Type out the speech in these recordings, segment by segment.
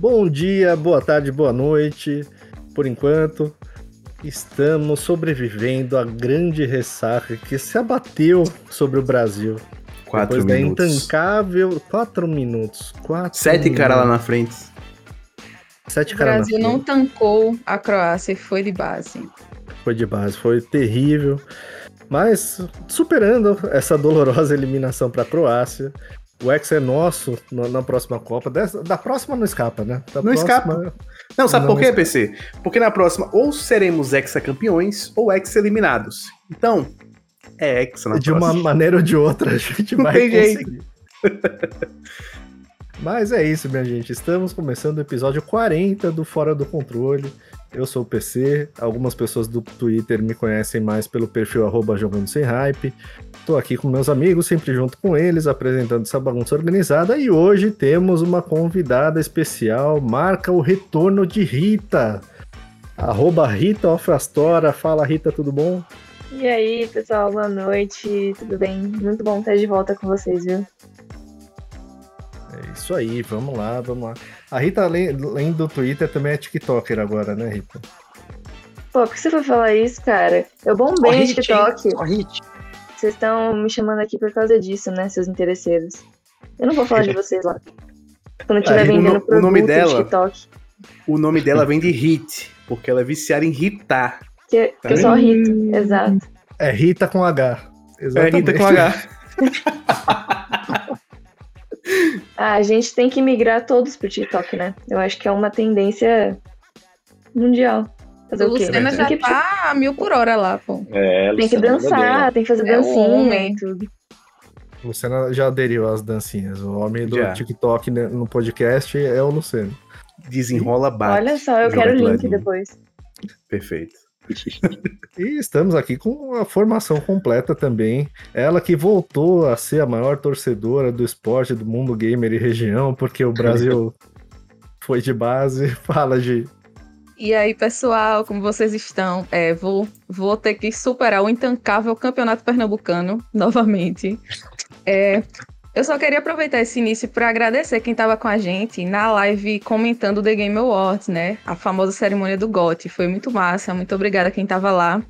Bom dia, boa tarde, boa noite. Por enquanto, estamos sobrevivendo à grande ressaca que se abateu sobre o Brasil. Quatro Depois minutos. da intancável. Quatro minutos. Quatro Sete cara lá na frente. Sete O caras na Brasil não tancou a Croácia e foi de base. Foi de base, foi terrível. Mas superando essa dolorosa eliminação para a Croácia, o ex é nosso no- na próxima Copa. Dessa- da próxima não escapa, né? Da Não escapa. Não, sabe Não, por quê, PC? Porque na próxima ou seremos ex-campeões ou ex-eliminados. Então, é ex na De uma próxima. maneira ou de outra, a gente Não vai tem conseguir. Mas é isso, minha gente. Estamos começando o episódio 40 do Fora do Controle. Eu sou o PC. Algumas pessoas do Twitter me conhecem mais pelo perfil arroba jogando sem hype. Tô aqui com meus amigos, sempre junto com eles, apresentando essa bagunça organizada. E hoje temos uma convidada especial. Marca o retorno de Rita. Arroba Rita Ofrastora. Fala, Rita, tudo bom? E aí, pessoal, boa noite, tudo bem? Muito bom estar de volta com vocês, viu? É isso aí, vamos lá, vamos lá. A Rita, além, além do Twitter, também é TikToker agora, né, Rita? Pô, por que você foi falar isso, cara? Eu bombei hein? TikTok. Só hit. Vocês estão me chamando aqui por causa disso, né, seus interesseiros? Eu não vou falar de vocês lá. Quando estiver o vendendo no- o produto nome no dela- TikTok. O nome dela vem de hit, porque ela é viciada em hitar. Que, que eu só rito, exato. É Rita com H. É Exatamente. Rita com H. Ah, a gente tem que migrar todos pro TikTok, né? Eu acho que é uma tendência mundial. Fazer O o quê? Lucena já Tem que, tá a mil por hora lá, pô. É, tem que bem, dançar, tem que fazer É dancinha e tudo. Luciana já aderiu às dancinhas. O homem do Já. TikTok né, no podcast é o Luciano. Desenrola bate. Olha só, eu quero o de link depois. Perfeito. E estamos aqui com a formação completa também. Ela que voltou a ser a maior torcedora do esporte do mundo gamer e região, porque o Brasil foi de base. Fala, Gi. E aí, pessoal, como vocês estão? É, vou, vou ter que superar o intancável campeonato pernambucano novamente. É, eu só queria aproveitar esse início para agradecer quem estava com a gente na live comentando The Game Awards, né? A famosa cerimônia do GOT. Foi muito massa. Muito obrigada a quem estava lá.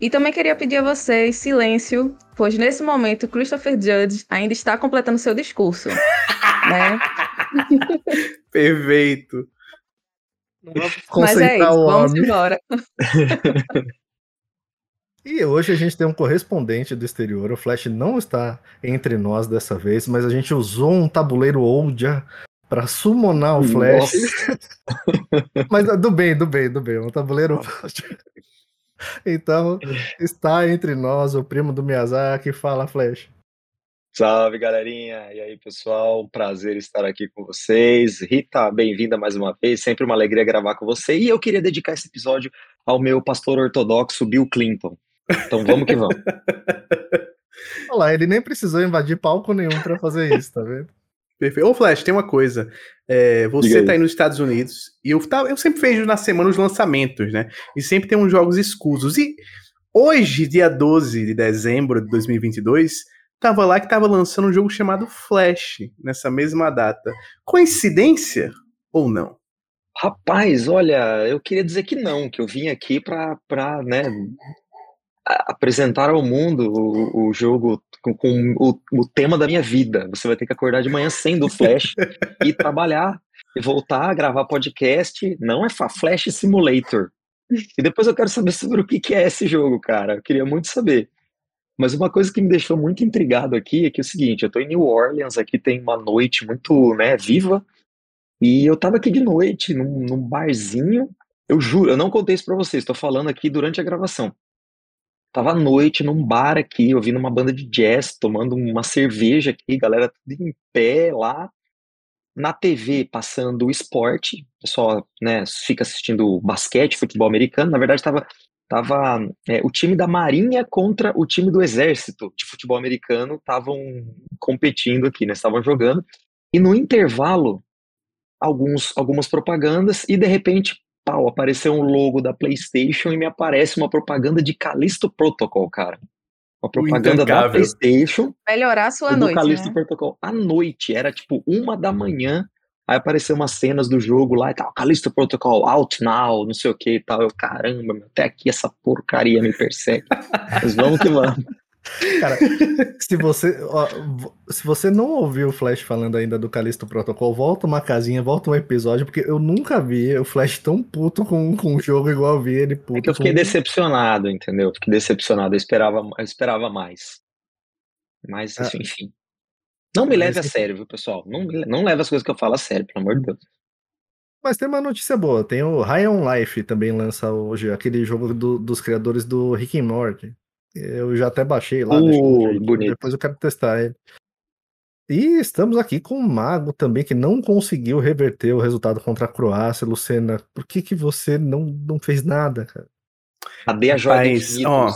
E também queria pedir a vocês silêncio, pois nesse momento Christopher Judge ainda está completando seu discurso, né? Perfeito. Não vamos Mas é concentrar isso, o vamos homem. embora. E hoje a gente tem um correspondente do exterior. O Flash não está entre nós dessa vez, mas a gente usou um tabuleiro Ouija para summonar o Flash. Mas ah, do bem, do bem, do bem. Um tabuleiro. Então, está entre nós o primo do Miyazaki. Fala, Flash. Salve, galerinha. E aí, pessoal? Prazer estar aqui com vocês. Rita, bem-vinda mais uma vez. Sempre uma alegria gravar com você. E eu queria dedicar esse episódio ao meu pastor ortodoxo Bill Clinton. Então vamos que vamos. Olha lá, ele nem precisou invadir palco nenhum para fazer isso, tá vendo? Perfeito. Ô, Flash, tem uma coisa. É, você aí. tá aí nos Estados Unidos e eu, tá- eu sempre vejo na semana os lançamentos, né? E sempre tem uns jogos escusos. E hoje, dia 12 de dezembro de 2022, tava lá que tava lançando um jogo chamado Flash, nessa mesma data. Coincidência ou não? Rapaz, olha, eu queria dizer que não, que eu vim aqui para, para, né, apresentar ao mundo o, o jogo com, com o, o tema da minha vida. Você vai ter que acordar de manhã sendo Flash e trabalhar e voltar a gravar podcast. Não é Flash Simulator. E depois eu quero saber sobre o que é esse jogo, cara. Eu queria muito saber. Mas uma coisa que me deixou muito intrigado aqui é que é o seguinte, eu tô em New Orleans, aqui tem uma noite muito, né, viva, e eu tava aqui de noite num, num barzinho, eu juro, eu não contei isso pra vocês, tô falando aqui durante a gravação. Tava à noite num bar aqui, ouvindo uma banda de jazz, tomando uma cerveja aqui, galera tudo em pé lá. Na TV passando esporte, o pessoal, né, fica assistindo basquete, futebol americano. Na verdade, tava, tava é, o time da Marinha contra o time do Exército de futebol americano estavam competindo aqui, né? Estavam jogando. E no intervalo, alguns, algumas propagandas, e de repente, pau, apareceu um logo da PlayStation e me aparece uma propaganda de Callisto Protocol, cara. Uma propaganda da. PlayStation Melhorar a sua do noite, Callisto né? Protocol. À noite, era tipo uma da manhã, Aí apareceu umas cenas do jogo lá e tal, Callisto Protocol, out now, não sei o que e tal. Eu, caramba, meu, até aqui essa porcaria me persegue. Mas vamos que vamos. Cara, se você, ó, se você não ouviu o Flash falando ainda do Callisto Protocol, volta uma casinha, volta um episódio, porque eu nunca vi o Flash tão puto com, com o jogo igual eu vi ele puto. É que eu fiquei com... decepcionado, entendeu? Eu fiquei decepcionado, eu esperava, eu esperava mais. Mas, Ah. enfim. Não me leve a Mas- sério, viu, pessoal? Não, não leve as coisas que eu falo a sério, pelo amor de Deus. Mas tem uma notícia boa, tem o High on Life também lança hoje, aquele jogo do- dos criadores do Rick and Morty. Eu já até baixei lá, Uh, deixa eu ver, bonito. depois eu quero testar ele. E estamos aqui com um mago também que não conseguiu reverter o resultado contra a Croácia, Lucena. Por que que você não, não fez nada, cara? Cadê a infinito? ó,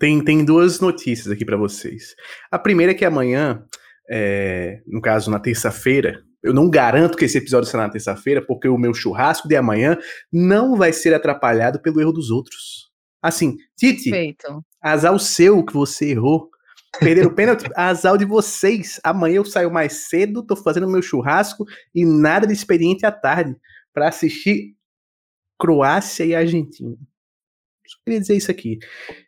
Tem, tem duas notícias aqui pra vocês. A primeira é que amanhã, é, no caso na terça-feira, eu não garanto que esse episódio será na terça-feira, porque o meu churrasco de amanhã não vai ser atrapalhado pelo erro dos outros. Assim, Titi, Feito. azar o seu que você errou. Perderam o pênalti, azar de vocês. Amanhã eu saio mais cedo, tô fazendo meu churrasco e nada de expediente à tarde pra assistir Croácia e Argentina. Só queria dizer isso aqui.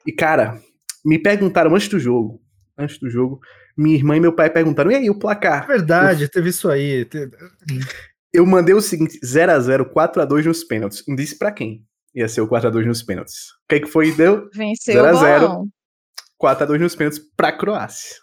E cara, me perguntaram antes do jogo, antes do jogo, minha irmã e meu pai perguntaram: "E aí, o É placar?" verdade, teve isso aí. Eu mandei o seguinte: 0 a 0, 4 a 2 nos pênaltis. Não disse pra quem ia ser o 4 a 2 nos pênaltis. O que que foi? Deu Venceu Zero a o zero. bolão. 4 a 2 nos pênaltis pra Croácia.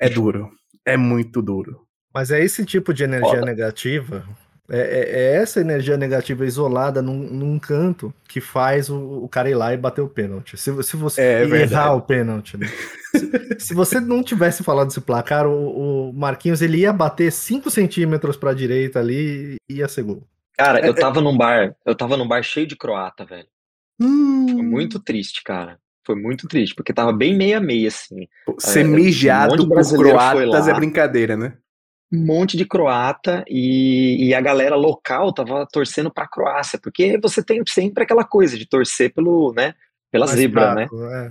É duro. É muito duro. Mas é esse tipo de energia Foda. negativa, é, é- é essa energia negativa isolada num, num canto que faz o, o cara ir lá e bater o pênalti. Se, se você É verdade. errar o pênalti, né? se, se você não tivesse falado desse placar, o, o Marquinhos ele ia bater 5 centímetros pra direita ali e ia ser gol. Cara, eu tava num bar, eu tava num bar cheio de croata, velho. Foi Hum, muito triste, cara. Foi muito triste, porque tava bem meia-meia, assim. ser É, um mijado de por brasileiro foi croatas lá. é brincadeira, né? Um monte de croata e, e a galera local tava torcendo pra Croácia, porque você tem sempre aquela coisa de torcer pelo, né, pela Mais zebra, né? é.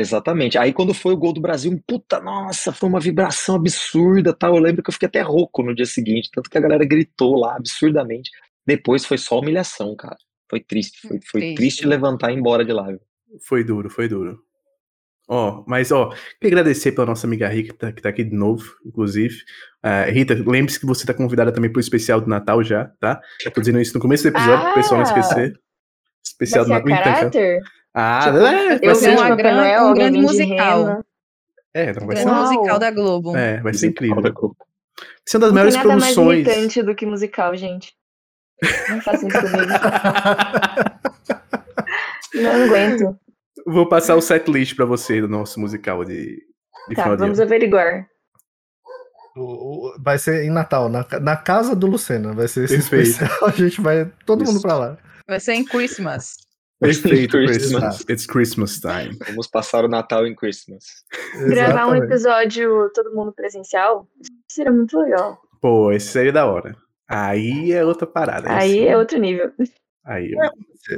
Exatamente. Aí quando foi o gol do Brasil, puta, nossa, foi uma vibração absurda, tal. Eu lembro que eu fiquei até rouco no dia seguinte, tanto que a galera gritou lá absurdamente. Depois foi só humilhação, cara. Foi triste, foi, foi Triste. triste levantar e ir embora de lá. viu? Foi duro, foi duro. Ó, mas ó, queria agradecer pela nossa amiga Rita, que tá, que tá aqui de novo, inclusive. Ah, Rita, lembre-se que você tá convidada também pro especial do Natal já, tá? Eu tô dizendo isso no começo do episódio, pro pessoal não Ah! esquecer. Especial do ser Natal. Então, caráter? Ah, Tipo, é, eu vai ser ser, uma Noel, um alguém grande musical. é, não, vai ser, Grande Uau. musical da Globo. é, vai ser incrível. Musical da Globo. Vai ser uma das maiores nada mais produções. irritante do que musical, gente. Não façam isso comigo. Não aguento. Vou passar o setlist pra você do nosso musical de, de Tá, vamos averiguar. O- o- vai ser em Natal, na, na casa do Lucena. Vai ser esse Perfeito. especial. A gente vai todo mundo Isso. pra lá. Vai ser em Christmas. Perfeito, Christmas. Christmas. It's Christmas time. Vamos passar o Natal em Christmas. Gravar um episódio todo mundo presencial seria muito legal. Pô, esse seria da hora. Aí é outra parada. Aí esse- é outro nível. Aí,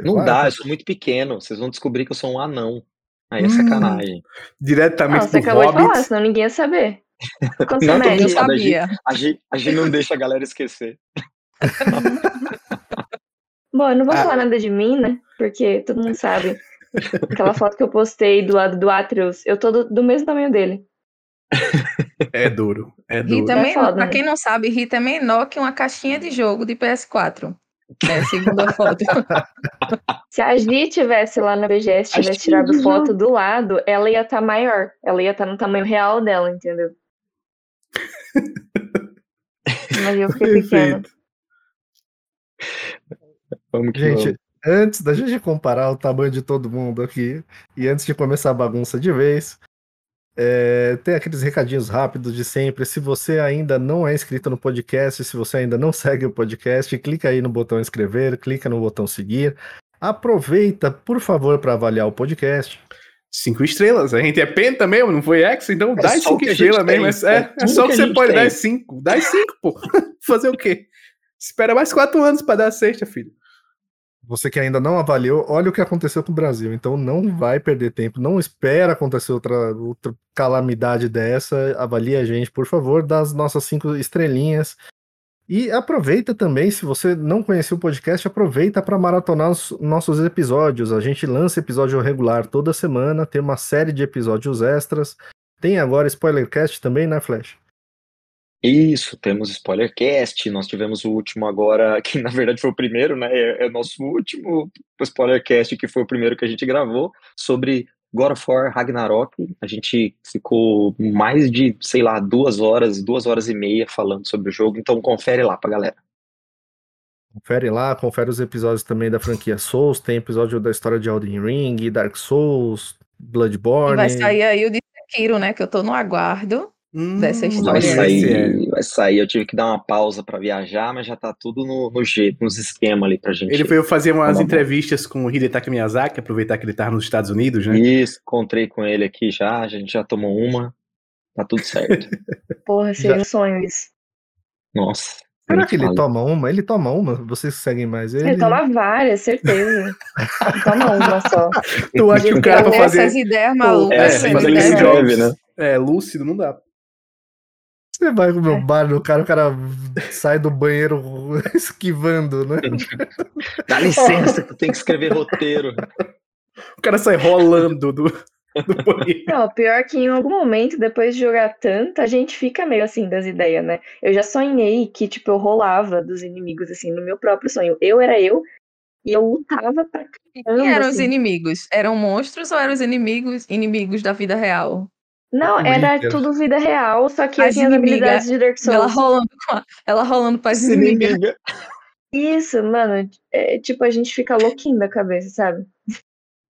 Não Vai, dá, eu sou muito pequeno. Vocês vão descobrir que eu sou um anão. Aí é Hum. sacanagem. Não, diretamente você do acabou de falar, Hobbit. senão ninguém ia saber. Quanto Não, você sabe. sabia. A gente, a gente não deixa a galera esquecer. Bom, eu não vou Ah. falar nada de mim, né? Porque todo mundo sabe. Aquela foto que eu postei do lado do Atreus, eu tô do, do mesmo tamanho dele. É duro, é duro. Rita, É é men- foda, pra né? quem não sabe, Rita é menor que uma caixinha de jogo de PS4. É a segunda foto. Se a Gi tivesse lá na BGS, tivesse tirado não. foto do lado, ela ia estar maior. Ela ia estar no tamanho real dela, entendeu? Mas eu fiquei pequena. Perfeito. Vamos que Gente, vamos. antes da gente comparar o tamanho de todo mundo aqui, e antes de começar a bagunça de vez, é, tem aqueles recadinhos rápidos de sempre. Se você ainda não é inscrito no podcast, se você ainda não segue o podcast, clica aí no botão inscrever, clica no botão seguir. Aproveita, por favor, para avaliar o podcast. Cinco estrelas. A gente é penta mesmo, não foi X, então dá só o cinco estrelas mesmo. tem. É, É é só que que a você pode dar tem. é cinco. Dá cinco, pô. Fazer o quê? Espera mais quatro anos pra dar a sexta, filho. Você que ainda não avaliou, olha o que aconteceu com o Brasil. Então não vai perder tempo, não espera acontecer outra, outra calamidade dessa. Avalie a gente, por favor, dá as nossas cinco estrelinhas. E aproveita também, se você não conheceu o podcast, aproveita para maratonar os nossos episódios. A gente lança episódio regular toda semana, tem uma série de episódios extras. Tem agora Spoilercast também, né, Flash? Isso, temos Spoilercast, nós tivemos o último agora, que na verdade foi o primeiro, né? É, é o nosso último Spoilercast, que foi o primeiro que a gente gravou, sobre God of War Ragnarok. A gente ficou mais de, sei lá, duas horas, duas horas e meia falando sobre o jogo, então confere lá pra galera. Confere lá, confere os episódios também da franquia Souls, tem episódio da história de Elden Ring, Dark Souls, Bloodborne. E vai sair aí o de Sekiro, né? Que eu tô no aguardo. Hum, dessa história. Vai sair, vai sair, eu tive que dar uma pausa para viajar, mas já tá tudo no, no jeito, nos esquemas ali pra gente. Ele foi fazer umas entrevistas com o Hidetaka Miyazaki, aproveitar que ele tava nos Estados Unidos, né? Isso, encontrei com ele aqui já, a gente já tomou uma, tá tudo certo. Porra, seria já... um sonho isso. Nossa. Será que ele toma uma? Ele toma uma? Vocês seguem mais ele? Ele toma várias, certeza. ele toma uma só. Tu acha que o cara pra fazer... Essas ideias malucas. É, essas fazer ideias... né? É, lúcido não dá. Você vai no é. bar do cara, o cara sai do banheiro esquivando, né? Dá licença, tu tem que escrever roteiro. O cara sai rolando do, do banheiro. Não, pior que em algum momento, depois de jogar tanto, a gente fica meio assim das ideias, né? Eu já sonhei que, tipo, eu rolava dos inimigos, assim, no meu próprio sonho. Eu era eu e eu lutava pra caramba. Quem eram assim. os inimigos? Eram monstros ou eram os inimigos, inimigos da vida real? Não, era tudo vida real, só que as tinha as habilidades de Dark Souls. Ela rolando, a, ela rolando pra inimiga. Isso, mano. É, tipo, a gente fica louquinho da cabeça, sabe?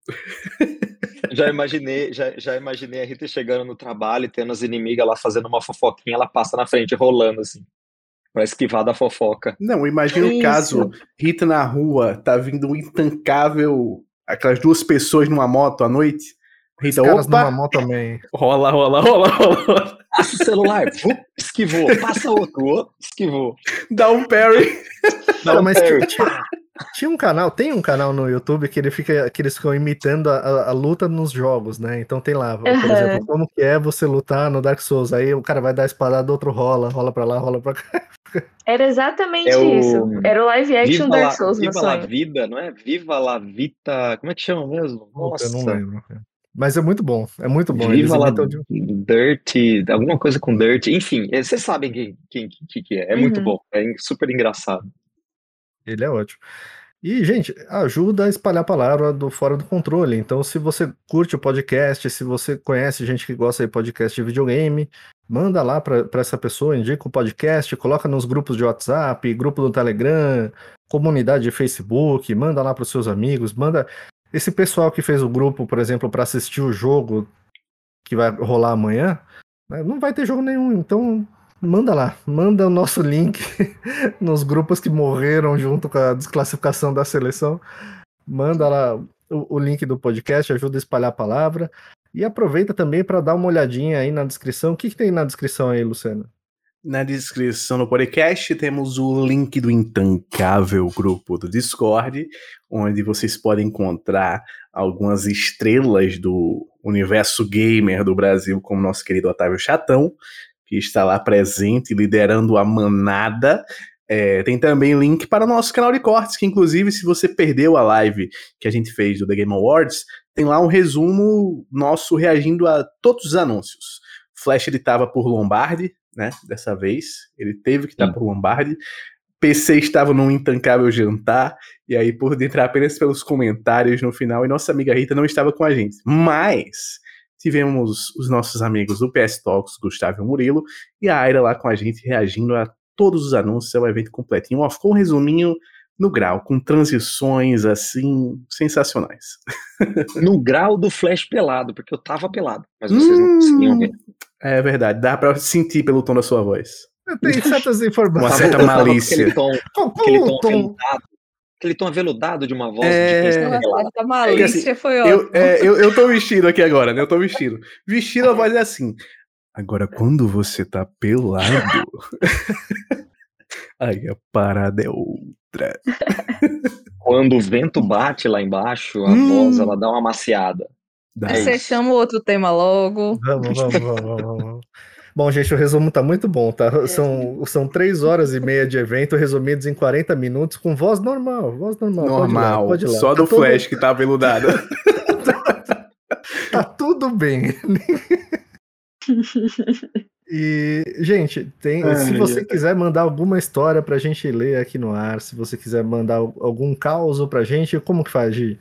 já imaginei, já, já imaginei a Rita chegando no trabalho e tendo as inimigas lá fazendo uma fofoquinha, ela passa na frente rolando assim. Pra esquivar da fofoca. Não, imagina o caso, Rita na rua, tá vindo um intancável, aquelas duas pessoas numa moto à noite, Rita, caras opa! numa moto também. Rola, rola, rola, rola. Passa o celular, esquivou. Passa outro, esquivou. Dá um parry. Dá um mas parry. Tinha, tinha, um canal, tem um canal no YouTube que ele fica, que eles ficam imitando a, a, a luta nos jogos, né? Então tem lá, por uhum. exemplo, como que é você lutar no Dark Souls. Aí o cara vai dar a espadada, outro rola, rola pra lá, rola pra cá. Era exatamente é isso. Era o live action Viva Dark Souls. Viva la vida, não é? Viva la vita. Como é que chama mesmo? Nossa. Eu não lembro. Mas é muito bom, é muito bom. Viva lá de... Dirty, alguma coisa com Dirt, enfim, é, vocês sabem quem, quem, quem que é, é uhum. muito bom, é super engraçado. Ele é ótimo. E, gente, ajuda a espalhar a palavra do Fora do Controle. Então, se você curte o podcast, se você conhece gente que gosta de podcast de videogame, manda lá para essa pessoa, indica o podcast, coloca nos grupos de WhatsApp, grupo do Telegram, comunidade de Facebook, manda lá para os seus amigos, manda esse pessoal que fez o grupo, por exemplo, para assistir o jogo que vai rolar amanhã, né, não vai ter jogo nenhum. Então, manda lá, manda o nosso link nos grupos que morreram junto com a desclassificação da seleção. Manda lá o, o link do podcast, ajuda a espalhar a palavra. E aproveita também para dar uma olhadinha aí na descrição. O que, que tem na descrição aí, Luciano? Na descrição do podcast temos o link do intancável grupo do Discord, onde vocês podem encontrar algumas estrelas do universo gamer do Brasil, como nosso querido Otávio Chatão, que está lá presente, liderando a manada. É, tem também link para o nosso canal de cortes, que inclusive, se você perdeu a live que a gente fez do The Game Awards, tem lá um resumo nosso reagindo a todos os anúncios. Flash ele estava por Lombardi, né? Dessa vez. Ele teve que estar tá por Lombardi. PC estava num intancável jantar, e aí por entrar apenas pelos comentários no final, e nossa amiga Rita não estava com a gente. Mas tivemos os nossos amigos do PS Talks, Gustavo e Murilo, e a Aira lá com a gente reagindo a todos os anúncios, é o evento completinho. Ó, ficou um resuminho no grau, com transições assim sensacionais. No grau do flash pelado, porque eu tava pelado, mas vocês hum, não conseguiam ver. É verdade, dá pra sentir pelo tom da sua voz. Tem certas informações. Uma certa malícia. Aquele tom, aquele tom, tom aveludado, aquele tom aveludado de uma voz é... de está malícia assim, foi ótimo. Eu, é, eu, eu tô vestido aqui agora, né? Eu tô vestido. Vestido a voz é assim. Agora, quando você tá pelado. aí a parada é outra. Quando o vento bate lá embaixo, a hum. voz ela dá uma maciada. É Você chama o outro tema logo. Vamos, vamos, vamos, vamos. Bom, gente, o resumo tá muito bom, tá? São, são três horas e meia de evento resumidos em 40 minutos com voz normal, voz normal. Normal, pode ir lá, pode ir lá. só Tá do todo- Flash que tá veludado. Tá tudo bem. E, gente, tem, se você quiser mandar alguma história pra gente ler aqui no ar, se você quiser mandar algum caos pra gente, como que faz, Gi?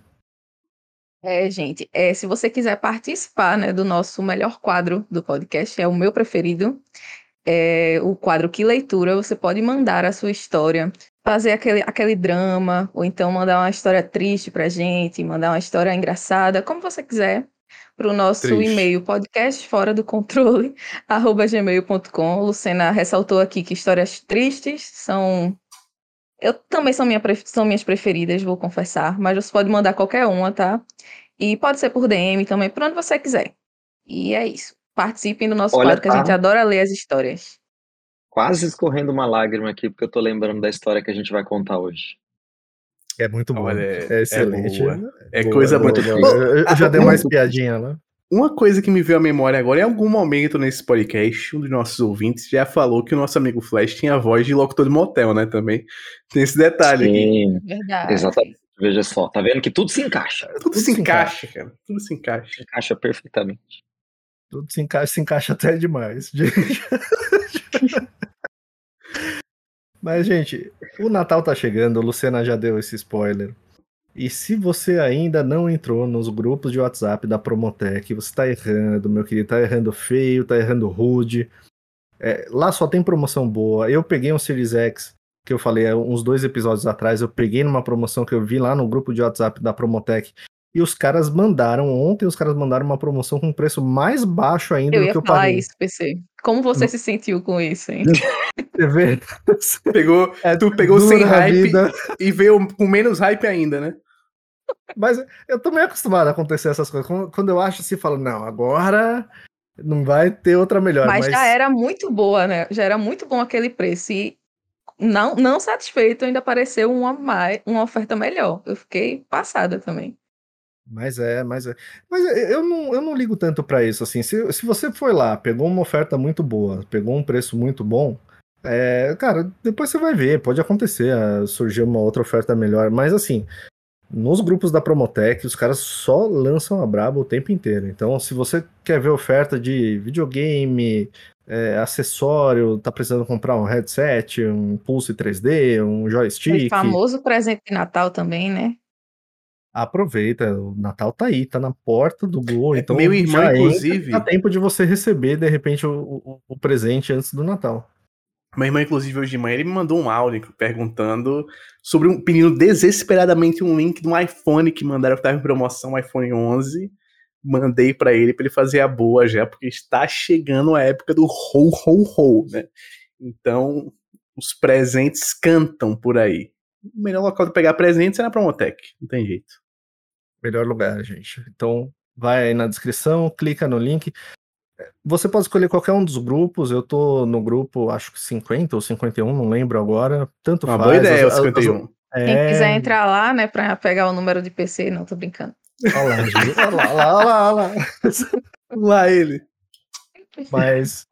É, gente, é, se você quiser participar, né, do nosso melhor quadro do podcast, é o meu preferido, é o quadro Que Leitura, você pode mandar a sua história, fazer aquele, aquele drama, ou então mandar uma história triste pra gente, mandar uma história engraçada, como você quiser, para o nosso Triste. e-mail podcast fora do controle, arroba gmail.com. Lucena ressaltou aqui que histórias tristes são eu também são, minha são minhas preferidas, vou confessar, mas você pode mandar qualquer uma, tá? E pode ser por DM também, por onde você quiser. E é isso. Participem do nosso Olha, quadro, que a tá. gente adora ler as histórias. Quase escorrendo uma lágrima aqui, porque eu tô lembrando da história que a gente vai contar hoje. É muito bom. Olha, é, excelente. boa. É Boa, coisa boa, muito boa. Eu, já dei mais piadinha lá. Uma coisa que me veio à memória agora, em algum momento nesse podcast, um dos nossos ouvintes já falou que o nosso amigo Flash tinha a voz de locutor de motel, né? Também tem esse detalhe aqui. Sim, Verdade. exatamente. Veja só, tá vendo que tudo se encaixa. Tudo, Tudo se se encaixa, cara. Tudo se encaixa. Se encaixa perfeitamente. Tudo se encaixa, se encaixa até demais. Mas, gente, o Natal tá chegando, a Luciana já deu esse spoiler. E se você ainda não entrou nos grupos de WhatsApp da Promotec, você tá errando, meu querido, tá errando feio, tá errando rude. É, lá só tem promoção boa. Eu peguei um Series X, que eu falei uns dois episódios atrás, eu peguei numa promoção que eu vi lá no grupo de WhatsApp da Promotec. E os caras mandaram, ontem os caras mandaram uma promoção com preço mais baixo ainda Eu do ia que eu falar paguei. isso, PC. Como você se sentiu com isso, hein? Você vê? Pegou, É tu pegou sem hype vida. e veio com menos hype ainda, né? Mas eu tô meio acostumado a acontecer essas coisas. Quando, eu acho assim, falo, não, agora não vai ter outra melhor. Mas, Mas, já era muito boa, né? Já era muito bom aquele preço. E não, não satisfeito, ainda apareceu uma, mai- uma oferta melhor. Eu fiquei passada também. Mas é, mas é. Mas eu não, eu não ligo tanto pra isso. Assim, se, se você foi lá, pegou uma oferta muito boa, pegou um preço muito bom, é, cara, depois você vai ver, pode acontecer, ah, surgir uma outra oferta melhor. Mas assim, nos grupos da Promotec, os caras só lançam a braba o tempo inteiro. Então, se você quer ver oferta de videogame, é, acessório, tá precisando comprar um headset, um Pulse 3D, um O joystick, famoso presente de Natal também, né? Aproveita. O Natal tá aí, tá na porta do Gol. Então, Meu irmão, entra, inclusive- dá tempo de você receber, de repente, o, o- o presente antes do Natal. Meu irmão, inclusive, hoje de manhã, ele me mandou um áudio perguntando sobre um pedindo desesperadamente um link de um iPhone que mandaram que tava em promoção, um iPhone 11. Mandei pra ele pra ele fazer a boa já, porque está chegando a época do ho ho ho, né? Então, os presentes cantam por aí. O melhor local de pegar presentes é na Promotec, não tem jeito. Melhor lugar, gente. Então, vai aí na descrição, clica no link. Você pode escolher qualquer um dos grupos. Eu tô no grupo, acho que 50 ou 51, não lembro agora. Tanto Uma faz. boa ideia, as- as- 51. Quem é, quiser entrar lá, né, pra pegar o número de PC, não, tô brincando. Olha lá, gente. Olha lá, olha lá, olha lá, olha lá. Lá ele. Mas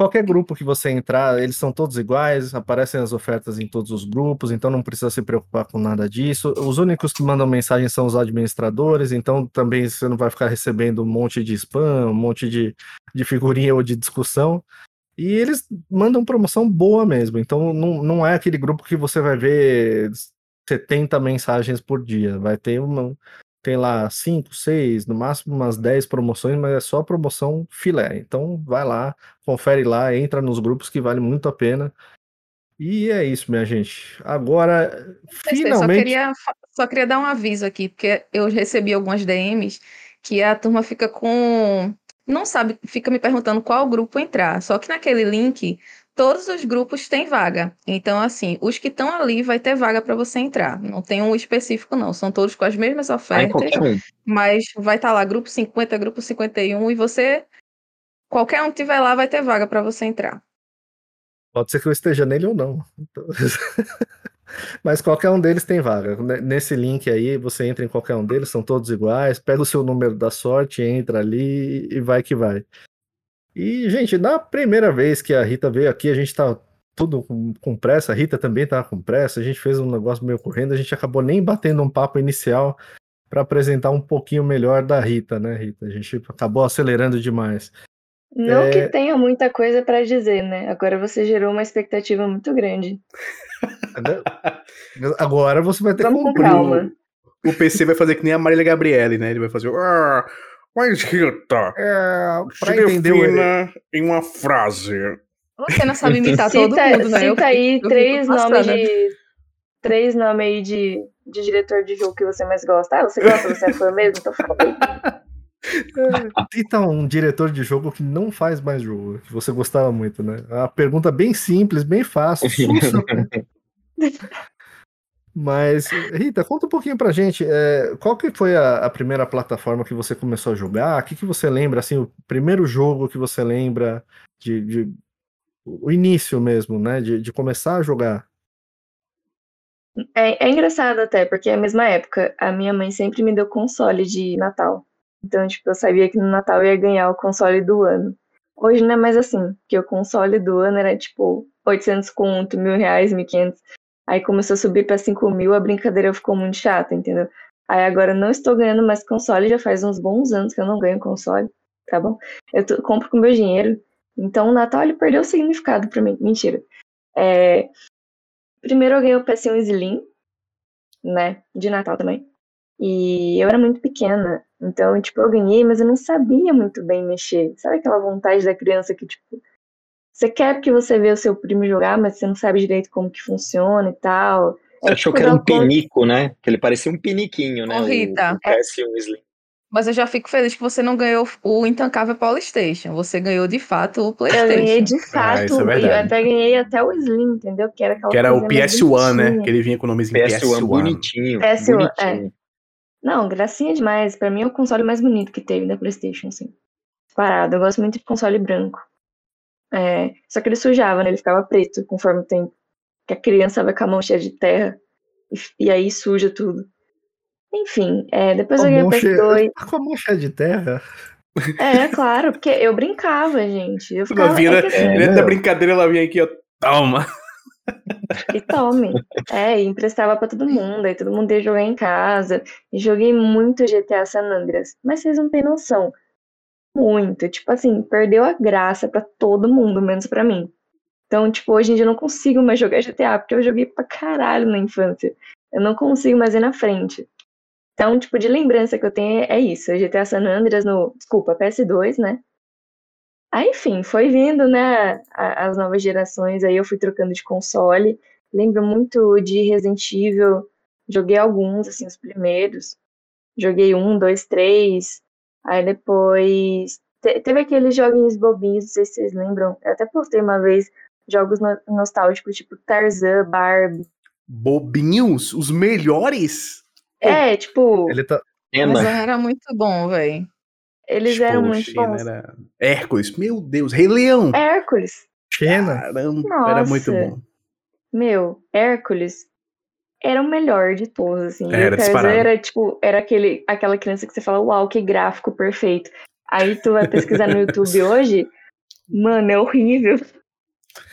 qualquer grupo que você entrar, eles são todos iguais, aparecem as ofertas em todos os grupos, então não precisa se preocupar com nada disso. Os únicos que mandam mensagem são os administradores, então também você não vai ficar recebendo um monte de spam, um monte de, de figurinha ou de discussão. E eles mandam promoção boa mesmo, então não, não é aquele grupo que você vai ver 70 mensagens por dia, vai ter uma, tem lá 5, 6, no máximo umas 10 promoções, mas é só promoção filé. Então vai lá, confere lá, entra nos grupos que vale muito a pena. E é isso, minha gente. Agora, Só finalmente. queria, fa- só queria dar um aviso aqui, porque eu recebi algumas DMs que a turma fica com. Não sabe, fica me perguntando qual grupo entrar. Só que naquele link, todos os grupos têm vaga. Então, assim, os que estão ali vai ter vaga para você entrar. Não tem um específico, não. São todos com as mesmas Tá ofertas, um. mas vai estar lá grupo 50, grupo 51, e você. Qualquer um que tiver lá vai ter vaga para você entrar. Pode ser que eu esteja nele ou não. Então- Mas qualquer um deles tem vaga. Nesse link aí, você entra em qualquer um deles, são todos iguais. Pega o seu número da sorte, entra ali e vai que vai. E, gente, na primeira vez que a Rita veio aqui, a gente tá tudo com, com pressa, a Rita também tava com pressa, a gente fez um negócio meio correndo, a gente acabou nem batendo um papo inicial para apresentar um pouquinho melhor da Rita, né, Rita? A gente acabou acelerando demais. Não É. que tenha muita coisa pra dizer, né? Agora você gerou uma expectativa muito grande. Agora você vai ter que Vamos com cumprir. calma. O PC vai fazer que nem a Marília Gabriele, né? Ele vai fazer. "Ah, Mas Rita, É, pra se entender o defina em uma frase. Você não sabe imitar todo Cita, mundo, né? Cita aí eu três nomes passada. de. Três nomes aí de, de diretor de jogo que você mais gosta. Ah, você gosta, você é fã mesmo? Então fala aí. Cita um diretor de jogo que não faz mais jogo, que você gostava muito, né? É Uma pergunta bem simples, bem fácil. sussa. Mas, Rita, conta um pouquinho pra gente. é, qual que foi a, a primeira plataforma que você começou a jogar? O que, que você lembra, assim, o primeiro jogo que você lembra de, de- o início mesmo, né? De, de começar a jogar. É, é engraçado até, porque é a mesma época. A minha mãe sempre me deu console de Natal. Então, tipo, eu sabia que no Natal eu ia ganhar o console do ano. Hoje não é mais assim, porque o console do ano era tipo 800 conto, mil reais, 1.500. Aí começou a subir pra 5 mil, a brincadeira ficou muito chata, entendeu? Aí agora não estou ganhando mais console, já faz uns bons anos que eu não ganho console, tá bom? Eu tô- compro com meu dinheiro. Então o Natal ele perdeu o significado pra mim. Mentira. É, Primeiro eu ganhei o PS1 Slim, né? De Natal também. E eu era muito pequena. Então, tipo, eu ganhei, mas eu não sabia muito bem mexer. Sabe aquela vontade da criança que, tipo, você quer porque você vê o seu primo jogar, mas você não sabe direito como que funciona e tal. Você É, achou tipo, que era um pinico, né? Que ele parecia um piniquinho, né? Ô, o- Rita. O, PS1 Slim. Mas eu já fico feliz que você não ganhou o intancável PlayStation. Você ganhou de fato o Eu PlayStation. ganhei de Ah, fato, isso é e eu até ganhei até o Slim, entendeu? Que era aquela Que era o coisinha mais PS1, né? Que ele vinha com o nomezinho PS1 PS1. bonitinho. PS1, bonitinho. Não, gracinha demais. Pra mim é o console mais bonito que teve da PlayStation, assim. Parado. Eu gosto muito de console branco. É, só que ele sujava, né? Ele ficava preto conforme o tempo. Que a criança vai com a mão cheia de terra e, e aí suja tudo. Enfim, é, depois Com eu ganhei o mão cheia- PS2. com a mão cheia de terra. É, claro, porque eu brincava, gente. Eu ficava. vinha, é assim, É, dentro da brincadeira, ela vinha aqui, ó. Toma. E tome. É, e emprestava pra todo mundo, aí todo mundo ia jogar em casa. E joguei muito GTA San Andreas. Mas vocês não têm noção. Muito. Tipo assim, perdeu a graça pra todo mundo, menos pra mim. Então, tipo, hoje em dia eu não consigo mais jogar GTA, porque eu joguei pra caralho na infância. Eu não consigo mais ir na frente. Então, tipo, de lembrança que eu tenho é isso. GTA San Andreas no. Desculpa, PS2, né? Aí, enfim, foi vindo, né, as novas gerações, aí eu fui trocando de console. Lembro muito de Resident Evil, joguei alguns, assim, os primeiros. Joguei um, dois, três. Aí depois. te- teve aqueles joguinhos bobinhos, não sei se vocês lembram. Eu até postei uma vez jogos no- nostálgicos, tipo Tarzan, Barbie. Bobinhos? Os melhores? É, tipo, Ele tá. Mas era muito bom, velho. eles eram muito bons. Era... Hércules, meu Deus. Rei Leão. Hércules, Xena. Caramba, era muito Nossa. bom. meu, Hércules era o melhor de todos, assim. E Era era, tipo, era aquele, aquela criança que você fala, uau, que gráfico perfeito. Aí tu vai pesquisar no YouTube hoje, mano, é horrível.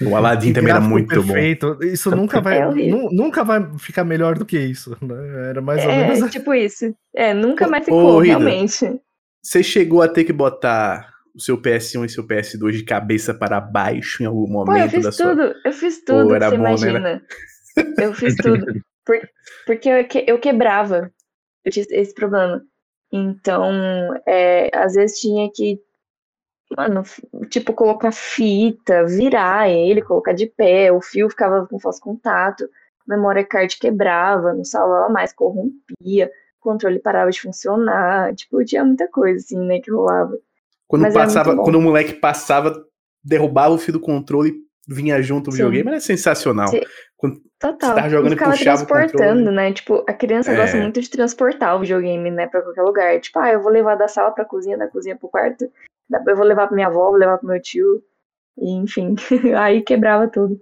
O Aladdin também era muito bom. perfeito. Isso nunca vai, É nu- nunca vai ficar melhor do que isso. né? Era mais ou é, menos. tipo isso. É, nunca Ô, mais ô, ficou, Rida. realmente. Você chegou a ter que botar o seu PS1 e seu PS2 de cabeça para baixo em algum Pô, eu momento fiz da sua. tudo, eu fiz tudo era que você bom, né, imagina. Eu fiz tudo. Por- porque eu, que- eu quebrava. Eu tinha esse problema. Então, é, às vezes tinha que, mano, tipo, colocar fita, virar ele, colocar de pé, o fio ficava com falso contato, a memória card quebrava, não salvava mais, corrompia, o controle parava de funcionar. Tipo, tinha muita coisa, assim, né, que rolava. Quando Mas era passava, quando o moleque passava, derrubava o fio do controle e vinha junto o videogame, era sensacional. Sim. Quando Total. Você tava jogando e ficava puxava o transportando, controle. né? Tipo, a criança gosta É. muito de transportar o videogame, né, pra qualquer lugar. Tipo, ah, eu vou levar da sala pra cozinha, da cozinha pro quarto, eu vou levar pra minha avó, vou levar pro meu tio. E, enfim, aí quebrava tudo.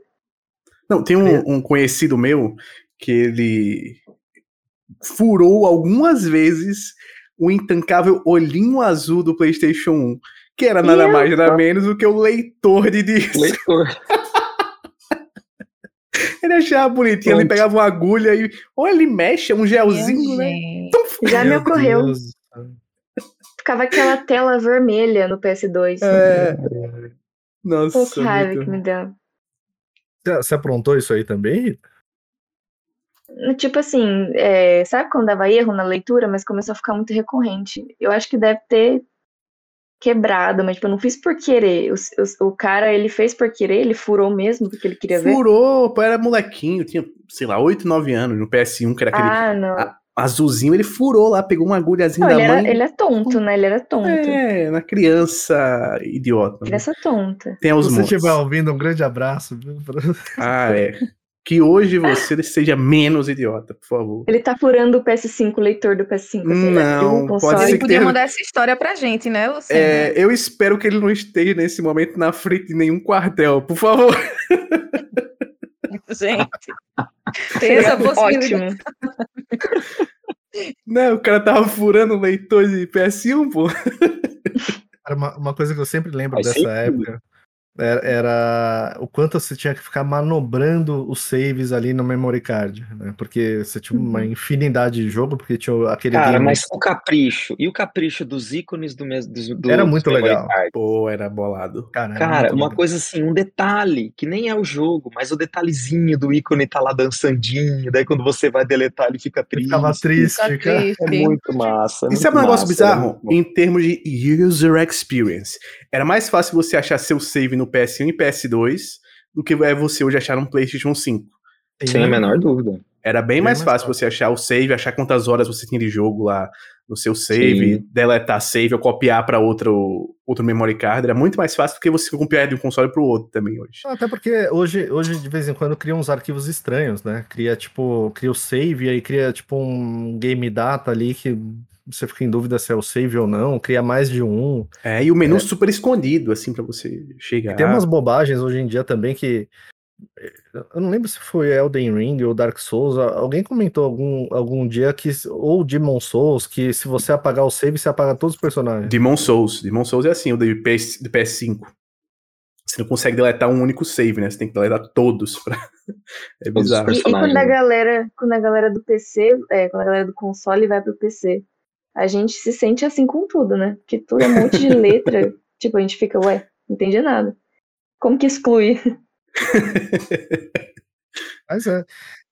Não, tem um, um conhecido meu que ele furou algumas vezes o intancável olhinho azul do PlayStation 1. que era nada mais nada menos do que o leitor de disco. Leitor. Ele achava bonitinho, ele pegava uma agulha e. Ou ele mexe, é um gelzinho, né? Gente. Já me Meu ocorreu. Deus. Ficava aquela tela vermelha no PS2. É. Pô, Nossa. que raiva muito- que me deu. Você- Você aprontou isso aí também? Rita? Tipo assim, é, sabe quando dava erro na leitura, mas começou a ficar muito recorrente? Eu acho que deve ter quebrado, mas tipo, eu não fiz por querer. O, o, o cara, ele fez por querer, ele furou mesmo porque ele queria ver. Furou, pô, era molequinho, tinha, sei lá, 8, 9 anos no PS1, que era aquele Ah, não. a- azulzinho, ele furou lá, pegou uma agulhazinha Não, da ele, mãe. era, ele é tonto, né? Ele era tonto. É, na criança idiota. né? Criança tonta. Tem Se os você montes. estiver ouvindo, um grande abraço. Ah, é. Que hoje você seja menos idiota, por favor. Ele tá furando o PS5, o leitor do PS5. assim, ele abriu Não, pode console. ser Ele podia tenha- mandar essa história pra gente, né, Luciano? É, eu espero que ele não esteja nesse momento na frente de nenhum quartel, por favor. Gente. Tem essa possibilidade. Ótimo. Né, o cara tava furando o leitor de PS1, pô. Uma, uma coisa que eu sempre lembro Faz dessa sentido. época era, era o quanto você tinha que ficar manobrando os saves ali no memory card, né? Porque você tinha uma Uhum. infinidade de jogo, porque tinha aquele Cara, game- mas o capricho. E o capricho dos ícones do mesmo. Do, do- Era dos muito legal. card? Pô, era bolado. Cara, era Cara, uma legal. coisa assim, um detalhe, que nem é o jogo, mas o detalhezinho do ícone tá lá dançandinho, daí quando você vai deletar ele fica triste. ficava triste, Fica cara. triste. É muito massa. é E sabe um negócio é bizarro? Em termos de user experience. Era mais fácil você achar seu save no PS1 e PS2 do que é você hoje achar um PlayStation 5. Sem a menor dúvida. Era bem Bem mais, mais fácil fácil. você achar o save, achar quantas horas você tinha de jogo lá no seu save, Sim. deletar save ou copiar para outro, outro memory card. Era muito mais fácil do que você copiar de um console pro outro também hoje. Até porque hoje, hoje, de vez em quando, cria uns arquivos estranhos, né? Cria, tipo, cria o save, aí cria, tipo, um game data ali que você fica em dúvida se é o save ou não, cria mais de um. É, e o menu super escondido, assim, para você chegar. E tem umas bobagens hoje em dia também que. Eu não lembro se foi Elden Ring ou Dark Souls. Alguém comentou algum, algum dia que. Ou Demon Souls, que se você apagar o save, você apaga todos os personagens. Demon Souls. Demon Souls é assim, o do, PS, do PS5. Você não consegue deletar um único save, né? Você tem que deletar todos. Pra... É bizarro. E, e quando a personagem. galera, quando a galera do PC, é, quando a galera do console vai pro PC, a gente se sente assim com tudo, né? Porque tudo é um monte de letra. tipo, a gente fica, ué, não entendi nada. Como que exclui? Mas é.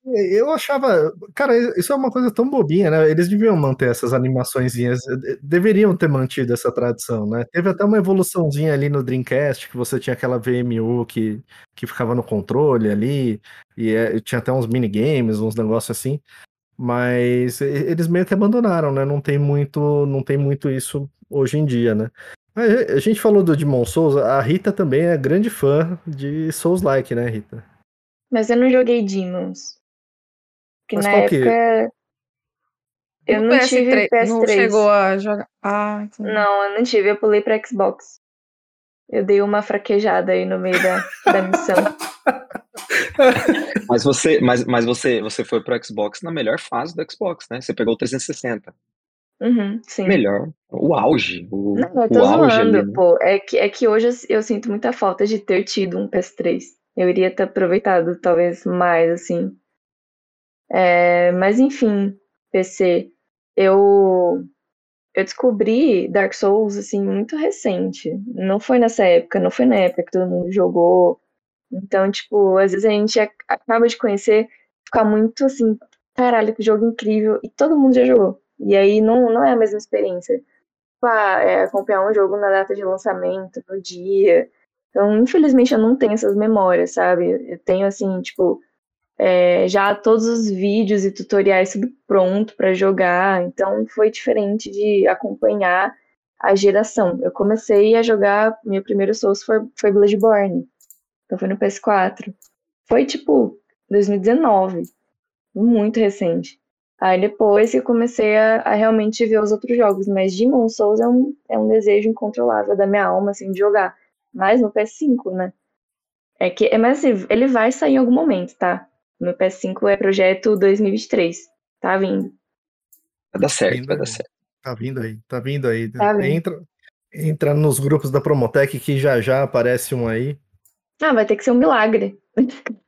Eu achava. Cara, isso é uma coisa tão bobinha, né? Eles deviam manter essas animaçõezinhas. de- Deveriam ter mantido essa tradição, né? Teve até uma evoluçãozinha ali no Dreamcast, que você tinha aquela VMU que, que ficava no controle ali, e é, tinha até uns minigames, uns negócios assim. Mas eles meio que abandonaram, né? Não tem muito, não tem muito isso hoje em dia, né? A gente falou do Demon Souls, a Rita também é grande fã de Souls-like, né, Rita? Mas eu não joguei Demons. Porque Mas na qual que- época. Eu No não tive PS3. Não chegou a jogar. Ah, entendi. Não, eu não tive, eu pulei pra Xbox. Eu dei uma fraquejada aí no meio da, da missão. Mas você, mas, mas você, você foi pro Xbox na melhor fase do Xbox, né? Você pegou o 360. Uhum, sim. Melhor. O auge. O, Não, eu tô auge zoando, ali, né? pô. É que, é que hoje eu, eu sinto muita falta de ter tido um PS3. Eu iria ter aproveitado talvez mais, assim. É, mas enfim, PC. Eu, eu descobri Dark Souls, assim, muito recente. Não foi nessa época, não foi na época que todo mundo jogou. Então, tipo, às vezes a gente ac- acaba de conhecer, fica muito assim, caralho, que jogo incrível, e todo mundo já jogou. E aí não, não é a mesma experiência tipo, ah, é, acompanhar um jogo na data de lançamento, no dia. Então, infelizmente, eu não tenho essas memórias, sabe? Eu tenho, assim, tipo, é, já todos os vídeos e tutoriais tudo pronto pra jogar. Então, foi diferente de acompanhar a geração. Eu comecei a jogar, meu primeiro Souls foi, foi Bloodborne. Então, foi no PS4. Foi, tipo, 2019. Muito recente. Aí depois que eu comecei a, a realmente ver os outros jogos, mas Demon Souls é um, é um desejo incontrolável da minha alma, assim, de jogar. Mas no PS5, né? É que, é, mas assim, ele vai sair em algum momento, tá? No PS5 é projeto 2023. Tá vindo. Vai dar certo, Ainda vai dar certo. Tá vindo aí, tá vindo aí. Tá vindo. Entra, Entra nos grupos da Promotec que já já aparece um aí. Ah, vai ter que ser um milagre.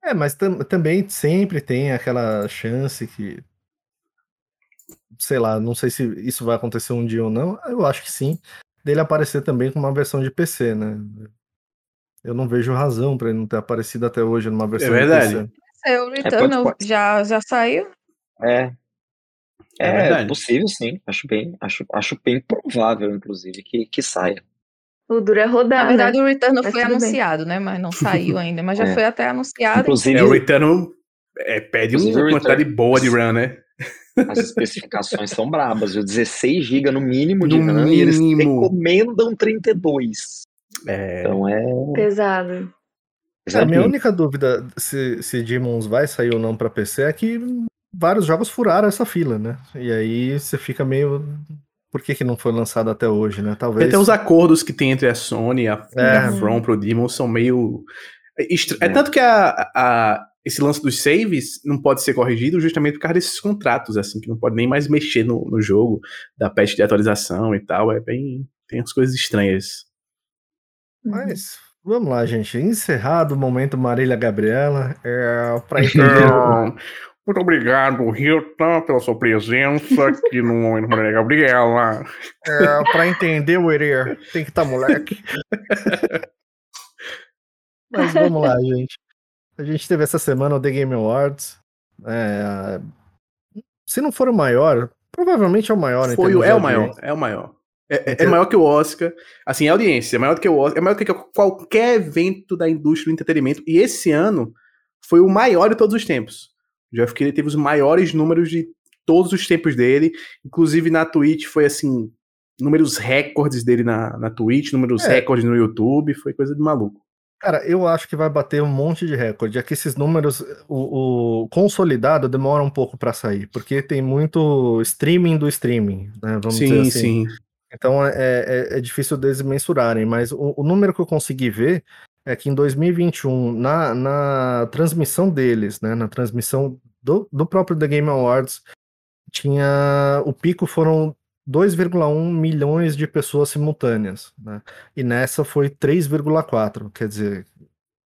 É, mas tam também sempre tem aquela chance que. Sei lá, não sei se isso vai acontecer um dia ou não. Eu acho que sim. Dele aparecer também com uma versão de PC, né? Eu não vejo razão para ele não ter aparecido até hoje numa versão É verdade. de PC. É, o Returnal pode- já, já saiu? É. É É, possível, sim. Acho bem, acho, acho bem provável, inclusive, que, que saia. O duro é rodar, Na verdade, né? o Returnal Mas foi tudo bem. anunciado, né? Mas não saiu ainda. Mas já É. foi até anunciado. Inclusive, É, o Returnal é, pede Inclusive, uma quantidade Return- boa de RAM, né? as especificações são brabas, viu? 16 GB no mínimo de No RAM e eles mínimo. recomendam 32. É, Então é. Pesado. É, a minha pesadinho. única dúvida se, se Demons vai sair ou não pra PC é que vários jogos furaram essa fila, né? E aí você fica meio. Por que, que não foi lançado até hoje, né? Talvez. até os acordos que tem entre a Sony e a, É. e a From pro Demon são meio. estra- É, É. tanto que a, a- esse lance dos saves não pode ser corrigido justamente por causa desses contratos, assim, que não pode nem mais mexer no, no jogo, da patch de atualização e tal. É bem. Tem umas coisas estranhas. Mas vamos lá, gente. Encerrado o momento Marília Gabriela. É, pra entender. Muito obrigado, Rita, pela sua presença aqui no Momento Maria Gabriela. é, pra entender o tem que estar moleque. Mas vamos lá, gente. A gente teve essa semana o The Game Awards. É, se não for o maior, provavelmente é o maior. Foi o, é o maior, é o maior. É, é- é maior que o Oscar. Assim, é audiência, é maior do que o Oscar, é maior do que qualquer evento da indústria do entretenimento. E esse ano foi o maior de todos os tempos. O Jeff Keighley teve os maiores números de todos os tempos dele. Inclusive na Twitch foi assim, números recordes dele na, na Twitch, números É. recordes no YouTube, foi coisa de maluco. Cara, eu acho que vai bater um monte de recorde. É que esses números, o, o consolidado demora um pouco pra sair, porque tem muito streaming do streaming, né? Vamos dizer sim, assim. sim. Então é, é, é difícil deles mensurarem, mas o, o número que eu consegui ver é que em 2021, na, na transmissão deles, né, na transmissão do, do próprio The Game Awards, tinha o pico foram 2,1 milhões de pessoas simultâneas, né? E nessa foi 3,4, quer dizer,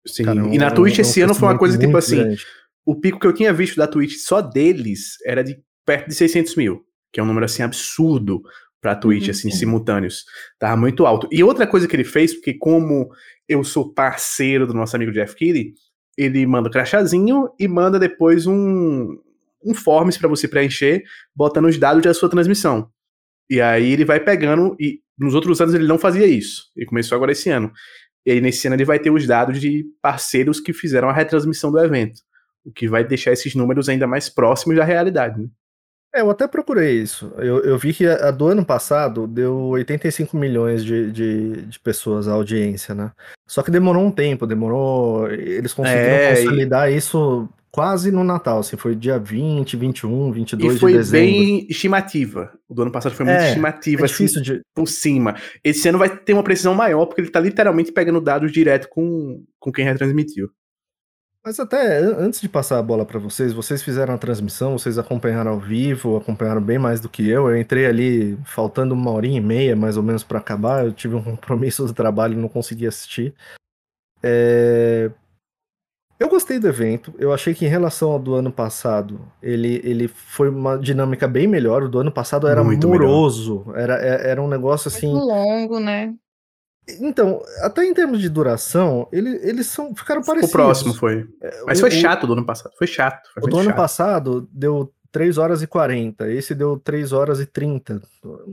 sim. cara, e na um- Twitch um esse ano foi uma coisa tipo muito assim, grande. o pico que eu tinha visto da Twitch só deles era de perto de 600 mil, que é um número assim absurdo pra Twitch, Uhum, assim, sim. simultâneos. Tava muito alto. E outra coisa que ele fez, porque como eu sou parceiro do nosso amigo Jeff Keighley, ele manda o crachazinho e manda depois um, um forms pra você preencher, botando os dados da sua transmissão. E aí ele vai pegando, e nos outros anos ele não fazia isso. Ele começou agora esse ano. E aí nesse ano ele vai ter os dados de parceiros que fizeram a retransmissão do evento. O que vai deixar esses números ainda mais próximos da realidade. Né? É, eu até procurei isso. Eu, eu vi que a, a do ano passado deu 85 milhões de, de, de pessoas a audiência, né? Só que demorou um tempo, demorou. Eles conseguiram É, e- consolidar isso quase no Natal, assim, foi dia 20, 21, 22 E foi de dezembro. bem estimativa. O do ano passado foi muito É, estimativa, É assim, difícil de. por cima. Esse ano vai ter uma precisão maior, porque ele tá literalmente pegando dados direto com, com quem retransmitiu. Mas até an- antes de passar a bola para vocês, vocês fizeram a transmissão, vocês acompanharam ao vivo, acompanharam bem mais do que eu. Eu entrei ali faltando uma horinha e meia, mais ou menos, para acabar. Eu tive um compromisso do trabalho e não consegui assistir. É, Eu gostei do evento. Eu achei que em relação ao do ano passado, ele, ele foi uma dinâmica bem melhor. O do ano passado era Muito moroso, era, é- era um negócio assim. Muito longo, né? Então, até em termos de duração, ele, eles são, ficaram O parecidos. próximo foi. Mas O- foi o- chato do ano passado. Foi chato. Foi O do muito ano chato. passado deu 3 horas e 40, esse deu 3 horas e 30.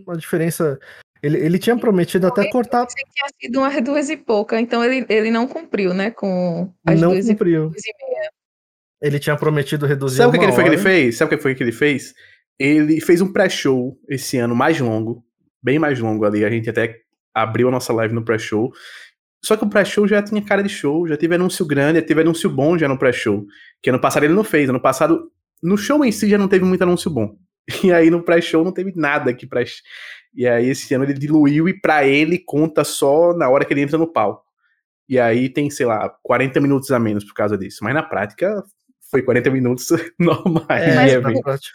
Uma diferença. Ele, ele tinha prometido até cortar, Pensei que tinha sido umas duas e pouca, então ele, ele não cumpriu, né? Com as não duas, e, cumpriu. duas e meia. Ele tinha prometido reduzir Sabe o que, que ele foi que ele fez? Sabe o que foi que ele fez? Ele fez um pré-show esse ano mais longo, bem mais longo ali. A gente até abriu a nossa live no pré-show. Só que o pré-show já tinha cara de show, já teve anúncio grande, já teve anúncio bom já no pré-show. Que ano passado ele não fez. Ano passado, no show em si já não teve muito anúncio bom. E aí no pré-show não teve nada aqui pra. E aí esse ano ele diluiu e pra ele conta só na hora que ele entra no palco. E aí tem, sei lá, 40 minutos a menos por causa disso. Mas na prática foi 40 minutos normais. É, mas é,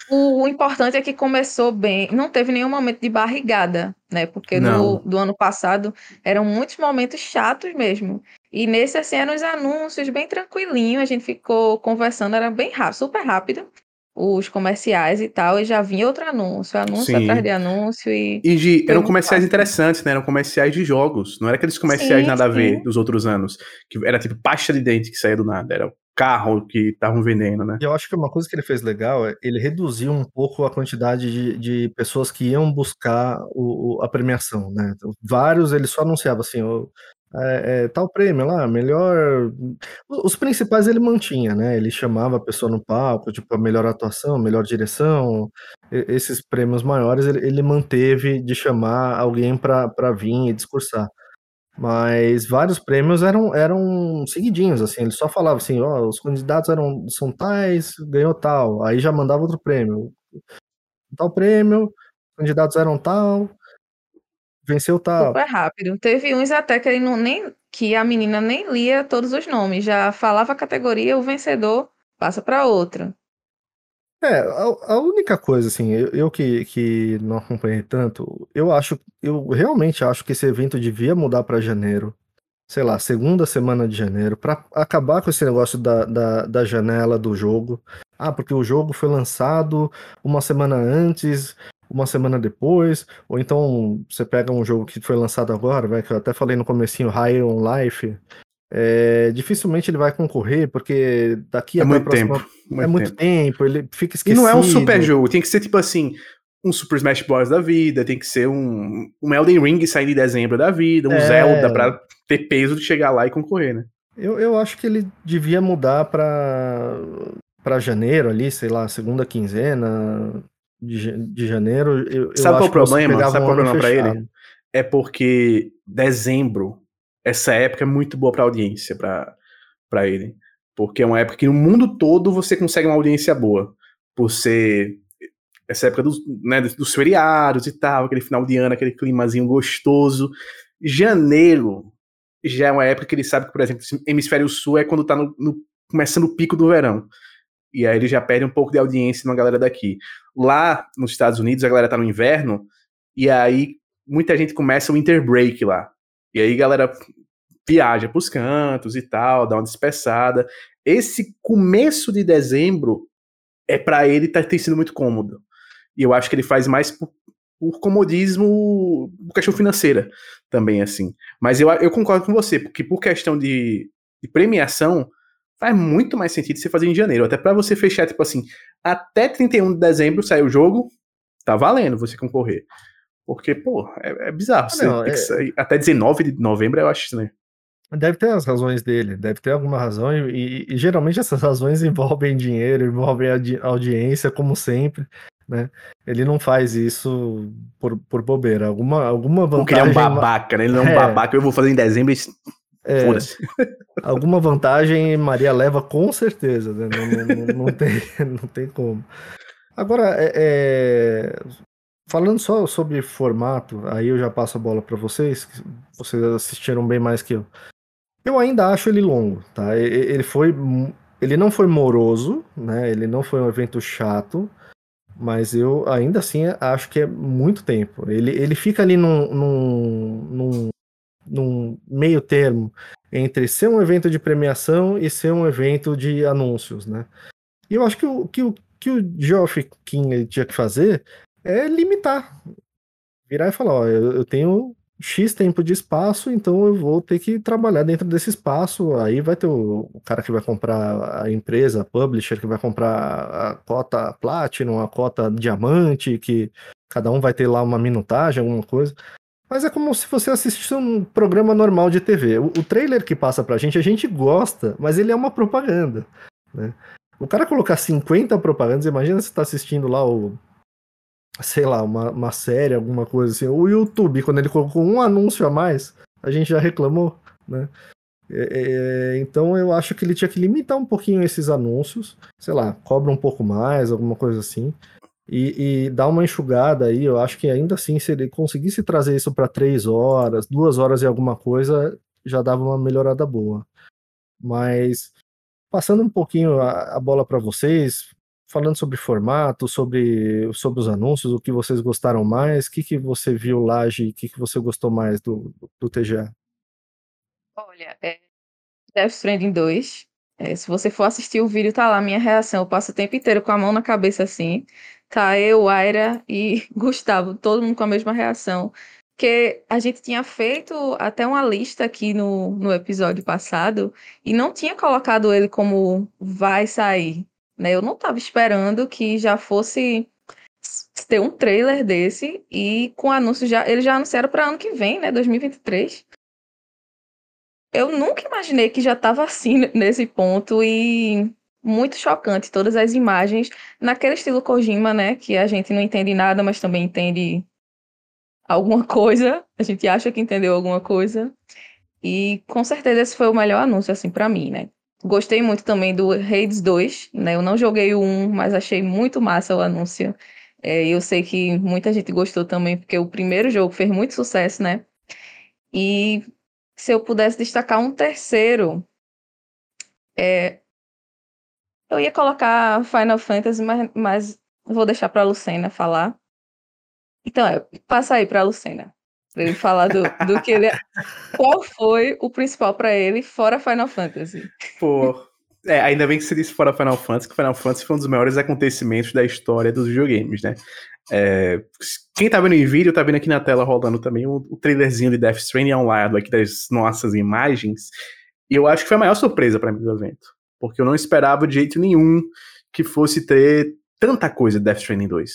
o, o, importante é que começou bem, não teve nenhum momento de barrigada, né? Porque no, do ano passado eram muitos momentos chatos mesmo. E nesse, assim, eram os anúncios bem tranquilinho, a gente ficou conversando, era bem rápido, super rápido os comerciais e tal, e já vinha outro anúncio, anúncio Sim. atrás de anúncio e... E de, eram comerciais fácil. interessantes, né? Eram comerciais de jogos, não era aqueles comerciais sim, nada a ver dos outros anos, que era tipo pasta de dente que saía do nada, era carro que estavam vendendo, né? Eu acho que uma coisa que ele fez legal é ele reduziu um pouco a quantidade de, de pessoas que iam buscar o, o, a premiação, né? Vários ele só anunciava assim, é, é, tal prêmio lá, melhor. Os principais ele mantinha, né? Ele chamava a pessoa no palco, tipo, a melhor atuação, melhor direção. esses prêmios maiores ele, ele manteve de chamar alguém para vir e discursar. Mas vários prêmios eram, eram seguidinhos, assim, ele só falava assim, ó, oh, os candidatos eram, são tais, ganhou tal, aí já mandava outro prêmio. Tal prêmio, candidatos eram tal, venceu tal. Super rápido. Teve uns até que ele não nem que a menina nem lia todos os nomes, já falava a categoria, o vencedor passa para outra. É, a, a, única coisa, assim, eu, eu, que, que não acompanhei tanto, eu acho, eu realmente acho que esse evento devia mudar para janeiro, sei lá, segunda semana de janeiro, para acabar com esse negócio da, da, da janela do jogo. Ah, porque o jogo foi lançado uma semana antes, uma semana depois, ou então você pega um jogo que foi lançado agora, vai, que eu até falei no comecinho, High on Life, é, dificilmente ele vai concorrer, porque daqui é até muito próxima, tempo. Muito é muito tempo. tempo, ele fica esquecido. E não é um super jogo, tem que ser tipo assim, um Super Smash Bros. da vida, tem que ser um, um Elden Ring saindo em dezembro da vida, um é... Zelda pra ter peso de chegar lá e concorrer, né? Eu, eu acho que ele devia mudar pra, pra janeiro ali, sei lá, segunda quinzena, de, de janeiro. Eu, Sabe qual o problema? Sabe qual o problema para ele? É porque dezembro, essa época é muito boa para audiência para ele. Porque é uma época que no mundo todo você consegue uma audiência boa. Por ser essa época dos, né, dos feriados e tal, aquele final de ano, aquele climazinho gostoso. Janeiro já é uma época que ele sabe que, por exemplo, hemisfério sul é quando tá no, no, começando o pico do verão. E aí ele já perde um pouco de audiência na galera daqui. Lá nos Estados Unidos, a galera tá no inverno, e aí muita gente começa o winter break lá. E aí galera viaja pros cantos e tal, dá uma dispersada. Esse começo de dezembro é para ele tá, tem sido muito cômodo. E eu acho que ele faz mais por, por comodismo, por questão financeira também, assim. Mas eu, eu concordo com você, porque por questão de, de premiação, faz muito mais sentido você fazer em janeiro. Até para você fechar, tipo assim, até 31 de dezembro sai o jogo, tá valendo você concorrer. Porque, pô, é, é bizarro. Ah, não, é... Sair, até 19 de novembro eu acho né? Deve ter as razões dele, deve ter alguma razão, e, e, geralmente essas razões envolvem dinheiro, envolvem audi audiência, como sempre, né? Ele não faz isso por, por bobeira. Alguma, alguma vantagem. Porque ele é um babaca, né? Ele não é um é. babaca, eu vou fazer em dezembro e é, alguma vantagem Maria leva com certeza, né? não, não, não, tem, não tem como. Agora, é, é, falando só sobre formato, aí eu já passo a bola para vocês, vocês assistiram bem mais que eu. Eu ainda acho ele longo, tá? Ele foi, ele não foi moroso, né? Ele não foi um evento chato, mas eu ainda assim acho que é muito tempo. Ele, ele fica ali num, num, num num meio termo entre ser um evento de premiação e ser um evento de anúncios, né? E eu acho que o que o, que o Geoff King tinha que fazer é limitar. Virar e falar, ó, eu, eu tenho X tempo de espaço, então eu vou ter que trabalhar dentro desse espaço. Aí vai ter o, o, cara que vai comprar a empresa, a publisher, que vai comprar a cota Platinum, a cota Diamante, que cada um vai ter lá uma minutagem, alguma coisa. Mas é como se você assistisse um programa normal de TV. O, o trailer que passa pra gente, a gente gosta, mas ele é uma propaganda. Né? O cara colocar 50 propagandas, imagina você tá assistindo lá o. Sei lá, uma, uma série, alguma coisa assim. O YouTube, quando ele colocou um anúncio a mais, a gente já reclamou, né? É, é, então eu acho que ele tinha que limitar um pouquinho esses anúncios, sei lá, cobra um pouco mais, alguma coisa assim e, e dar uma enxugada aí. Eu acho que ainda assim, se ele conseguisse trazer isso para três horas, duas horas e alguma coisa, já dava uma melhorada boa. Mas passando um pouquinho a, a bola para vocês, falando sobre formato, sobre, sobre os anúncios, o que vocês gostaram mais, o que, que você viu lá, Gi, o que, que você gostou mais do, do TGA? Olha, é Death Stranding 2. É, se você for assistir o vídeo, tá lá minha reação. Eu passo o tempo inteiro com a mão na cabeça assim. Tá eu, Aira e Gustavo, todo mundo com a mesma reação. Porque a gente tinha feito até uma lista aqui no, no episódio passado e não tinha colocado ele como vai sair. Né? Eu não estava esperando que já fosse ter um trailer desse e com anúncio já. Eles já anunciaram para ano que vem, né? 2023. Eu nunca imaginei que já estava assim nesse ponto e muito chocante todas as imagens naquele estilo Kojima, né? Que a gente não entende nada, mas também entende alguma coisa. A gente acha que entendeu alguma coisa. E com certeza esse foi o melhor anúncio assim para mim, né? Gostei muito também do Hades 2, né? Eu não joguei o 1, mas achei muito massa o anúncio. É, eu sei que muita gente gostou também, porque o primeiro jogo fez muito sucesso, né? E se eu pudesse destacar um terceiro, é, eu ia colocar Final Fantasy, mas, mas vou deixar para a Lucena falar. Então, é, passa aí para a Lucena. Pra ele falar do, do que ele. É. Qual foi o principal para ele, fora Final Fantasy? Pô. É, ainda bem que você disse fora Final Fantasy, que Final Fantasy foi um dos maiores acontecimentos da história dos videogames, né? É, quem tá vendo em vídeo, tá vendo aqui na tela rolando também o, o trailerzinho de Death Stranding ao lado aqui das nossas imagens. E eu acho que foi a maior surpresa para mim do evento. Porque eu não esperava de jeito nenhum que fosse ter tanta coisa de Death Stranding 2.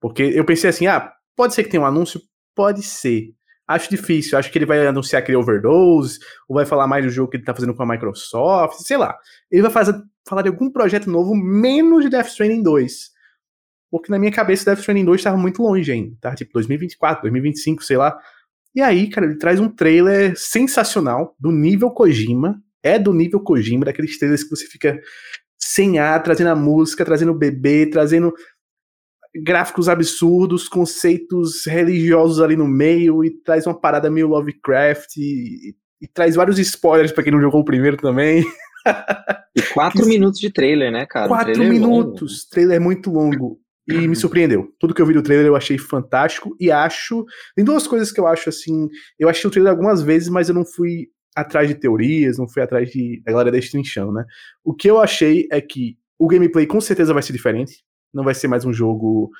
Porque eu pensei assim, ah, pode ser que tenha um anúncio, Pode ser. Acho difícil. Acho que ele vai anunciar aquele overdose, ou vai falar mais do jogo que ele tá fazendo com a Microsoft, sei lá. Ele vai fazer, falar de algum projeto novo, menos de Death Stranding 2. Porque na minha cabeça Death Stranding 2 estava muito longe ainda, tá? Tipo 2024, 2025, sei lá. E aí, cara, ele traz um trailer sensacional, do nível Kojima. É do nível Kojima, daqueles trailers que você fica sem ar, trazendo a música, trazendo o bebê, trazendo gráficos absurdos, conceitos religiosos ali no meio, e traz uma parada meio Lovecraft, e, e traz vários spoilers para quem não jogou o primeiro também. E quatro minutos de trailer, né, cara? Quatro trailer minutos, é trailer muito longo. E me surpreendeu. Tudo que eu vi do trailer eu achei fantástico e acho. Tem duas coisas que eu acho assim. Eu achei o trailer algumas vezes, mas eu não fui atrás de teorias, não fui atrás de, da galera destrinchando, né? O que eu achei é que o gameplay com certeza vai ser diferente não vai ser mais um jogo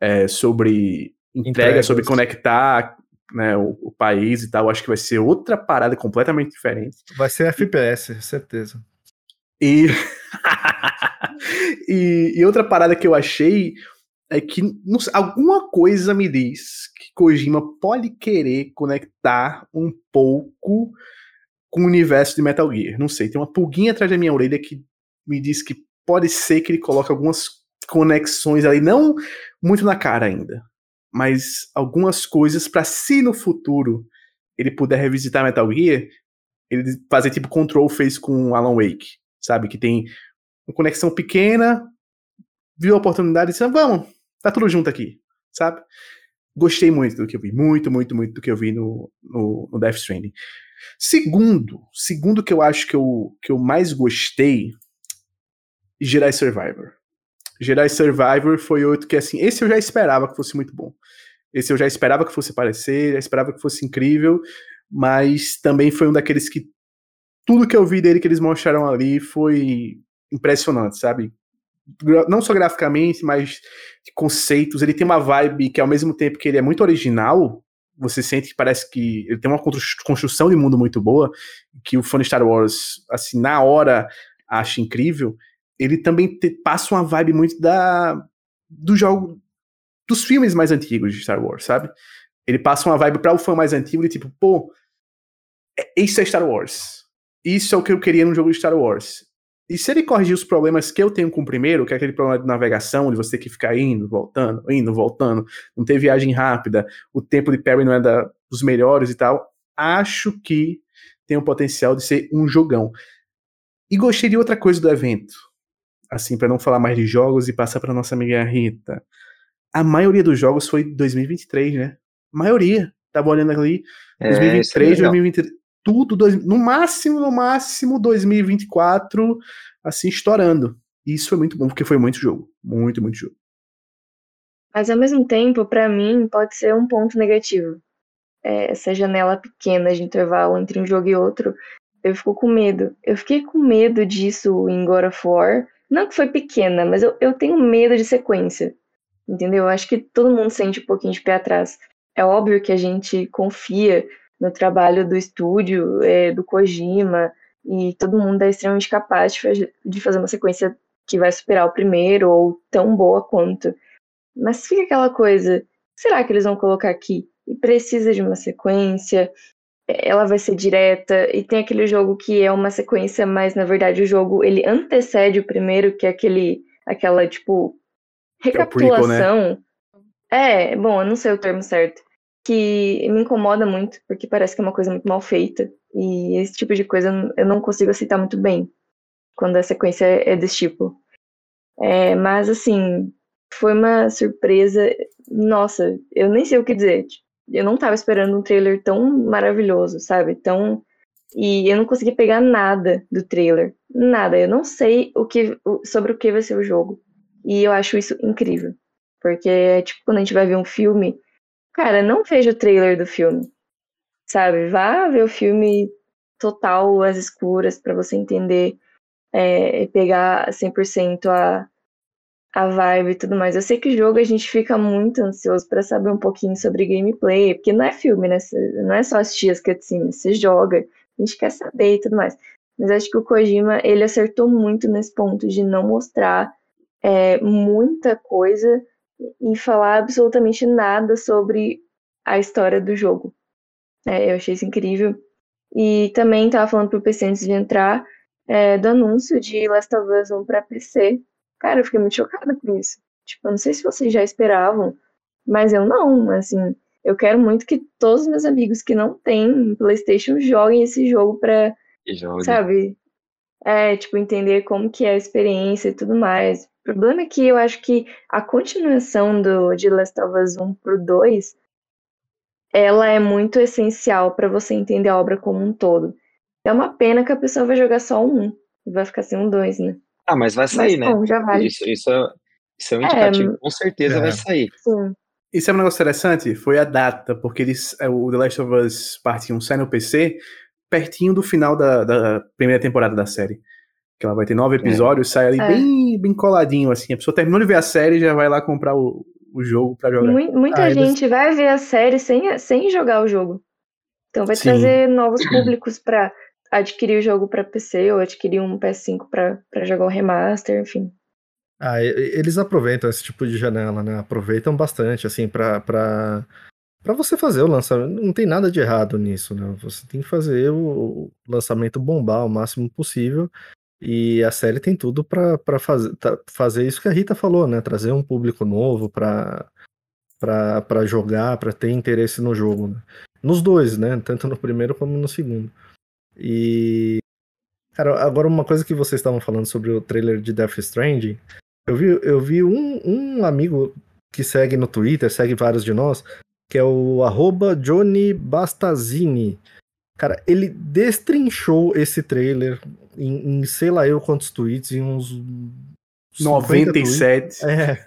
é, sobre entrega, Entregas. sobre conectar né, o, o, país e tal. Acho que vai ser outra parada completamente diferente. Vai ser FPS, certeza. E, e, e, outra parada que eu achei é que não, alguma coisa me diz que Kojima pode querer conectar um pouco com o universo de Metal Gear. Não sei, tem uma pulguinha atrás da minha orelha que me diz que pode ser que ele coloque algumas conexões ali, não muito na cara ainda, mas algumas coisas para se no futuro ele puder revisitar Metal Gear, ele fazer tipo Control fez com Alan Wake, sabe? Que tem uma conexão pequena, viu a oportunidade e disse, vamos, tá tudo junto aqui, sabe? Gostei muito do que eu vi, muito, muito, muito do que eu vi no, no, no Death Stranding. Segundo, segundo que eu acho que eu, que eu mais gostei, Jedi Survivor. Jedi Survivor foi outro que, assim, esse eu já esperava que fosse muito bom. Esse eu já esperava que fosse aparecer, já esperava que fosse incrível, mas também foi um daqueles que tudo que eu vi dele que eles mostraram ali foi impressionante, sabe? Não só graficamente, mas de conceitos. Ele tem uma vibe que, ao mesmo tempo que ele é muito original, você sente que parece que ele tem uma construção de mundo muito boa, que o fã de Star Wars, assim, na hora acha incrível ele também te, passa uma vibe muito da do jogo dos filmes mais antigos de Star Wars, sabe? Ele passa uma vibe para o fã mais antigo de tipo, pô, é, isso é Star Wars. Isso é o que eu queria num jogo de Star Wars. E se ele corrigir os problemas que eu tenho com o primeiro, que é aquele problema de navegação, de você ter que ficar indo, voltando, indo, voltando, não ter viagem rápida, o tempo de Perry não é da, dos melhores e tal, acho que tem o potencial de ser um jogão. E gostei de outra coisa do evento assim, para não falar mais de jogos e passar para nossa amiga Rita. A maioria dos jogos foi 2023, né? A maioria. Tava olhando ali. É, 2023, é 2023. tudo, dois, no máximo, no máximo 2024, assim, estourando. E isso foi muito bom, porque foi muito jogo. Muito, muito jogo. Mas ao mesmo tempo, para mim, pode ser um ponto negativo. É, essa janela pequena de intervalo entre um jogo e outro, eu fico com medo. Eu fiquei com medo disso em God of War. Não que foi pequena, mas eu, eu tenho medo de sequência. Entendeu? Eu acho que todo mundo sente um pouquinho de pé atrás. É óbvio que a gente confia no trabalho do estúdio, é, do Kojima, e todo mundo é extremamente capaz de, fazer uma sequência que vai superar o primeiro ou tão boa quanto. Mas fica aquela coisa, será que eles vão colocar aqui? E precisa de uma sequência, ela vai ser direta, e tem aquele jogo que é uma sequência, mas na verdade o jogo ele antecede o primeiro, que é aquele, aquela tipo recapitulação. É, né? é, bom, eu não sei o termo certo, que me incomoda muito, porque parece que é uma coisa muito mal feita, e esse tipo de coisa eu não consigo aceitar muito bem, quando a sequência é desse tipo. É, mas assim, foi uma surpresa. Nossa, eu nem sei o que dizer. Eu não tava esperando um trailer tão maravilhoso, sabe? Tão. E eu não consegui pegar nada do trailer. Nada. Eu não sei o que, sobre o que vai ser o jogo. E eu acho isso incrível. Porque tipo quando a gente vai ver um filme. Cara, não veja o trailer do filme. Sabe? Vá ver o filme total, às escuras, para você entender é, pegar 100% a, a vibe e tudo mais. Eu sei que o jogo a gente fica muito ansioso para saber um pouquinho sobre gameplay, porque não é filme, né? Não é só assistir as cutscenes, você joga, a gente quer saber e tudo mais. Mas acho que o Kojima, ele acertou muito nesse ponto de não mostrar é, muita coisa e falar absolutamente nada sobre a história do jogo. É, eu achei isso incrível. E também estava falando pro PC antes de entrar é, do anúncio de Last of Us 1 para PC, Cara, eu fiquei muito chocada com isso. Tipo, eu não sei se vocês já esperavam, mas eu não, assim, eu quero muito que todos os meus amigos que não têm PlayStation joguem esse jogo pra, sabe? É, tipo, entender como que é a experiência e tudo mais. O problema é que eu acho que a continuação do de Last of Us 1 pro 2, ela é muito essencial para você entender a obra como um todo. É uma pena que a pessoa vai jogar só um e vai ficar sem um 2, né? Ah, mas vai sair, mas, né? Bom, já vale. Isso, isso, é, isso é um indicativo, é, com certeza é. vai sair. Sim. Isso é um negócio interessante, foi a data, porque eles, é, o The Last of Us Part 1 sai no PC pertinho do final da, da primeira temporada da série. Que ela vai ter nove é. episódios, é. sai ali é. bem, bem coladinho, assim. A pessoa terminou de ver a série e já vai lá comprar o, o jogo pra jogar. Muita ah, gente eles... vai ver a série sem, sem jogar o jogo. Então vai Sim. trazer novos públicos pra adquirir o jogo para PC ou adquirir um PS5 para jogar o remaster, enfim. Ah, eles aproveitam esse tipo de janela, né? Aproveitam bastante, assim, para pra, pra você fazer o lançamento. Não tem nada de errado nisso, né? Você tem que fazer o lançamento bombar o máximo possível. E a série tem tudo para fazer, tá, fazer isso que a Rita falou, né? Trazer um público novo para para jogar, para ter interesse no jogo. Né? Nos dois, né? Tanto no primeiro como no segundo. E. Cara, agora uma coisa que vocês estavam falando sobre o trailer de Death Stranding. Eu vi, eu vi um, um amigo que segue no Twitter, segue vários de nós, que é o arroba Johnny Bastazini. Cara, ele destrinchou esse trailer em, em sei lá eu quantos tweets, em uns. 97. Tweets. É.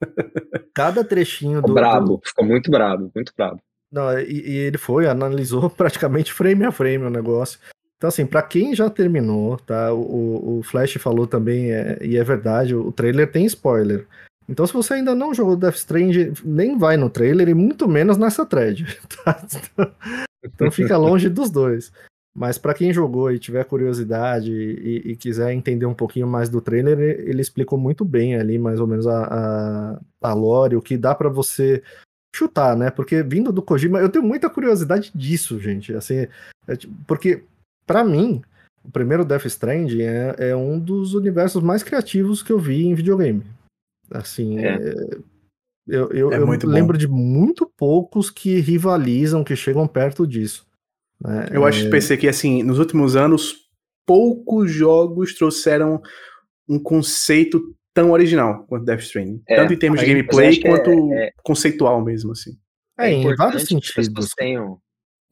Cada trechinho ficou do. Brabo, do... ficou muito brabo, muito brabo. Não, e, e, ele foi, analisou praticamente frame a frame o negócio. Então, assim, para quem já terminou, tá? O, o Flash falou também, é, e é verdade, o trailer tem spoiler. Então, se você ainda não jogou Death Strange, nem vai no trailer e muito menos nessa thread, tá? Então, fica longe dos dois. Mas para quem jogou e tiver curiosidade e, e, quiser entender um pouquinho mais do trailer, ele explicou muito bem ali, mais ou menos, a, a, a lore, o que dá para você chutar, né? Porque vindo do Kojima, eu tenho muita curiosidade disso, gente. Assim, é, porque para mim, o primeiro Death Stranding é, é, um dos universos mais criativos que eu vi em videogame. Assim, é. é eu, eu, é eu lembro bom. de muito poucos que rivalizam, que chegam perto disso. Né? Eu acho que pensei que assim, nos últimos anos, poucos jogos trouxeram um conceito tão original quanto Death Stranding. É, tanto em termos de gameplay quanto é, é, conceitual mesmo, assim. É, em vários sentidos. Tenham,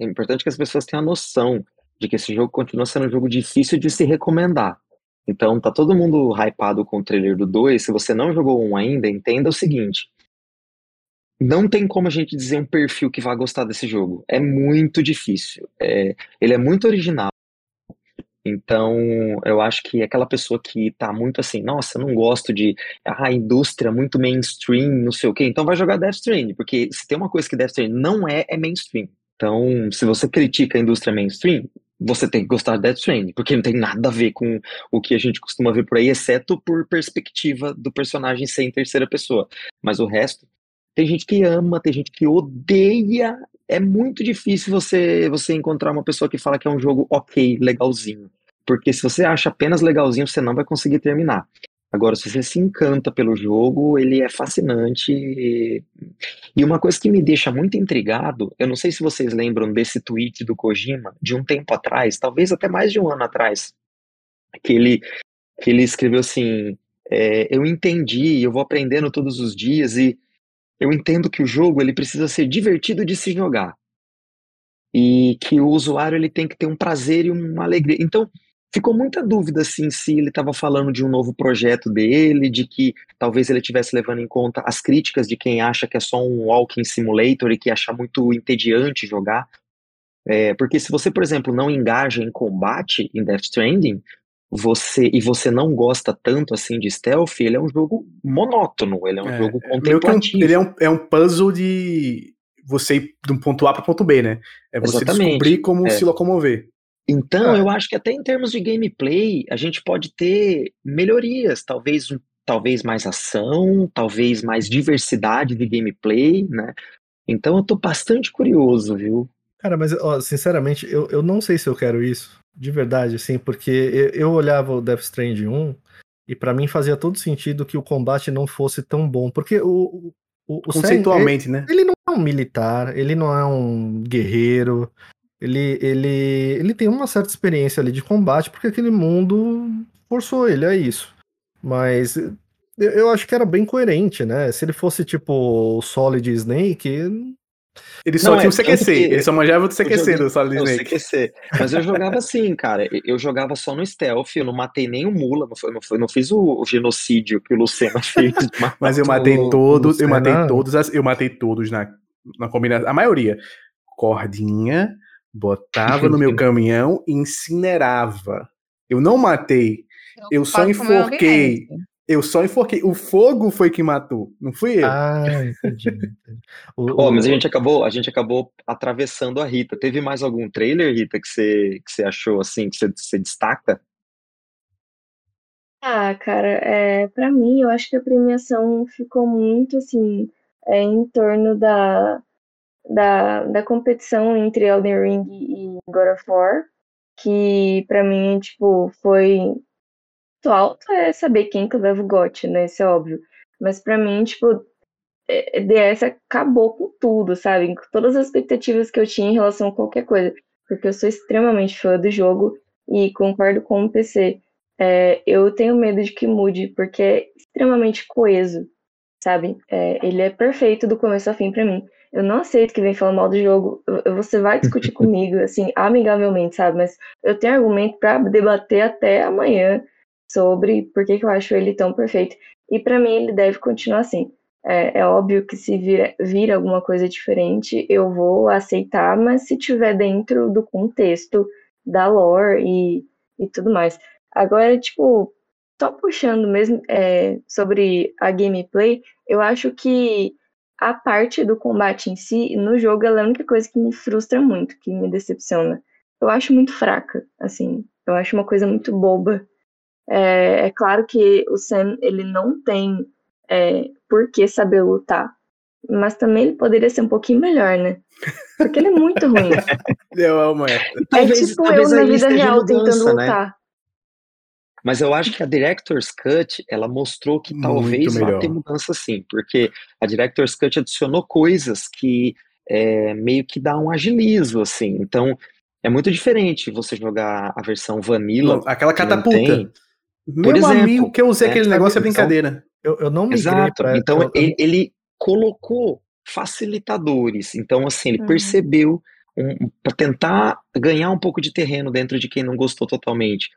é importante que as pessoas tenham a noção de que esse jogo continua sendo um jogo difícil de se recomendar. Então, tá todo mundo hypado com o trailer do 2. Se você não jogou um ainda, entenda o seguinte: não tem como a gente dizer um perfil que vai gostar desse jogo. É muito difícil. É, ele é muito original. Então, eu acho que aquela pessoa que tá muito assim, nossa, não gosto de ah, indústria muito mainstream, não sei o quê, então vai jogar Death Stranding, porque se tem uma coisa que Death Stranding não é, é mainstream. Então, se você critica a indústria mainstream, você tem que gostar de Death Stranding, porque não tem nada a ver com o que a gente costuma ver por aí, exceto por perspectiva do personagem ser em terceira pessoa. Mas o resto, tem gente que ama, tem gente que odeia. É muito difícil você você encontrar uma pessoa que fala que é um jogo ok, legalzinho. Porque se você acha apenas legalzinho, você não vai conseguir terminar. Agora, se você se encanta pelo jogo, ele é fascinante. E uma coisa que me deixa muito intrigado, eu não sei se vocês lembram desse tweet do Kojima, de um tempo atrás, talvez até mais de um ano atrás, que ele, que ele escreveu assim: é, Eu entendi, eu vou aprendendo todos os dias e eu entendo que o jogo ele precisa ser divertido de se jogar. E que o usuário ele tem que ter um prazer e uma alegria. Então, ficou muita dúvida assim se ele estava falando de um novo projeto dele, de que talvez ele estivesse levando em conta as críticas de quem acha que é só um walking simulator e que acha muito entediante jogar. É, porque se você, por exemplo, não engaja em combate em Death Stranding, você e você não gosta tanto assim de stealth, ele é um jogo monótono, ele é um é, jogo contemplativo. É um, ele é um, é um puzzle de você ir de um ponto A para o ponto B, né? É você Exatamente. descobrir como é. se locomover. Então, é. eu acho que até em termos de gameplay, a gente pode ter melhorias, talvez talvez mais ação, talvez mais diversidade de gameplay, né? Então eu tô bastante curioso, viu? Cara, mas ó, sinceramente, eu, eu não sei se eu quero isso. De verdade, assim, porque eu, eu olhava o Death Stranding 1 e para mim fazia todo sentido que o combate não fosse tão bom. Porque o. o, o Conceitualmente, Sam, ele, né? Ele não é um militar, ele não é um guerreiro. Ele, ele, ele tem uma certa experiência ali de combate, porque aquele mundo forçou ele a isso. Mas eu, eu acho que era bem coerente, né? Se ele fosse tipo o Solid Snake, ele só não, tinha é, o CQC, ele só manjava do CQC do Solid Snake. CQC. Mas eu jogava assim, cara. Eu jogava só no stealth, eu não matei nem o Mula, não, foi, não, foi, não fiz o, o, genocídio que o Lucena fez. Mas eu matei todos, eu matei todos, eu matei todos na, na combinação. A maioria. Cordinha, botava no meu caminhão e incinerava. Eu não matei, eu só enforquei. Eu só enforquei. O fogo foi que matou, não fui eu. Ah, entendi. o, oh, mas a gente acabou, a gente acabou atravessando a Rita. Teve mais algum trailer, Rita, que você, que você achou assim, que você, você destaca? Ah, cara, é, para mim, eu acho que a premiação ficou muito assim, é, em torno da, da, da competição entre Elden Ring e God of War, que para mim, tipo, foi muito alto é saber quem que leva o GOT, né? Isso é óbvio. Mas para mim, tipo, é, DS acabou com tudo, sabe? Com todas as expectativas que eu tinha em relação a qualquer coisa. Porque eu sou extremamente fã do jogo e concordo com o PC. É, eu tenho medo de que mude, porque é extremamente coeso, sabe? É, ele é perfeito do começo ao fim para mim. Eu não aceito que vem falando mal do jogo. Você vai discutir comigo, assim, amigavelmente, sabe? Mas eu tenho argumento para debater até amanhã sobre por que, que eu acho ele tão perfeito. E para mim ele deve continuar assim. É, é óbvio que se vir, vir alguma coisa diferente, eu vou aceitar, mas se tiver dentro do contexto da lore e, e tudo mais. Agora, tipo, só puxando mesmo é, sobre a gameplay, eu acho que a parte do combate em si, no jogo, ela é a única coisa que me frustra muito, que me decepciona. Eu acho muito fraca, assim. Eu acho uma coisa muito boba. É, é claro que o Sam ele não tem é, por que saber lutar, mas também ele poderia ser um pouquinho melhor, né? Porque ele é muito ruim. eu amo é. Talvez, é tipo talvez eu na vida real mudança, tentando né? lutar. Mas eu acho que a Director's Cut, ela mostrou que talvez vá ter mudança sim, porque a Director's Cut adicionou coisas que é, meio que dá um agilismo, assim. Então, é muito diferente você jogar a versão vanilla. Aquela catapulta. Meu Por exemplo, amigo que eu usei né, aquele negócio é brincadeira. Eu, eu não me Exato. Pra, então eu, ele, ele, colocou facilitadores. Então, assim, ele uhum. percebeu um, para tentar ganhar um pouco de terreno dentro de quem não gostou totalmente.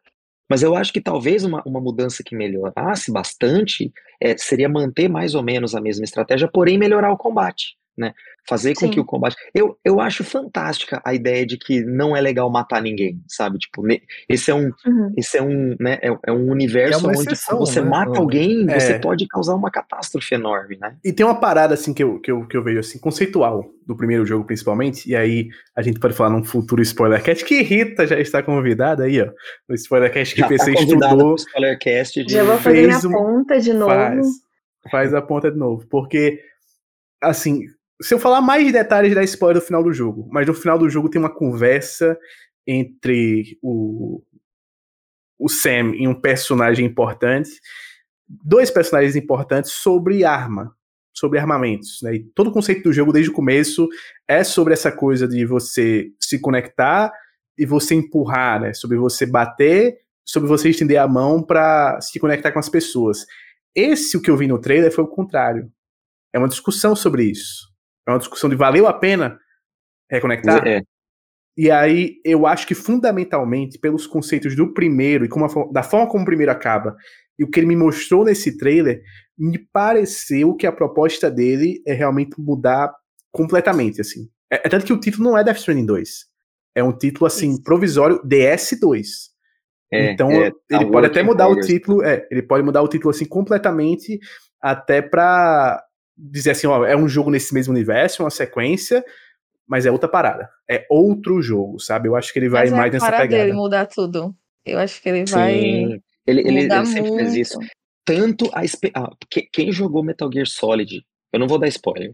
Mas eu acho que talvez uma, uma mudança que melhorasse bastante é, seria manter mais ou menos a mesma estratégia, porém melhorar o combate né? Fazer com Sim. que o combate. Eu, eu acho fantástica a ideia de que não é legal matar ninguém, sabe? Tipo, esse é um, uhum. esse é um, né? É, é um universo é onde exceção, você né? mata alguém, é. você pode causar uma catástrofe enorme, né? E tem uma parada assim que eu, que eu, que eu vejo assim, conceitual do primeiro jogo, principalmente, e aí a gente pode falar num futuro spoilercast que Rita já está convidada aí, ó. No spoilercast que já PC tá estudou. Spoilercast de... Já vou fazer minha um... ponta de novo. Faz, faz a ponta de novo, porque assim, se eu falar mais detalhes da spoiler do final do jogo, mas no final do jogo tem uma conversa entre o, o Sam e um personagem importante, dois personagens importantes sobre arma, sobre armamentos. Né? E todo o conceito do jogo, desde o começo, é sobre essa coisa de você se conectar e você empurrar, né? sobre você bater, sobre você estender a mão para se conectar com as pessoas. Esse, o que eu vi no trailer, foi o contrário. É uma discussão sobre isso. É uma discussão de valeu a pena reconectar. É. E aí eu acho que fundamentalmente pelos conceitos do primeiro e como a, da forma como o primeiro acaba e o que ele me mostrou nesse trailer, me pareceu que a proposta dele é realmente mudar completamente assim. É, é tanto que o título não é Death Stranding 2. É um título assim Isso. provisório DS2. É, então é, ele pode até mudar o título, é, ele pode mudar o título assim completamente até para dizer assim, ó, é um jogo nesse mesmo universo, uma sequência, mas é outra parada. É outro jogo, sabe? Eu acho que ele vai mas é mais nessa pegada. dele mudar tudo. Eu acho que ele vai. Sim. Ele, ele, ele sempre fez isso. Tanto a. Ah, quem jogou Metal Gear Solid, eu não vou dar spoiler,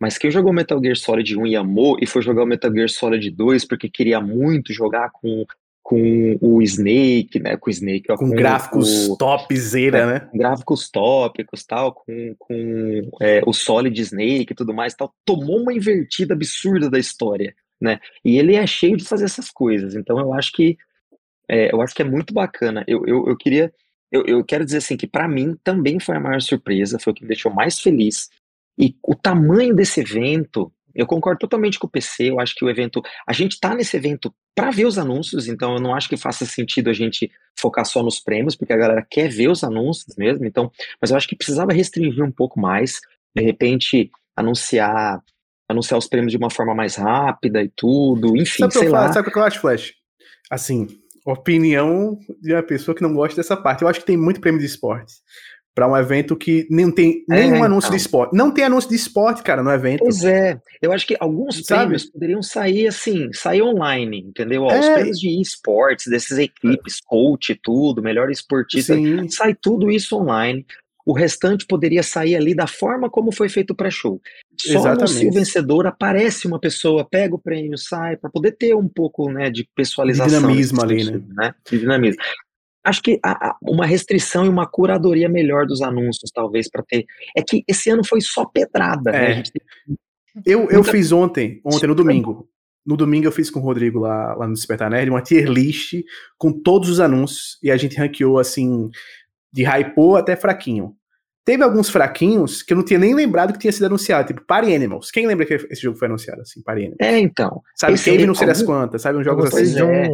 mas quem jogou Metal Gear Solid 1 e amou, e foi jogar o Metal Gear Solid 2 porque queria muito jogar com com o Snake, né? Com o Snake, com, com, gráficos o, topzera, é, né? Gráficos tópicos, tal, com, com é, o Solid Snake e tudo mais, tal. Tomou uma invertida absurda da história, né? E ele é cheio de fazer essas coisas. Então eu acho que é, eu acho que é muito bacana. Eu, eu, eu queria, eu, eu quero dizer assim que para mim também foi a maior surpresa, foi o que me deixou mais feliz. E o tamanho desse evento eu concordo totalmente com o PC, eu acho que o evento. A gente está nesse evento para ver os anúncios, então eu não acho que faça sentido a gente focar só nos prêmios, porque a galera quer ver os anúncios mesmo, então. Mas eu acho que precisava restringir um pouco mais, de repente anunciar anunciar os prêmios de uma forma mais rápida e tudo, enfim, sabe sei lá. Sabe o que eu acho, Flash? Assim, opinião de uma pessoa que não gosta dessa parte. Eu acho que tem muito prêmio de esporte para um evento que nem tem é, nenhum é, anúncio então. de esporte. Não tem anúncio de esporte, cara, no evento. Pois é. Eu acho que alguns Sabe? prêmios poderiam sair assim, sair online, entendeu? Ó, é. Os prêmios de esportes, dessas equipes, coach, tudo, melhor esportista, Sim. sai tudo isso online. O restante poderia sair ali da forma como foi feito o pré-show. Só Exatamente. no o vencedor aparece uma pessoa, pega o prêmio, sai, para poder ter um pouco né, de pessoalização. De dinamismo ali, né? né? De dinamismo acho que a, uma restrição e uma curadoria melhor dos anúncios, talvez, para ter. É que esse ano foi só pedrada, né? é. né? Tem... Eu, eu fiz ontem, ontem no domingo. No domingo eu fiz com o Rodrigo lá, lá no Despertar Nerd uma tier list com todos os anúncios e a gente ranqueou assim, de hypou até fraquinho. Teve alguns fraquinhos que eu não tinha nem lembrado que tinha sido anunciado, tipo Party Animals. Quem lembra que esse jogo foi anunciado assim, Party Animals? É, então. Sabe, Cave não sei das quantas, sabe? Um jogo assim. É.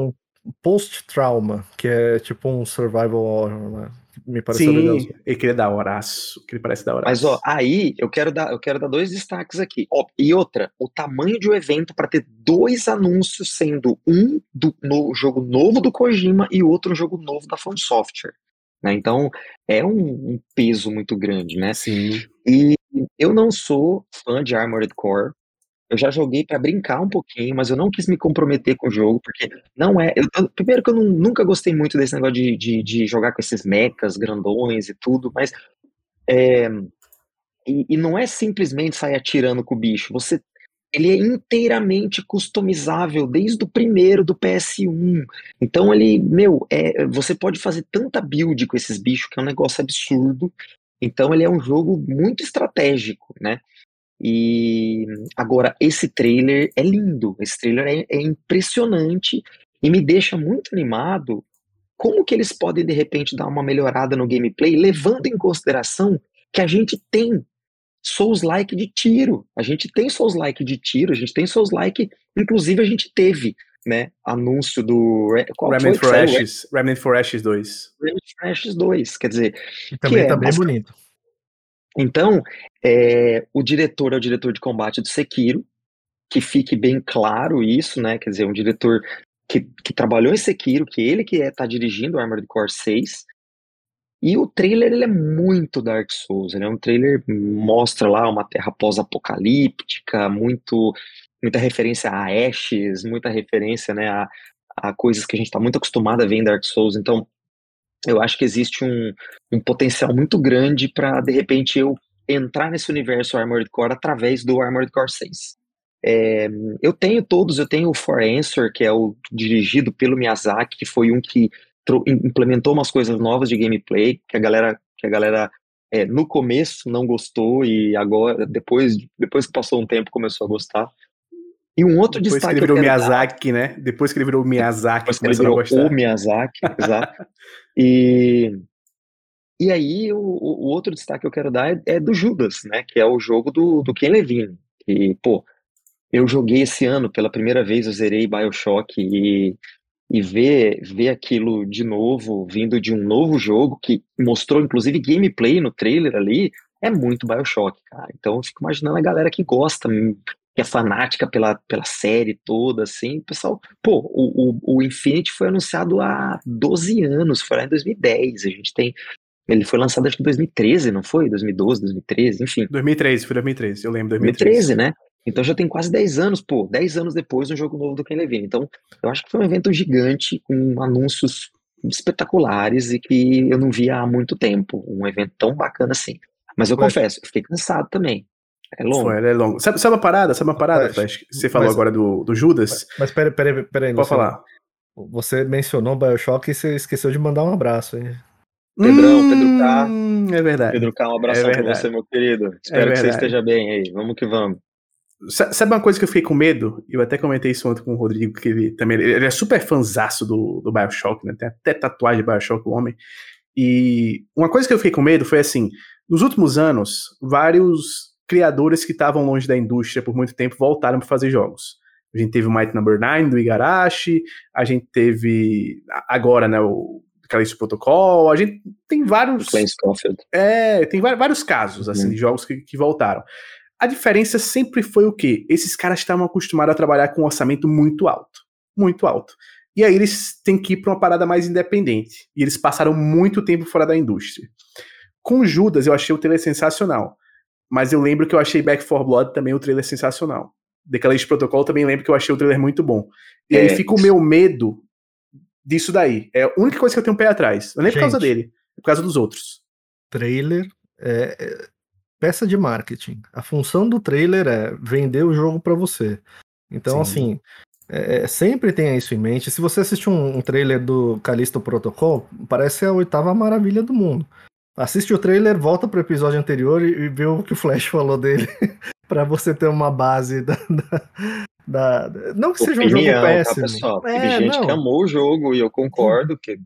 Um post-trauma, que é tipo um survival horror, né? Me parece Sim, legal. ele queria dar horaço, que ele parece dar horaço. Mas ó, aí eu quero dar, eu quero dar dois destaques aqui. Ó, e outra, o tamanho de um evento para ter dois anúncios, sendo um do no jogo novo do Kojima e outro jogo novo da From Software. Né? Então é um, um peso muito grande, né? Sim. E eu não sou fã de Armored Core, eu já joguei para brincar um pouquinho, mas eu não quis me comprometer com o jogo, porque não é. Eu, primeiro que eu não, nunca gostei muito desse negócio de, de, de, jogar com esses mechas grandões e tudo, mas. É, e, e, não é simplesmente sair atirando com o bicho. Você, ele é inteiramente customizável desde o primeiro do PS1. Então ele, meu, é, você pode fazer tanta build com esses bichos que é um negócio absurdo. Então ele é um jogo muito estratégico, né? E agora, esse trailer é lindo, esse trailer é, é, impressionante e me deixa muito animado. Como que eles podem, de repente, dar uma melhorada no gameplay, levando em consideração que a gente tem Souls-like de tiro. A gente tem Souls-like de tiro, a gente tem Souls-like, inclusive a gente teve, né, anúncio do qual Remnant for Ashes, Remnant for Ashes 2. Remnant for Ashes 2, quer dizer, e também é, tá bem bonito. Então, é, o diretor é o diretor de combate do Sekiro, que fique bem claro isso, né? Quer dizer, um diretor que, que trabalhou em Sekiro, que ele que é, tá dirigindo Armored Core 6, e o trailer ele é muito Dark Souls, ele é um trailer mostra lá uma terra pós-apocalíptica, muito muita referência a Ashes, muita referência, né, a, a coisas que a gente está muito acostumado a ver em Dark Souls. Então, eu acho que existe um, um potencial muito grande para de repente eu entrar nesse universo Armored Core através do Armored Core 6. É, eu tenho todos, eu tenho o For Answer, que é o dirigido pelo Miyazaki, que foi um que implementou umas coisas novas de gameplay que a galera que a galera é, no começo não gostou e agora depois depois que passou um tempo começou a gostar e um outro depois destaque que ele virou Miyazaki dar, né? Depois que ele virou Miyazaki depois que ele virou o Miyazaki exato. E e aí o, o, outro destaque que eu quero dar é, é, do Judas né? Que é o jogo do, do Ken Levine. Que pô eu joguei esse ano pela primeira vez eu zerei Bioshock e e ver, ver aquilo de novo, vindo de um novo jogo, que mostrou inclusive gameplay no trailer ali, é muito Bioshock, cara. Então eu fico imaginando a galera que gosta, que é fanática pela, pela série toda, assim, pessoal, pô, o, o, o Infinity foi anunciado há 12 anos, foi lá em 2010, a gente tem ele foi lançado acho que em 2013, não foi? 2012, 2013, enfim. 2013, foi 2013, eu lembro. 2013, 2013 né? Então já tem quase 10 anos, pô, 10 anos depois do jogo novo do Ken Levine. Então, eu acho que foi um evento gigante, com anúncios espetaculares e que eu não via há muito tempo. Um evento tão bacana assim. Mas eu confesso, eu fiquei cansado também. É longo. Foi, é longo. Sabe, sabe uma parada? Sabe uma parada, Flash? Você falou mas, agora do, do Judas. Mas, mas peraí, peraí, peraí. Pode falar. Você mencionou o Bioshock e você esqueceu de mandar um abraço aí. Pedrão, hum, Pedro K. É verdade. Pedro K, um abraço é pra você, meu querido. Espero é que você esteja bem aí. Vamos que vamos. Sabe uma coisa que eu fiquei com medo? Eu até comentei isso ontem com o Rodrigo, que ele também ele é super fanzaço do, do Bioshock, né? Tem até tatuagem de Bioshock, o homem. E uma coisa que eu fiquei com medo foi assim: nos últimos anos, vários criadores que estavam longe da indústria por muito tempo voltaram para fazer jogos. A gente teve o Might Number 9 do Igarashi, a gente teve agora, né, o Callisto Protocol, a gente tem vários. É, tem vários casos, assim, uhum. de jogos que, que voltaram. A diferença sempre foi o quê? Esses caras estavam acostumados a trabalhar com um orçamento muito alto. Muito alto. E aí eles têm que ir para uma parada mais independente. E eles passaram muito tempo fora da indústria. Com Judas, eu achei o trailer sensacional. Mas eu lembro que eu achei Back 4 Blood também o trailer sensacional. Decalage Protocol também lembro que eu achei o trailer muito bom. E é, aí fica o meu medo disso daí. É a única coisa que eu tenho um pé atrás. Não é nem Gente, por causa dele, é por causa dos outros. Trailer é, é peça de marketing. A função do trailer é vender o jogo para você. Então, Sim. assim, é, é, sempre tenha isso em mente. Se você assistir um, um, trailer do Callisto Protocol, parece a oitava maravilha do mundo. Assiste o trailer, volta pro episódio anterior e, vê o que o Flash falou dele, para você ter uma base da, da, da... não que seja um jogo tá, péssimo. Tá, pessoal? É, Teve gente não. que amou o jogo e eu concordo que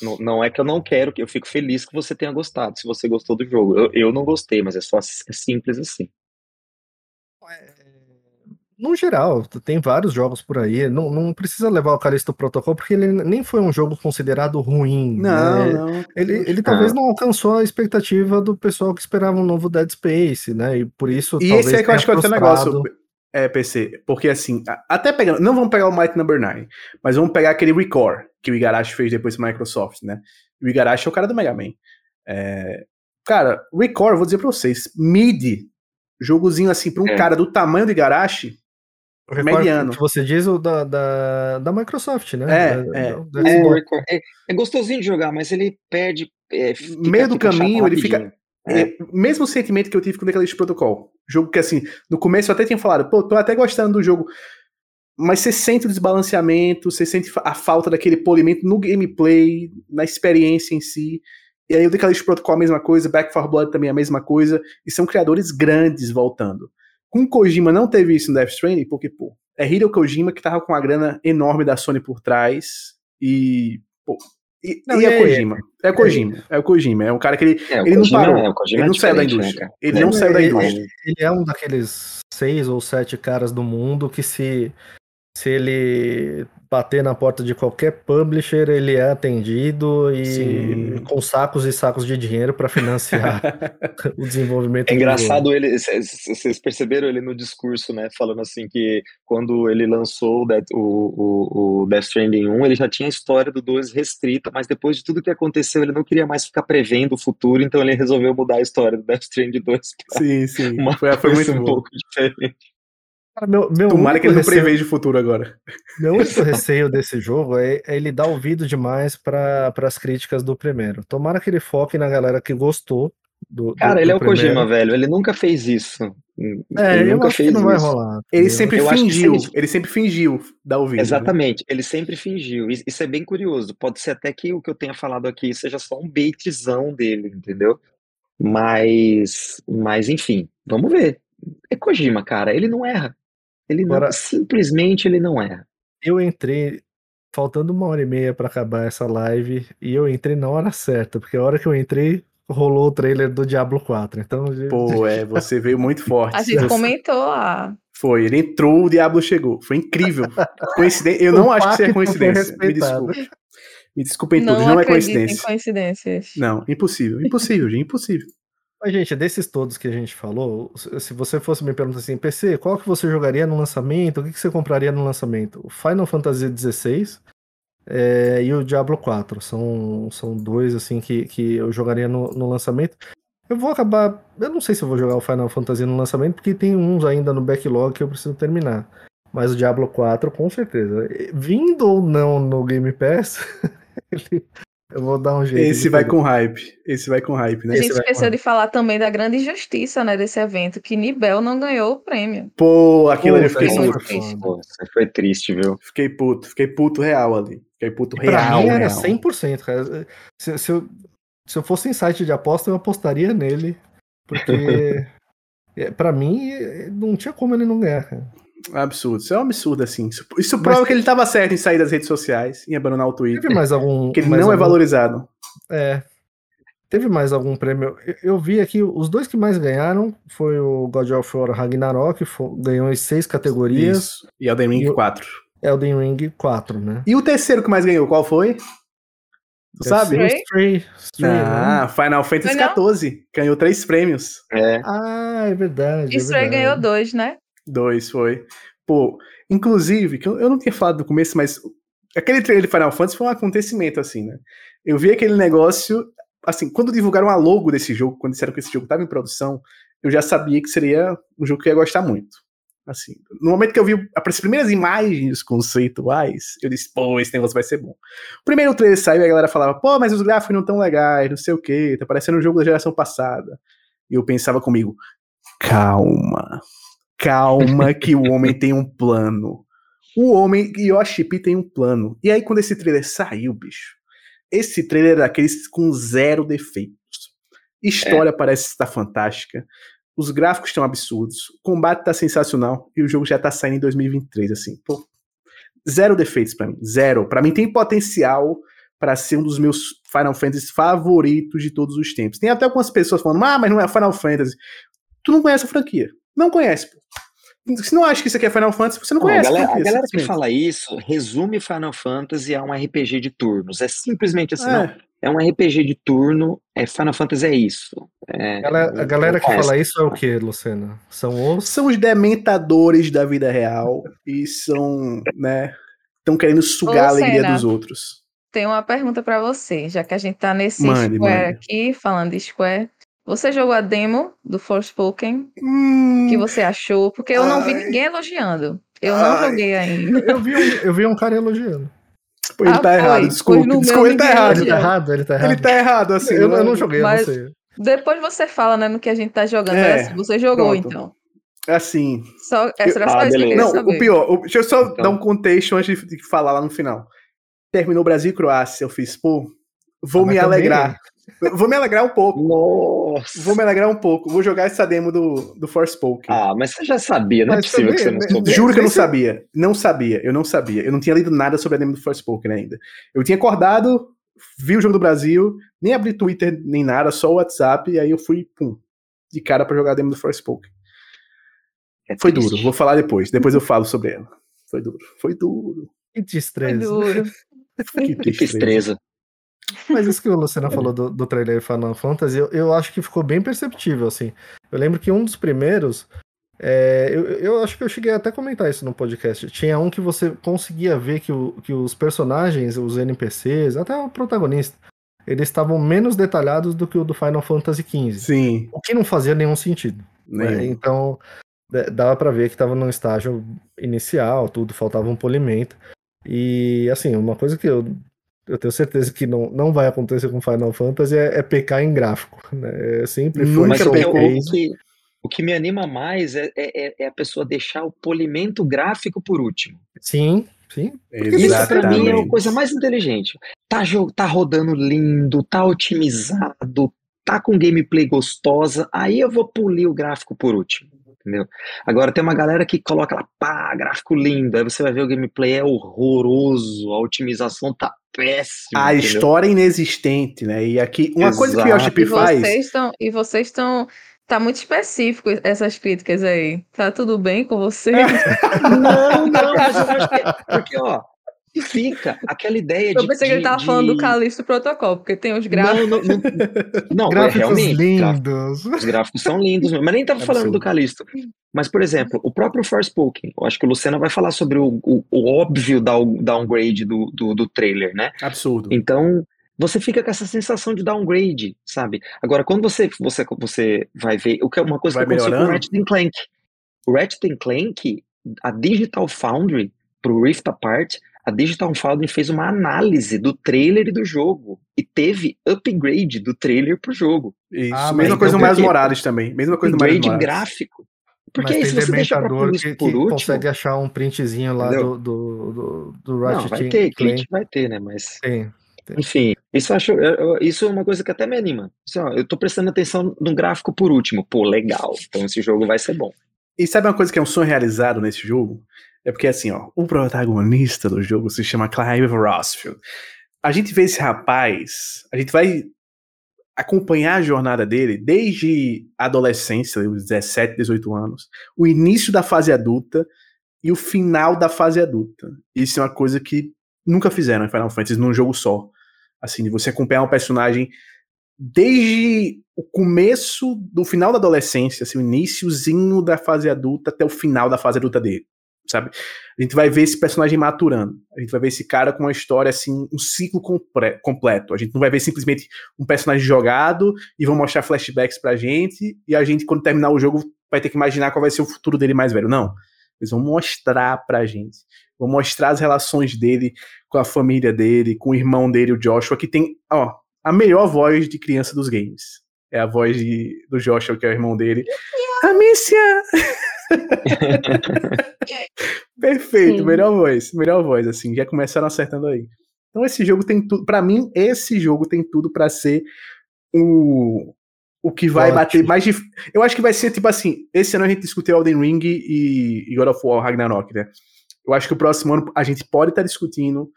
não, não é que eu não quero, que eu fico feliz que você tenha gostado, se você gostou do jogo. Eu, eu não gostei, mas é só é simples assim. É, no geral, tem vários jogos por aí. Não, não precisa levar o Callisto Protocol, porque ele nem foi um jogo considerado ruim. Não, né? não. Ele, ele talvez não alcançou a expectativa do pessoal que esperava um novo Dead Space, né? E por isso. E esse é que eu acho que é o negócio. É, PC, porque assim, até pegando, não vamos pegar o Might Number 9, mas vamos pegar aquele Record que o Igarashi fez depois da Microsoft, né? O Igarashi é o cara do Mega Man. É, cara, Record, vou dizer pra vocês, mid, jogozinho assim, pra um é. cara do tamanho do Igarashi, mediano. Que você diz o da, da, da Microsoft, né? É, da, é. Da é, é, gostosinho de jogar, mas ele perde. É, meio do caminho, ele fica. É. é. mesmo sentimento que eu tive com o Declaration Protocol. Jogo que, assim, no começo eu até tinha falado, pô, tô até gostando do jogo, mas você sente o desbalanceamento, você sente a falta daquele polimento no gameplay, na experiência em si. E aí o Declaration Protocol a mesma coisa, Back 4 Blood também a mesma coisa, e são criadores grandes voltando. Com Kojima não teve isso no Death Stranding, porque, pô, é Hideo Kojima que tava com uma grana enorme da Sony por trás, e, pô, E, Não, e e é aí? Kojima. É o Kojima. É o Kojima. É um cara que ele, É, ele não Kojima- parou. é, ele é não saiu da né, indústria. cara? ele É, não saiu da indústria. ele- ele é um daqueles seis ou sete caras do mundo que se, se ele bater na porta de qualquer publisher, ele é atendido e Sim. com sacos e sacos de dinheiro para financiar o desenvolvimento É do engraçado ele, vocês perceberam ele no discurso, né, falando assim que quando ele lançou o Death, o, o, o Death Stranding 1, ele já tinha a história do 2 restrita, mas depois de tudo que aconteceu, ele não queria mais ficar prevendo o futuro, então ele resolveu mudar a história do Death Stranding 2 pra Sim, sim. uma Foi, foi muito um bom. pouco diferente. Cara, meu, meu Tomara que ele não receio- preveja o futuro agora. Meu único receio desse jogo é, é ele dar ouvido demais para as críticas do primeiro. Tomara que ele foque na galera que gostou do. do- Cara, ele do é o primeiro. Kojima, velho, ele nunca fez isso. É, ele eu nunca acho que fez não vai isso. rolar. Ele sempre Eu fingiu. sim. Ele sempre fingiu dar ouvido. né? Exatamente, ele sempre fingiu. Isso isso é bem curioso. Pode ser até que o que eu tenha falado aqui seja só um baitzão dele, entendeu? Mas, mas enfim, vamos ver. É Kojima, cara, ele não erra. Ele não, Agora- simplesmente ele não erra. Eu entrei faltando uma hora e meia para acabar essa live e eu entrei na hora certa, porque a hora que eu entrei rolou o trailer do Diablo 4. Então, Pô, é, você veio muito forte. A gente Você- comentou lá. Foi, ele entrou, o Diablo chegou. Foi incrível. Coincidência. Eu não acho que seja coincidência. Me desculpe. Me desculpem Não, todos, não é acredito em coincidência. coincidências. Não, impossível. Impossível, gente, impossível. Mas, gente, desses todos que a gente falou, se você fosse me perguntar assim, PC, qual que você jogaria no lançamento? O que que você compraria no lançamento? O Final Fantasy XVI é, e o Diablo 4. São, são dois, assim, que, que eu jogaria no, no lançamento. Eu vou acabar. Eu não sei se eu vou jogar o Final Fantasy no lançamento, porque tem uns ainda no backlog que eu preciso terminar. Mas o Diablo 4, com certeza. Vindo ou não no Game Pass, ele- eu vou dar um jeito. Esse vai com hype. Esse vai com hype, né? A gente esqueceu de falar também da grande injustiça né, desse evento, que Nibel não ganhou o prêmio. Pô, aquilo ali eu fiquei muito triste. Pô, foi triste, viu? Fiquei puto. Fiquei puto real ali. Fiquei puto Pra real. mim era real. 100%, cara. Se, se eu, se eu fosse em site de aposta, eu apostaria nele. Porque, é, pra mim, é, não tinha como ele não ganhar, cara. Absurdo. Isso é um absurdo, assim. Isso, isso prova que ele tava certo em sair das redes sociais, em abandonar o Twitter. Teve mais algum. Que ele não é algum- valorizado. É. Teve mais algum prêmio? Eu, eu vi aqui, os dois que mais ganharam foi o God of War Ragnarok, fo- ganhou em seis categorias. Isso. E Elden Ring E o- 4. Elden Ring 4, né? E o terceiro que mais ganhou, qual foi? Tu sabe? Stray. Stray, né? Ah, Final Fantasy Foi? XIV. Ganhou três prêmios. É, Ah, é verdade. é Stray verdade. ganhou dois, né? Dois foi. Pô, inclusive, que eu, eu não tinha falado no começo, mas aquele trailer de Final Fantasy foi um acontecimento, assim, né? Eu vi aquele negócio, assim, quando divulgaram a logo desse jogo, quando disseram que esse jogo estava em produção, eu já sabia que seria um jogo que eu ia gostar muito. Assim, no momento que eu vi as primeiras imagens conceituais, eu disse, pô, esse negócio vai ser bom. O primeiro trailer saiu e a galera falava, pô, mas os gráficos não tão legais, não sei o que, tá parecendo um jogo da geração passada. E eu pensava comigo, calma, calma que o homem tem um plano. O homem, Yoshi P tem um plano. E aí quando esse trailer saiu, bicho, esse trailer é daqueles com zero defeitos. História parece estar fantástica. Os gráficos estão absurdos. O combate tá sensacional. E o jogo já tá saindo em 2023, assim. Pô, zero defeitos pra mim. Zero. Pra mim tem potencial pra ser um dos meus Final Fantasy favoritos de todos os tempos. Tem até algumas pessoas falando, ah, mas não é Final Fantasy. Tu não conhece a franquia. Não conhece, pô. Se não acha que isso aqui é Final Fantasy, você não Não, a conhece. galera, a galera que fala isso resume Final Fantasy a um RPG de turnos. É simplesmente assim, não. É. É um RPG de turno, é Final Fantasy é isso. É, A galera, a galera que fala isso é o que, Luciana? São os. São os dementadores da vida real e são, né, estão querendo sugar a Ô, alegria dos outros. Tem uma pergunta pra você, já que a gente tá nesse Mande, Square mande. aqui, falando de Square. Você jogou a demo do Forspoken? Hum, O que você achou? Porque eu não vi Ai. ninguém elogiando. Eu não Ai. joguei ainda. Eu vi, um, eu vi um cara elogiando. pô, ele Ah, tá foi. errado, no Desculpa, meu ele tá errado. Ele tá errado, ele tá errado. Ele tá errado, assim. eu, eu né? não joguei, Mas- eu não sei. Depois você fala, né, no que a gente tá jogando. É, É, assim, você jogou, pronto. então. Assim, Só, é, será Ah, só isso que não, saber. o pior, o- deixa eu só Então. dar um contexto antes de, falar lá no final. Terminou Brasil e Croácia, eu fiz, pô, vou Ah, me alegrar. Vou me alegrar um pouco. Nossa! Vou me alegrar um pouco. Vou jogar essa demo do, do Forspoken. Ah, mas você já sabia, não é Mas possível que você não né, soubesse. Juro que eu não sabia. Não sabia, eu não sabia. Eu não tinha lido nada sobre a demo do Forspoken ainda. Eu tinha acordado vi o jogo do Brasil, nem abri Twitter nem nada, só o WhatsApp, e aí eu fui, pum, de cara para jogar a demo do Forspoken. É Foi triste. duro, vou falar depois, depois eu falo sobre ela. Foi duro, foi duro. Que Foi destreza. duro. Que Que tristeza. Mas isso que o Luciano falou do, do trailer Final Fantasy, eu, eu acho que ficou bem perceptível, assim. Eu lembro que um dos primeiros, é, eu, eu acho que eu cheguei até a comentar isso no podcast. Tinha um que você conseguia ver que, o- que os personagens, os NPCs, até o protagonista, eles estavam menos detalhados do que o do Final Fantasy XV. Sim, O que não fazia nenhum sentido. né? Então, d- dava pra ver que estava num estágio inicial, tudo, faltava um polimento. E, assim, uma coisa que eu, eu tenho certeza que não, não vai acontecer com Final Fantasy é, é pecar em gráfico. Né? É sempre foi Nunca que, pecou. o, que, o que me anima mais é, é, é- é a pessoa deixar o polimento gráfico por último. Sim, sim. Isso pra mim é a Exatamente. coisa mais inteligente. Tá, tá rodando lindo, tá otimizado, tá com gameplay gostosa, aí eu vou polir o gráfico por último. Entendeu? Agora tem uma galera que coloca lá, pá, gráfico lindo, aí você vai ver o gameplay é horroroso, a otimização tá péssima. A entendeu? história é inexistente, né? E aqui, uma coisa que o Exato. Yoshi E P faz. vocês estão. E vocês estão. Tá muito específico essas críticas aí. Tá tudo bem com vocês? Não, não, mas eu acho que é porque, ó, fica aquela ideia de. Eu pensei que ele de- tava falando do de- Calixto Protocol, porque tem os gráficos. Não, não, não, não é Gráficos realmente. gra- lindos. Os gráficos são lindos, mas nem tava falando Absurdo. do Calixto. Mas, por exemplo, o próprio Forspoken, eu acho que o Luciano vai falar sobre o, o, o óbvio down- downgrade do, do, do trailer, né? Absurdo. Então, você fica com essa sensação de downgrade, sabe? Agora, quando você, você, você vai ver, o que é uma coisa Vai que aconteceu com o? Ratchet and Clank. O Ratchet Clank, a Digital Foundry, pro Rift Apart, a Digital Foundry fez uma análise do trailer e do jogo. E teve upgrade do trailer pro jogo. Isso. Ah, Mesma coisa então do Miles por quê? Morales também. Mesma coisa do Miles Upgrade Morales. gráfico. Porque Mas aí, tem se você deixa pra isso que, por que último. consegue achar um printzinho lá Entendeu? do, do, do, do Não, vai ter, glitch vai ter, né? Mas. Tem. Enfim, isso acho, isso é uma coisa que até me anima. Assim, ó, eu tô prestando atenção no gráfico por último. Pô, legal. Então esse jogo vai ser bom. E sabe uma coisa que é um sonho realizado nesse jogo? É porque assim, ó, o protagonista do jogo se chama Clive Rossfield. A gente vê esse rapaz, a gente vai acompanhar a jornada dele desde a adolescência, os 17, 18 anos, o início da fase adulta e o final da fase adulta. Isso é uma coisa que nunca fizeram em Final Fantasy num jogo só. Assim, de você acompanhar um personagem desde o começo do final da adolescência, assim, o iníciozinho da fase adulta até o final da fase adulta dele, sabe? A gente vai ver esse personagem maturando. A gente vai ver esse cara com uma história assim, um ciclo compre- completo. A gente não vai ver simplesmente um personagem jogado e vão mostrar flashbacks pra gente e a gente quando terminar o jogo vai ter que imaginar qual vai ser o futuro dele mais velho. Não. Eles vão mostrar pra gente. Vão mostrar as relações dele com a família dele, com o irmão dele, o Joshua, que tem, ó, a melhor voz de criança dos games. É a voz de, do Joshua, que é o irmão dele. Amicia! Perfeito, Sim. melhor voz, melhor voz, assim, já começaram acertando aí. Então esse jogo tem tudo, Pra mim, esse jogo tem tudo pra ser o o que vai Ótimo. bater mais dif... Eu acho que vai ser tipo assim, esse ano a gente discutiu Elden Ring e, e God of War Ragnarok, né? Eu acho que o próximo ano a gente pode estar discutindo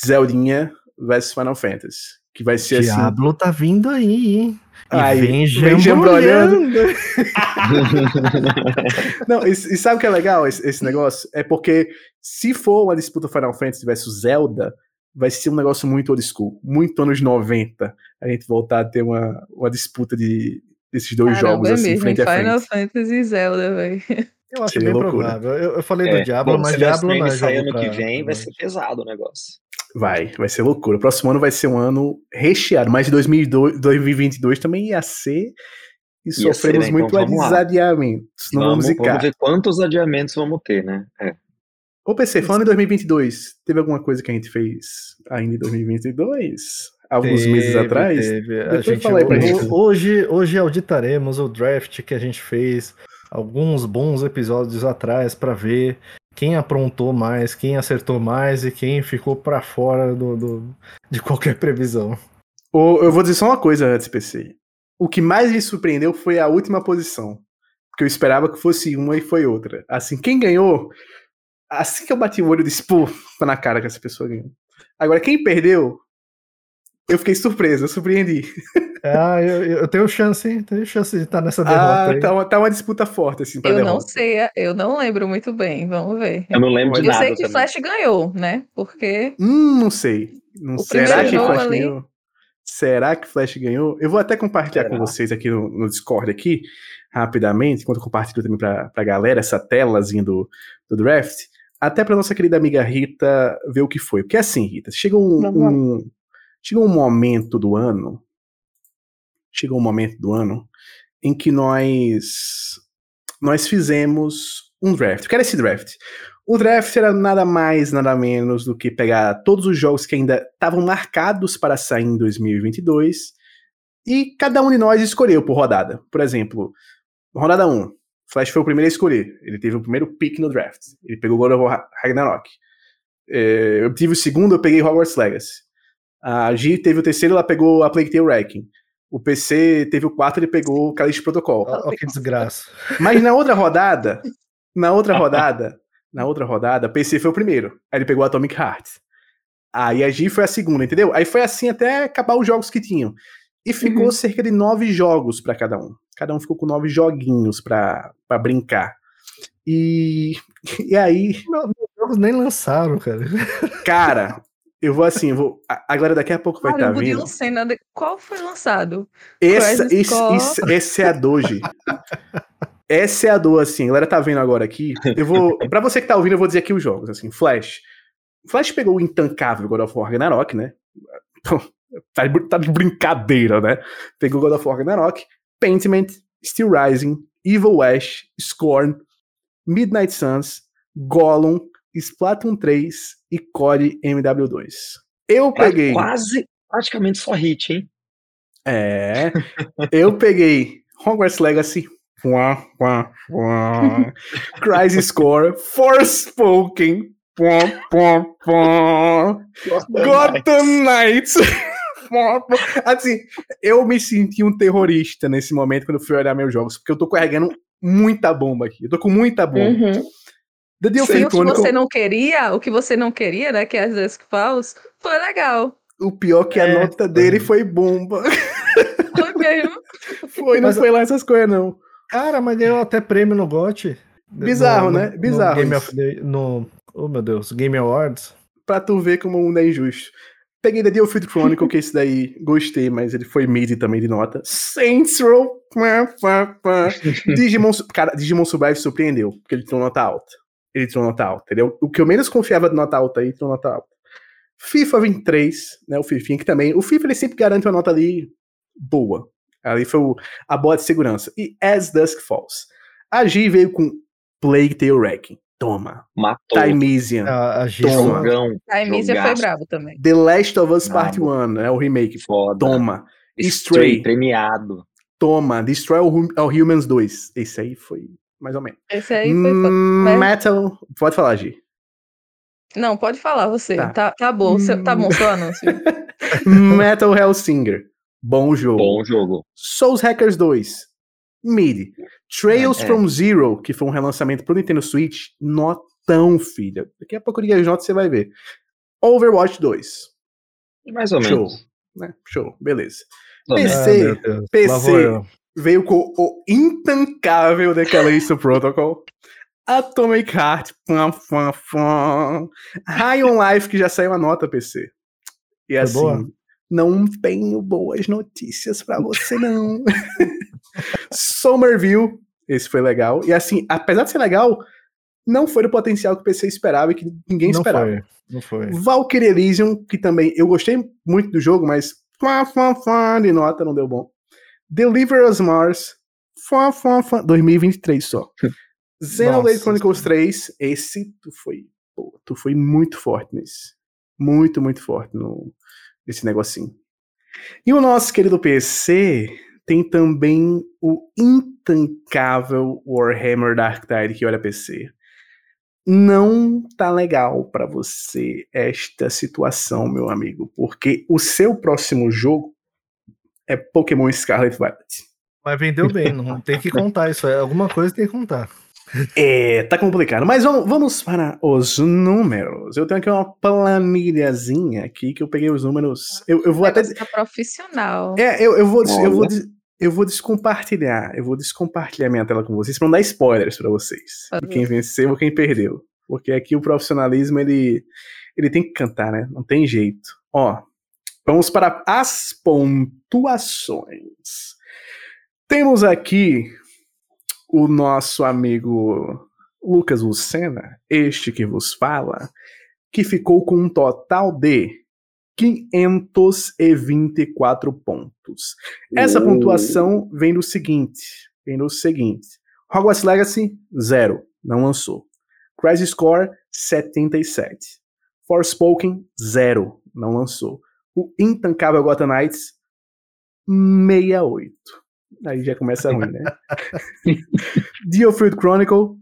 Zeldinha versus Final Fantasy, que vai ser assim, Diablo tá vindo aí, hein? E Aí, vem vem jambrolhando. Não, e, e sabe o que é legal esse, esse negócio? É porque se for uma disputa Final Fantasy versus Zelda, vai ser um negócio muito old school, muito anos 90. A gente voltar a ter uma, uma disputa de, desses dois Caramba, jogos é assim, mesmo, frente a Final frente. Fantasy e Zelda, velho. Eu acho Seria bem loucura. provável. Eu, eu falei É, do Diablo, bom, mas Diablo não é jogo ano que pra- vem, vai ser pesado o negócio. Vai, vai ser loucura. O próximo ano vai ser um ano recheado, mas 2002, 2022 também ia ser. E Ia sofremos ser, né? muito Então adiamentos. Não vamos, zicar. vamos ver quantos adiamentos vamos ter, né? É. Ô PC, falando em 2022, teve alguma coisa que a gente fez ainda em 2022? Alguns meses Teve, atrás? teve. A Depois gente, fala aí pra gente. Hoje, hoje auditaremos o draft que a gente fez alguns bons episódios atrás pra ver quem aprontou mais, quem acertou mais e quem ficou pra fora do, do- de qualquer previsão. Eu vou dizer só uma coisa antes, PC. O que mais me surpreendeu foi a última posição. Porque eu esperava que fosse uma e foi outra. Assim, quem ganhou, assim que eu bati o olho, eu disse, pô, tá na cara que essa pessoa ganhou. Agora, quem perdeu, Eu fiquei surpreso, eu surpreendi. Ah, eu, eu tenho chance, hein? Tenho chance de estar nessa derrota Ah, aí. tá uma, tá uma disputa forte, assim, pra Eu derrota. não sei, eu não lembro muito bem. Vamos ver. Eu não lembro de Eu nada sei que também. Flash ganhou, né? Porque Hum, não sei. Não, O será que Flash ali- ganhou? Será que Flash ganhou? Eu vou até compartilhar Será? com vocês aqui no, no Discord aqui, rapidamente, enquanto eu compartilho também pra, pra galera essa telazinha do, do draft, até pra nossa querida amiga Rita ver o que foi. Porque assim, Rita, chegou um, Vamos lá. um- chegou um momento do ano, chegou um momento do ano em que nós nós fizemos um draft. O que era esse draft? O draft era nada mais, nada menos do que pegar todos os jogos que ainda estavam marcados para sair em 2022 e cada um de nós escolheu por rodada. Por exemplo, rodada 1, Flash foi o primeiro a escolher. Ele teve o primeiro pick no draft. Ele pegou God of Ragnarok. É, eu tive o segundo, eu peguei Hogwarts Legacy. A G teve o terceiro, ela pegou a Plague Tale Wrecking. O PC teve o quarto, ele pegou o Calixto Protocol. Ó que desgraça. Mas na outra rodada, na outra rodada, na outra rodada, PC foi o primeiro. Aí ele pegou Atomic Heart. Aí a G foi a segunda, entendeu? Aí foi assim até acabar os jogos que tinham. E ficou Uhum. cerca de nove jogos pra cada um. Cada um ficou com nove joguinhos pra pra brincar. E, e aí, Meu- Meus jogos nem lançaram, cara. cara, eu vou assim, eu vou. A a galera daqui a pouco vai estar vendo. uma cena de... Qual foi lançado? Essa, esse, esse, essa é a Doge. Essa é a dor, assim. A galera tá vendo agora aqui. Eu vou. Pra você que tá ouvindo, eu vou dizer aqui os jogos, assim. Flash. Flash pegou o intancável God of War Ragnarok, né? Então, tá, tá de brincadeira, né? Pegou God of War Ragnarok, Pentiment, Steel Rising, Evil West, Scorn, Midnight Suns, Gollum, Splatoon 3 e COD MW2. Eu peguei. Quase, praticamente só hit, hein? É. Eu peguei Hogwarts Legacy. Pua, pua, pua. Crisis Core. Forspoken. Pua, pua, pua. Gotham Knights. Assim, eu me senti um terrorista nesse momento quando fui olhar meus jogos, porque eu tô carregando muita bomba aqui. Eu tô com muita bomba. Uhum. The Deal E o que você não queria, o que você não queria, né? Que é as vezes que Falls, foi legal. o pior que a É, nota dele foi bomba. Foi mesmo. Foi, não Mas- foi lá essas coisas, não. Cara, mas ganhou até prêmio no GOT. Bizarro, No- né? Bizarro No Game of the, no, oh meu Deus, Game Awards. pra tu ver como o mundo é injusto. Peguei The Dealfield Chronicle, que esse daí gostei, mas ele foi mid também de nota. Saints Row. Digimon, cara, Digimon Survive surpreendeu, porque ele tirou nota alta. Ele tirou nota alta, entendeu? O que eu menos confiava de nota alta aí, tirou nota alta. FIFA 23, né, o Fifinha, que também, o FIFA ele sempre garante uma nota ali boa. Ali foi o- a boa de segurança. E As Dusk Falls. A G veio com Plague Tale Wrecking. Toma. Matou. Timesian. A, a G Toma. Jogão. Foi bravo também. The Last of Us. Part 1, né? O remake. Foda. Toma. Stray. Stray. Premiado. Toma. Destroy All, All Humans 2. Esse aí foi mais ou menos. Esse aí foi. Hum, mas- Metal. Pode falar, Gi. Não, pode falar você. Tá. Tá, tá, bom, seu, tá bom seu anúncio. Metal Hellsinger. Bom jogo. Bom jogo. Souls Hackers 2. Mid. Trails É. from Zero, que foi um relançamento pro Nintendo Switch. Notão, filha. Daqui a pouco eu digo as notas, você vai ver. Overwatch 2. Mais ou Show. menos. Né? Show. Beleza. PC. Ah, Deus. PC. Veio com o intancável Callisto Protocol, Atomic Heart, pam, pam, pam, High on Life, que já saiu a nota PC. E assim, boa? não tenho boas notícias pra você, não. Somerville, esse foi legal. E assim, apesar de ser legal, não foi do potencial que o PC esperava e que ninguém Não esperava. foi, não foi. Valkyrie Elysium, que também eu gostei muito do jogo, mas fã, fã, fã, de nota não deu bom. Deliver Us Mars, fã, fã, fã, 2023 só. Xenoblade Chronicles 3, esse tu foi, pô, tu foi muito forte nesse. Muito, muito forte no, nesse negocinho. E o nosso querido PC tem também o intancável Warhammer Dark Tide que olha PC não tá legal pra você esta situação, meu amigo, porque o seu próximo jogo é Pokémon Scarlet Violet. Mas vendeu bem, não tem que contar isso. É alguma coisa tem que contar. É, tá complicado. Mas vamos, vamos para os números. Eu tenho aqui uma planilhazinha aqui que eu peguei os números. Eu, eu vou até. Tá profissional. É, eu, eu vou, eu vou, eu vou descompartilhar. Eu vou descompartilhar minha tela com vocês para não dar spoilers para vocês. De quem venceu ou quem perdeu. Porque aqui o profissionalismo ele, ele tem que cantar, né? Não tem jeito. Ó, vamos para as pontuações. Temos aqui o nosso amigo Lucas Lucena, este que vos fala, que ficou com um total de 524 pontos. Essa pontuação vem do seguinte, vem do seguinte. Hogwarts Legacy, zero, não lançou. Crisis Score, 77. Forspoken, zero, não lançou. O Intancável Gotham Knights, 68. Aí já começa ruim, né? Fruit Chronicle,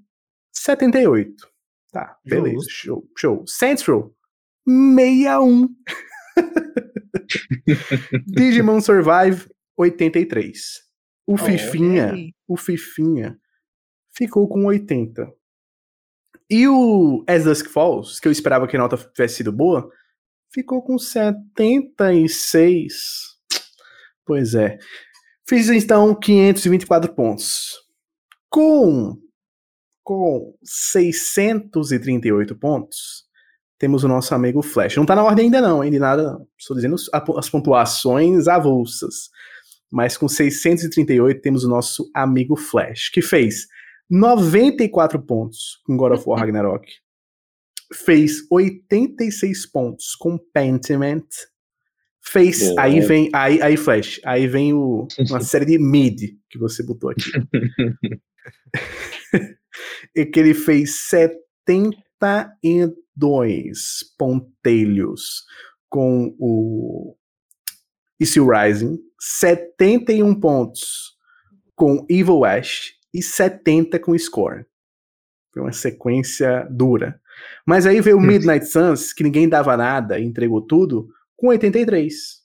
78. Tá, beleza, Justo. show, show. Central, 61. Digimon Survive, 83. O oh, Fifinha, okay. o Fifinha, ficou com 80. E o As Dusk Falls, que eu esperava que a nota tivesse sido boa, ficou com 76. Pois é. Fiz então 524 pontos. Com, com 638 pontos, temos o nosso amigo Flash. Não tá na ordem ainda não, ainda nada não. Estou dizendo as pontuações avulsas. Mas com 638 temos o nosso amigo Flash, que fez 94 pontos com God of War Ragnarok. Fez 86 pontos com Pentiment Fez. Aí vem. Aí, aí, Flash. Aí vem o, uma série de mid que você botou aqui. e que ele fez 72 pontelhos com o Issue Rising, 71 pontos com Evil Ash e 70 com Score. Foi uma sequência dura. Mas aí veio o Midnight Suns, que ninguém dava nada e entregou tudo, com 83.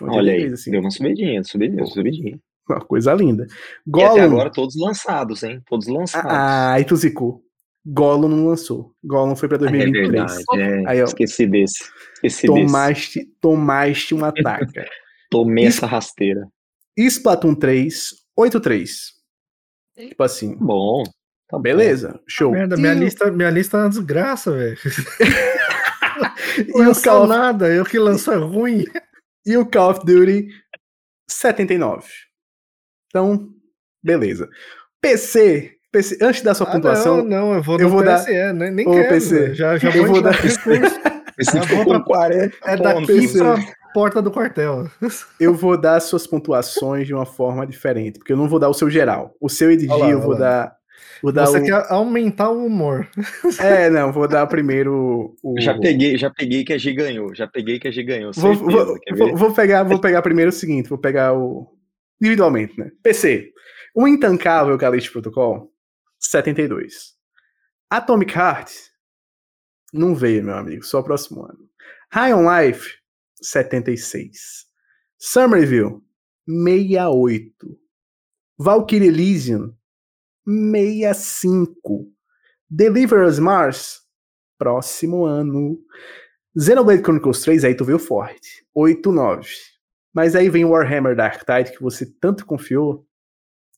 83 Olha aí, assim. deu uma subidinha, subidinha, subidinha. Uma coisa linda. Gollum... E até agora todos lançados, hein? Todos lançados. Ah, aí tu zicou. Gollum não lançou. Gollum foi pra 2023. É verdade, é. Aí, ó, Esqueci desse. Esqueci tomaste, desse. tomaste um ataque. Tomei essa rasteira. Splatoon 3, 83. Tipo assim. Bom. Tá Beleza, show. Merda, minha, lista, minha lista é uma desgraça, velho. e o Call of... nada, eu que lanço é ruim. E o Call of Duty 79. Então, beleza. PC, PC antes da sua ah, pontuação. Não, não, eu vou, eu vou PSE, dar. Nem, nem quero, PC. Já, já eu vou dar. PC vou pra 40 é daqui PC. pra porta do quartel. Eu vou dar as suas pontuações de uma forma diferente, porque eu não vou dar o seu geral. O seu EDG eu vou dar Vou dar Você o... quer aumentar o humor. É, não, vou dar primeiro o. Já peguei, já peguei que a G ganhou. Já peguei que a G ganhou. Vou, vou, vou, vou, pegar, vou pegar primeiro o seguinte, vou pegar o. Individualmente, né? PC. O intancável Calixto Protocol, 72. Atomic Heart, não veio, meu amigo, só o próximo ano. High on Life, 76. Somerville, 68. Valkyrie Elysium, 65. Deliver Us Mars, próximo ano. Xenoblade Chronicles 3, aí tu veio forte. 89. Mas aí vem o Warhammer Dark Tide, que você tanto confiou.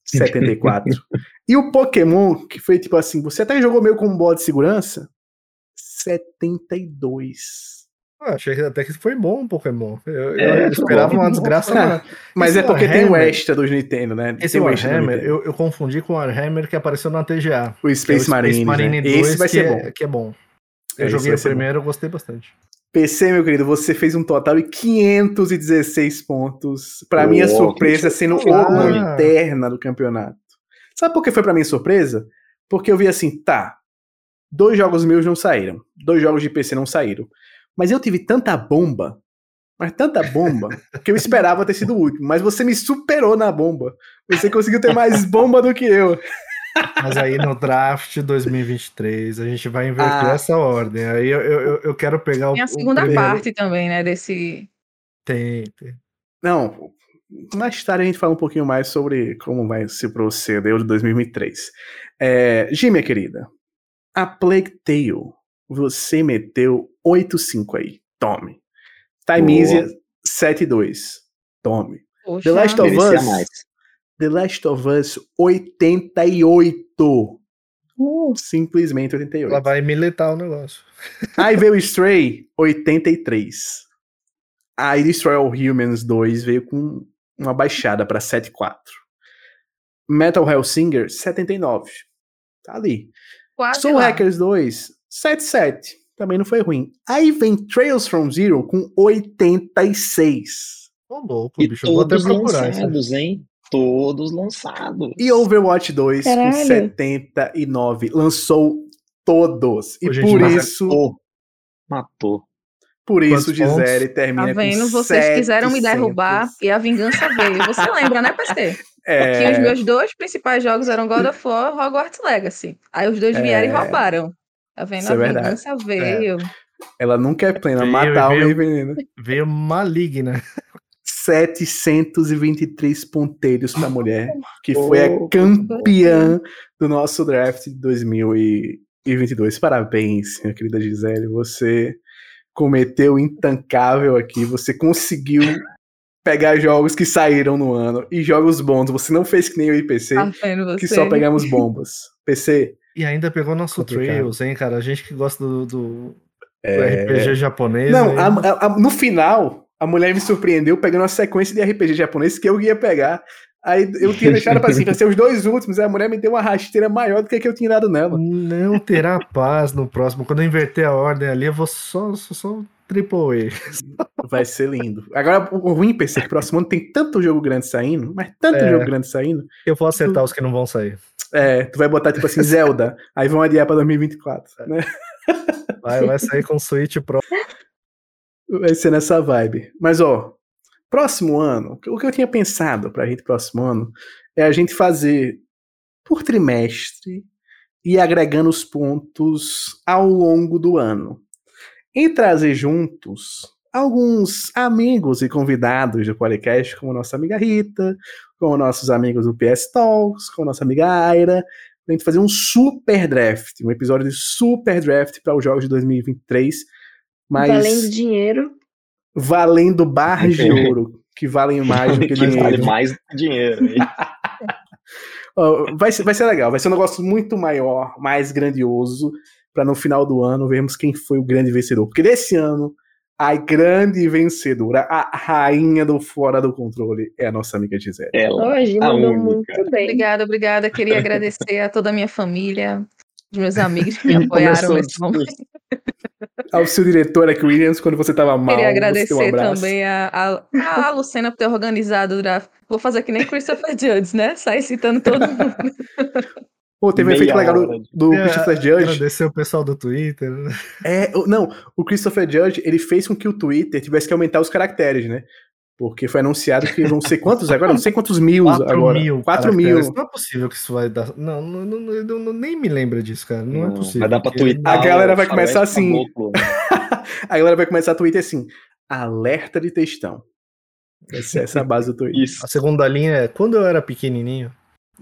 74. e o Pokémon, que foi tipo assim, você até jogou meio como bode de segurança. 72. Ah, achei até que foi bom o Pokémon. Eu, é, eu esperava uma desgraça. mas é porque Warhammer, tem o extra dos Nintendo, né? Esse Warhammer, eu, eu confundi com o Warhammer que apareceu na TGA. O Space, é o Marine, Space Marine né? 2, Esse vai ser é, bom. que é bom. Eu joguei o primeiro, eu gostei bastante. PC, meu querido, você fez um total de 516 pontos. Para oh, minha surpresa, sendo o interna do campeonato. Sabe por que foi para minha surpresa? Porque eu vi assim, tá, dois jogos meus não saíram, dois jogos de PC não saíram. Mas eu tive tanta bomba, mas tanta bomba, que eu esperava ter sido o último. Mas você me superou na bomba. Você conseguiu ter mais bomba do que eu. Mas aí no draft 2023 a gente vai inverter ah. essa ordem. Aí eu, eu, eu quero pegar tem o. Tem a segunda parte também, né? Desse. Tem, tem. Não, mais tarde a gente fala um pouquinho mais sobre como vai se proceder o de 2003. É, Gi, minha querida, a Plague Tale, você meteu 8-5 aí. Tome. Time Easy 7-2. Tome. Poxa, The Last of Us. mais. The Last of Us 88. Uh, Simplesmente 88. Ela vai militar o negócio. Aí veio o Stray 83. Aí Destroy All Humans 2 veio com uma baixada pra 7.4. Metal Hellsinger 79. Tá ali. quase Soul lá. Hackers 2 7.7. Também não foi ruim. Aí vem Trails from Zero com 86. Ô, louco, E bicho. Eu vou até todos procurar isso. lançados, hein? Todos lançados. E Overwatch 2 com Caralho. 79. Lançou todos. E Ô, gente, por é isso, Matou. Matou. por isso? Gisele termina Tá vendo? com Vocês quiseram me 700. derrubar e a vingança veio. Você lembra, né, PC? É, Que os meus dois principais jogos eram God of War e Hogwarts Legacy. Aí os dois vieram É. e roubaram. Tá vendo? Isso a é vingança veio. Ela nunca é plena, Veio, mata a alma veio. e veneno. Veio maligna. 723 ponteiros pra mulher, que foi a campeã do nosso draft de 2022. Parabéns, minha querida Gisele. Você cometeu o intancável aqui. Você conseguiu pegar jogos que saíram no ano e jogos bons. Você não fez que nem o IPC, Tá que só pegamos bombas. PC, E ainda pegou nosso Complicado. Trails, hein, cara? A gente que gosta do, do, do É. RPG japonês. Não, a- a- a- no final, a mulher me surpreendeu pegando uma sequência de RPG japonês que eu ia pegar. Aí eu tinha deixado pra, assim, ser os dois últimos, aí a mulher me deu uma rasteira maior do que a que eu tinha dado nela. Não terá paz no próximo. Quando eu inverter a ordem ali, eu vou só, só, só triple A. Vai ser lindo. Agora, o ruim, PC, que próximo ano tem tanto jogo grande saindo, mas tanto É. jogo grande saindo, Eu vou acertar os que não vão sair. é, tu vai botar tipo assim, Zelda, aí vão adiar pra 2024, né? Vai, vai sair com Switch Pro. Vai ser nessa vibe. Mas, ó, próximo ano, o que eu tinha pensado pra gente próximo ano é a gente fazer por trimestre e agregando os pontos ao longo do ano. E trazer juntos alguns amigos e convidados do podcast, como nossa amiga Rita, como nossos amigos do PS Talks, como nossa amiga Aira, pra gente fazer um super draft, um episódio de super draft para os jogos de 2023. Mas Valendo dinheiro. valendo barras de ouro, que valem mais do que que vale dinheiro. mais dinheiro. vai, ser, vai ser legal, vai ser um negócio muito maior, mais grandioso, para no final do ano vermos quem foi o grande vencedor. Porque desse ano, a grande vencedora, a rainha do fora do controle, é a nossa amiga Gisele. Ela. Hoje a mandou única. muito bem. Obrigada, obrigada. Queria agradecer a toda a minha família, os meus amigos que me apoiaram nesse momento. Ao seu diretor, aqui Williams, quando você tava mal, Queria um agradecer abraço. também a, a, a Lucena por ter organizado o draft. Vou fazer que nem Christopher Judge, né? Sair citando todo mundo. Pô, teve um efeito legal do, do É, Christopher Judge. Agradecer o pessoal do Twitter. né? É, não, o Christopher Judge, ele fez com que o Twitter tivesse que aumentar os caracteres, né? Porque foi anunciado que vão ser quantos agora? Não sei quantos mil 4 agora. mil. 4 mil. Não é possível que isso vai dar. Não, não, não, não- nem me lembra disso, cara. Não, é Não, possível. Vai dar pra twittar. A galera vai começar assim. caboclo. A galera vai começar a Twitter assim: alerta de textão. Vai ser essa a base do Twitter. Isso. A segunda linha é quando eu era pequenininho.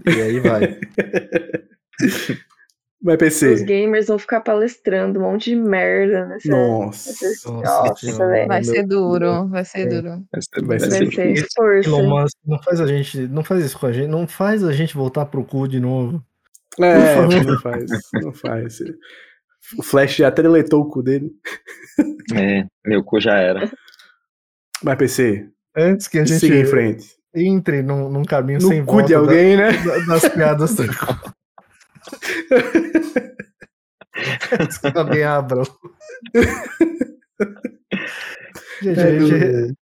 E aí vai. Vai Os PC. gamers vão ficar palestrando um monte de merda nessa. Nossa. nessa- Nossa Nossa, velho. Vai ser duro, vai ser É. duro. Vai ser, Vai vai ser força. Elon Musk, não faz a gente. Não faz isso com a gente. Não faz a gente voltar pro cu de novo. É, não faz. Não faz. O Flash já até deletou o cu dele. É, meu cu já era. Mas PC, Antes que a gente siga em frente. Entre num, num caminho No sem cu volta de alguém, né? da- da- das piadas do Antes que alguém abra. Gente,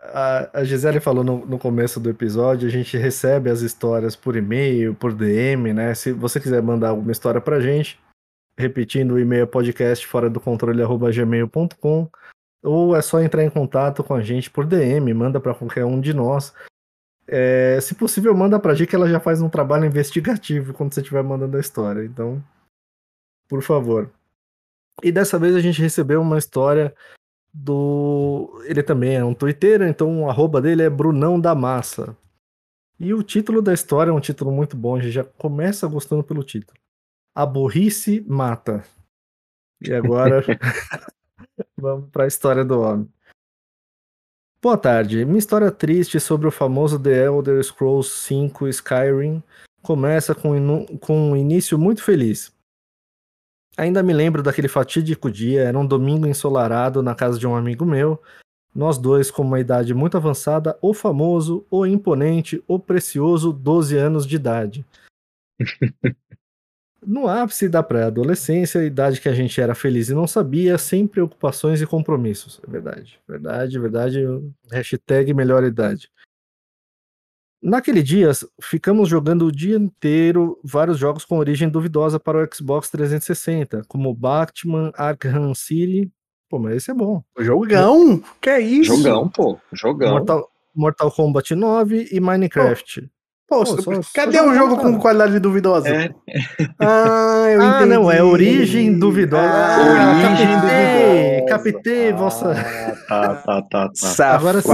a, Gisele falou no, no começo do episódio, a gente recebe as histórias por e-mail, por DM, né? Se você quiser mandar alguma história pra gente, repetindo o e-mail podcast fora do controle gmail.com ou é só entrar em contato com a gente por DM, manda pra qualquer um de nós. É, se possível, manda pra gente que ela já faz um trabalho investigativo quando você estiver mandando a história. Então, por favor. E dessa vez a gente recebeu uma história do. Ele também é um twitteiro, então o arroba dele é Brunão da Massa. E o título da história é um título muito bom, a gente já começa gostando pelo título. A burrice mata. E agora vamos para a história do homem. Boa tarde. Minha história triste sobre o famoso The Elder Scrolls 5 Skyrim começa com, com um início muito feliz. Ainda me lembro daquele fatídico dia, era um domingo ensolarado na casa de um amigo meu, nós dois com uma idade muito avançada, o famoso, o imponente, o precioso 12 anos de idade. no ápice da pré-adolescência, idade que a gente era feliz e não sabia, sem preocupações e compromissos. É verdade, verdade, verdade. Hashtag melhor idade. Naquele dia, ficamos jogando o dia inteiro vários jogos com origem duvidosa para o Xbox 360, como Batman Arkham City. Pô, mas esse é bom. Jogão! Que é isso? Jogão, pô. Jogão. Mortal, Mortal Kombat 9 e Minecraft. Pô, Pô só, cadê só um jogo com qualidade duvidosa? É. Ah, eu ah, não, é origem duvidosa. Ah, origem duvidosa. Captei vossa. tá, tá, tá, tá. Agora sim.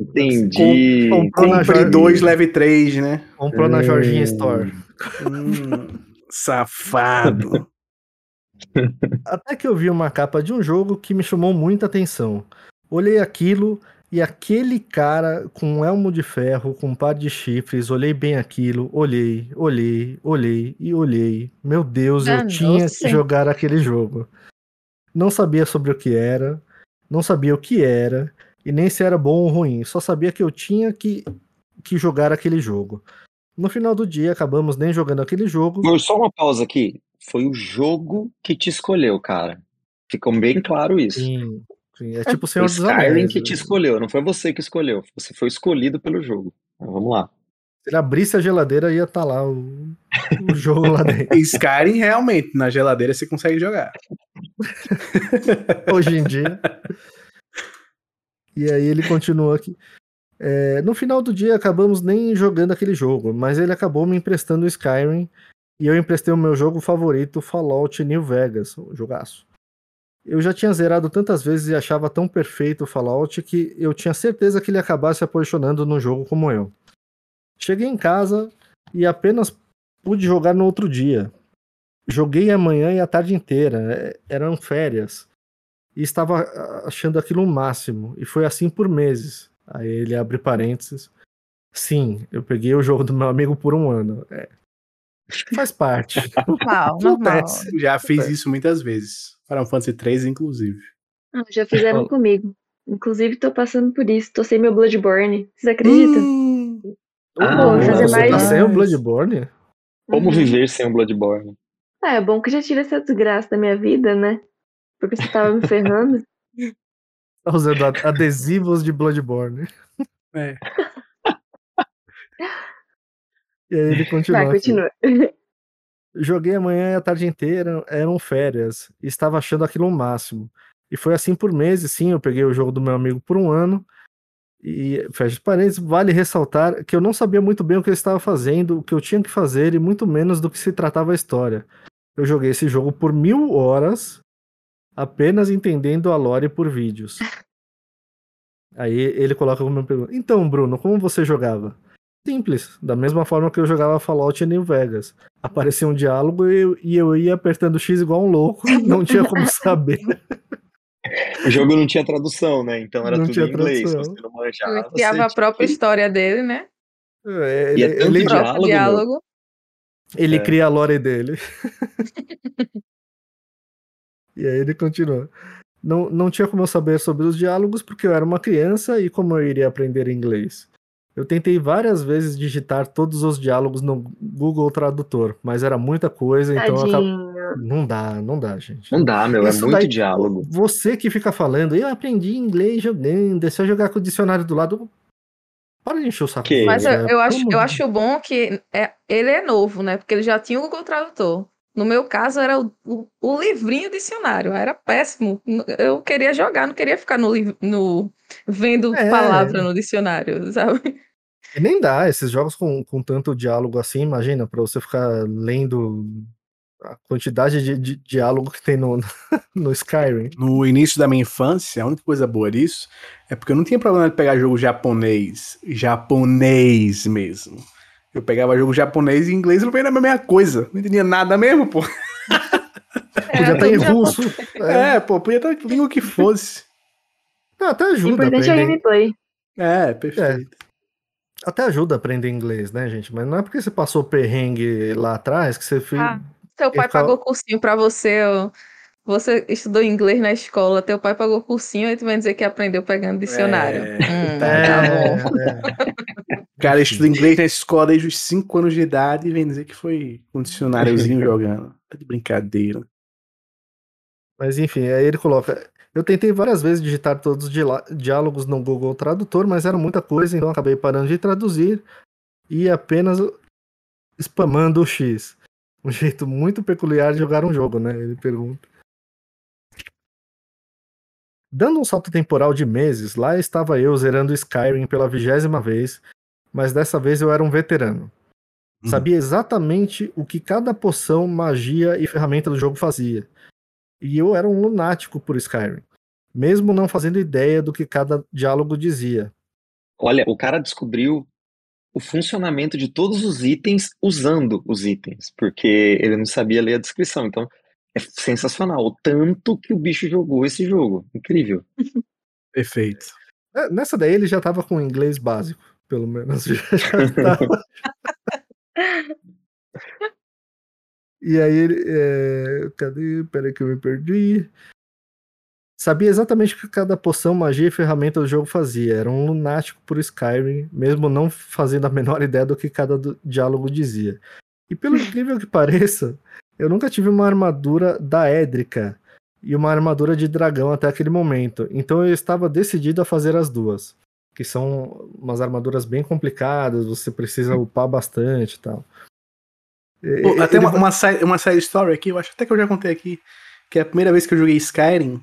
Entendi. Com, Compre 2, leve 3, né? Comprou hum. na Jorginha Store. Hum, safado. Até que eu vi uma capa de um jogo que me chamou muita atenção. Olhei aquilo e aquele cara com um elmo de ferro, com um par de chifres, olhei bem aquilo, olhei, olhei, olhei e olhei. Meu Deus, ah, eu tinha que jogar aquele jogo. Não sabia sobre o que era, não sabia o que era, e nem se era bom ou ruim, só sabia que eu tinha que, que jogar aquele jogo. No final do dia, acabamos nem jogando aquele jogo. Só uma pausa aqui. Foi o jogo que te escolheu, cara. Ficou bem claro isso. Sim. Sim, é tipo o Senhor dos Skyrim que te né? escolheu, não foi você que escolheu, você foi escolhido pelo jogo. Então, vamos lá. Se ele abrisse a geladeira, ia estar tá lá o, o jogo lá dentro. Skyrim, realmente, na geladeira você consegue jogar. Hoje em dia. E aí ele continua aqui. É, no final do dia, acabamos nem jogando aquele jogo, mas ele acabou me emprestando o Skyrim e eu emprestei o meu jogo favorito, Fallout New Vegas, o jogaço. Eu já tinha zerado tantas vezes e achava tão perfeito o Fallout que eu tinha certeza que ele ia acabar se apaixonando no jogo como eu. Cheguei em casa e apenas pude jogar no outro dia. Joguei a manhã e a tarde inteira, é, eram férias. E estava achando aquilo o máximo, e foi assim por meses. Aí ele abre parênteses. Sim, eu peguei o jogo do meu amigo por um ano. É, faz parte. Normal, normal. Já fiz isso muitas vezes. Final Fantasy 3, inclusive. Ah, já fizeram comigo. Inclusive, tô passando por isso. Tô sem meu Bloodborne. Vocês acreditam? Hum. Ah, fazer você mais. Tá sem o Bloodborne? Como uhum. viver sem o Bloodborne? Ah, é bom que já tira essa desgraça da minha vida, né? Porque você tava me ferrando. Tá usando adesivos de Bloodborne. É. e aí ele continua. Vai, continua. Joguei a manhã e a tarde inteira, eram férias, e estava achando aquilo o um máximo. E foi assim por meses, sim, eu peguei o jogo do meu amigo por um ano, e fecha parênteses, vale ressaltar que eu não sabia muito bem o que eu estava fazendo, o que eu tinha que fazer, e muito menos do que se tratava a história. Eu joguei esse jogo por mil horas, apenas entendendo a lore por vídeos. Aí ele coloca como pergunta: Então, Bruno, como você jogava? Simples, da mesma forma que eu jogava Fallout em New Vegas. Aparecia um diálogo e eu, e eu ia apertando X igual um louco, não tinha como saber. O jogo não tinha tradução, né? Então era não tudo em inglês. Tradução. Você não manjava, ele criava a própria que... história dele, né? É, ele, e é tanto ele, diálogo. diálogo. Ele é. cria a lore dele. e aí ele continua. Não, não tinha como eu saber sobre os diálogos porque eu era uma criança e como eu iria aprender inglês. Eu tentei várias vezes digitar todos os diálogos no Google Tradutor, mas era muita coisa, então acabo... não dá, não dá, gente. Não dá, meu, é Isso é muito daí, diálogo. Você que fica falando, eu aprendi inglês jogando, se eu jogar com o dicionário do lado, para de encher o saco. Que? Mas eu, eu acho, eu acho bom que é, ele é novo, né? Porque ele já tinha o Google Tradutor. No meu caso, era o, o, o livrinho dicionário. Era péssimo. Eu queria jogar, não queria ficar no, no vendo é. palavra no dicionário, sabe? E nem dá, esses jogos com, com tanto diálogo assim, imagina, para você ficar lendo a quantidade de, de diálogo que tem no, no Skyrim. No início da minha infância, a única coisa boa disso é porque eu não tinha problema de pegar jogo japonês, japonês mesmo. Eu pegava jogo japonês e inglês e não era a mesma coisa. Não entendia nada mesmo, pô. Podia estar em russo. É, pô, podia estar em língua que fosse. Não, até ajuda importante é a gameplay. É, perfeito. Até ajuda a aprender inglês, né, gente? Mas não é porque você passou perrengue lá atrás que você fez. Ah, Teu pai pagou cursinho pra você, ó. Você estudou inglês na escola, teu pai pagou cursinho e tu vai dizer que aprendeu pegando dicionário. É, Hum, tá tá É, bom. O cara estuda inglês na escola desde os 5 anos de idade e vem dizer que foi um dicionáriozinho jogando. Tá de brincadeira. Mas enfim, aí ele coloca. Eu tentei várias vezes digitar todos os diálogos no Google Tradutor, mas era muita coisa, então acabei parando de traduzir e apenas spamando o X. Um jeito muito peculiar de jogar um jogo, né? Ele pergunta. Dando um salto temporal de meses, lá estava eu zerando Skyrim pela vigésima vez, mas dessa vez eu era um veterano. Uhum. Sabia exatamente o que cada poção, magia e ferramenta do jogo fazia. E eu era um lunático por Skyrim, mesmo não fazendo ideia do que cada diálogo dizia. Olha, o cara descobriu o funcionamento de todos os itens usando os itens, porque ele não sabia ler a descrição. Então, é sensacional. O tanto que o bicho jogou esse jogo. Incrível. Perfeito. É, Nessa daí ele já tava com inglês básico, pelo menos. Já, já tava. E aí é, Cadê? Peraí que eu me perdi. Sabia exatamente o que cada poção, magia e ferramenta do jogo fazia. Era um lunático por Skyrim, mesmo não fazendo a menor ideia do que cada do- diálogo dizia. E pelo incrível que pareça, eu nunca tive uma armadura da Édrica e uma armadura de dragão até aquele momento. Então eu estava decidido a fazer as duas. Que são umas armaduras bem complicadas, você precisa upar bastante e tal. Pô, até uma, uma, side, uma side story aqui, eu acho até que eu já contei aqui, que a primeira vez que eu joguei Skyrim,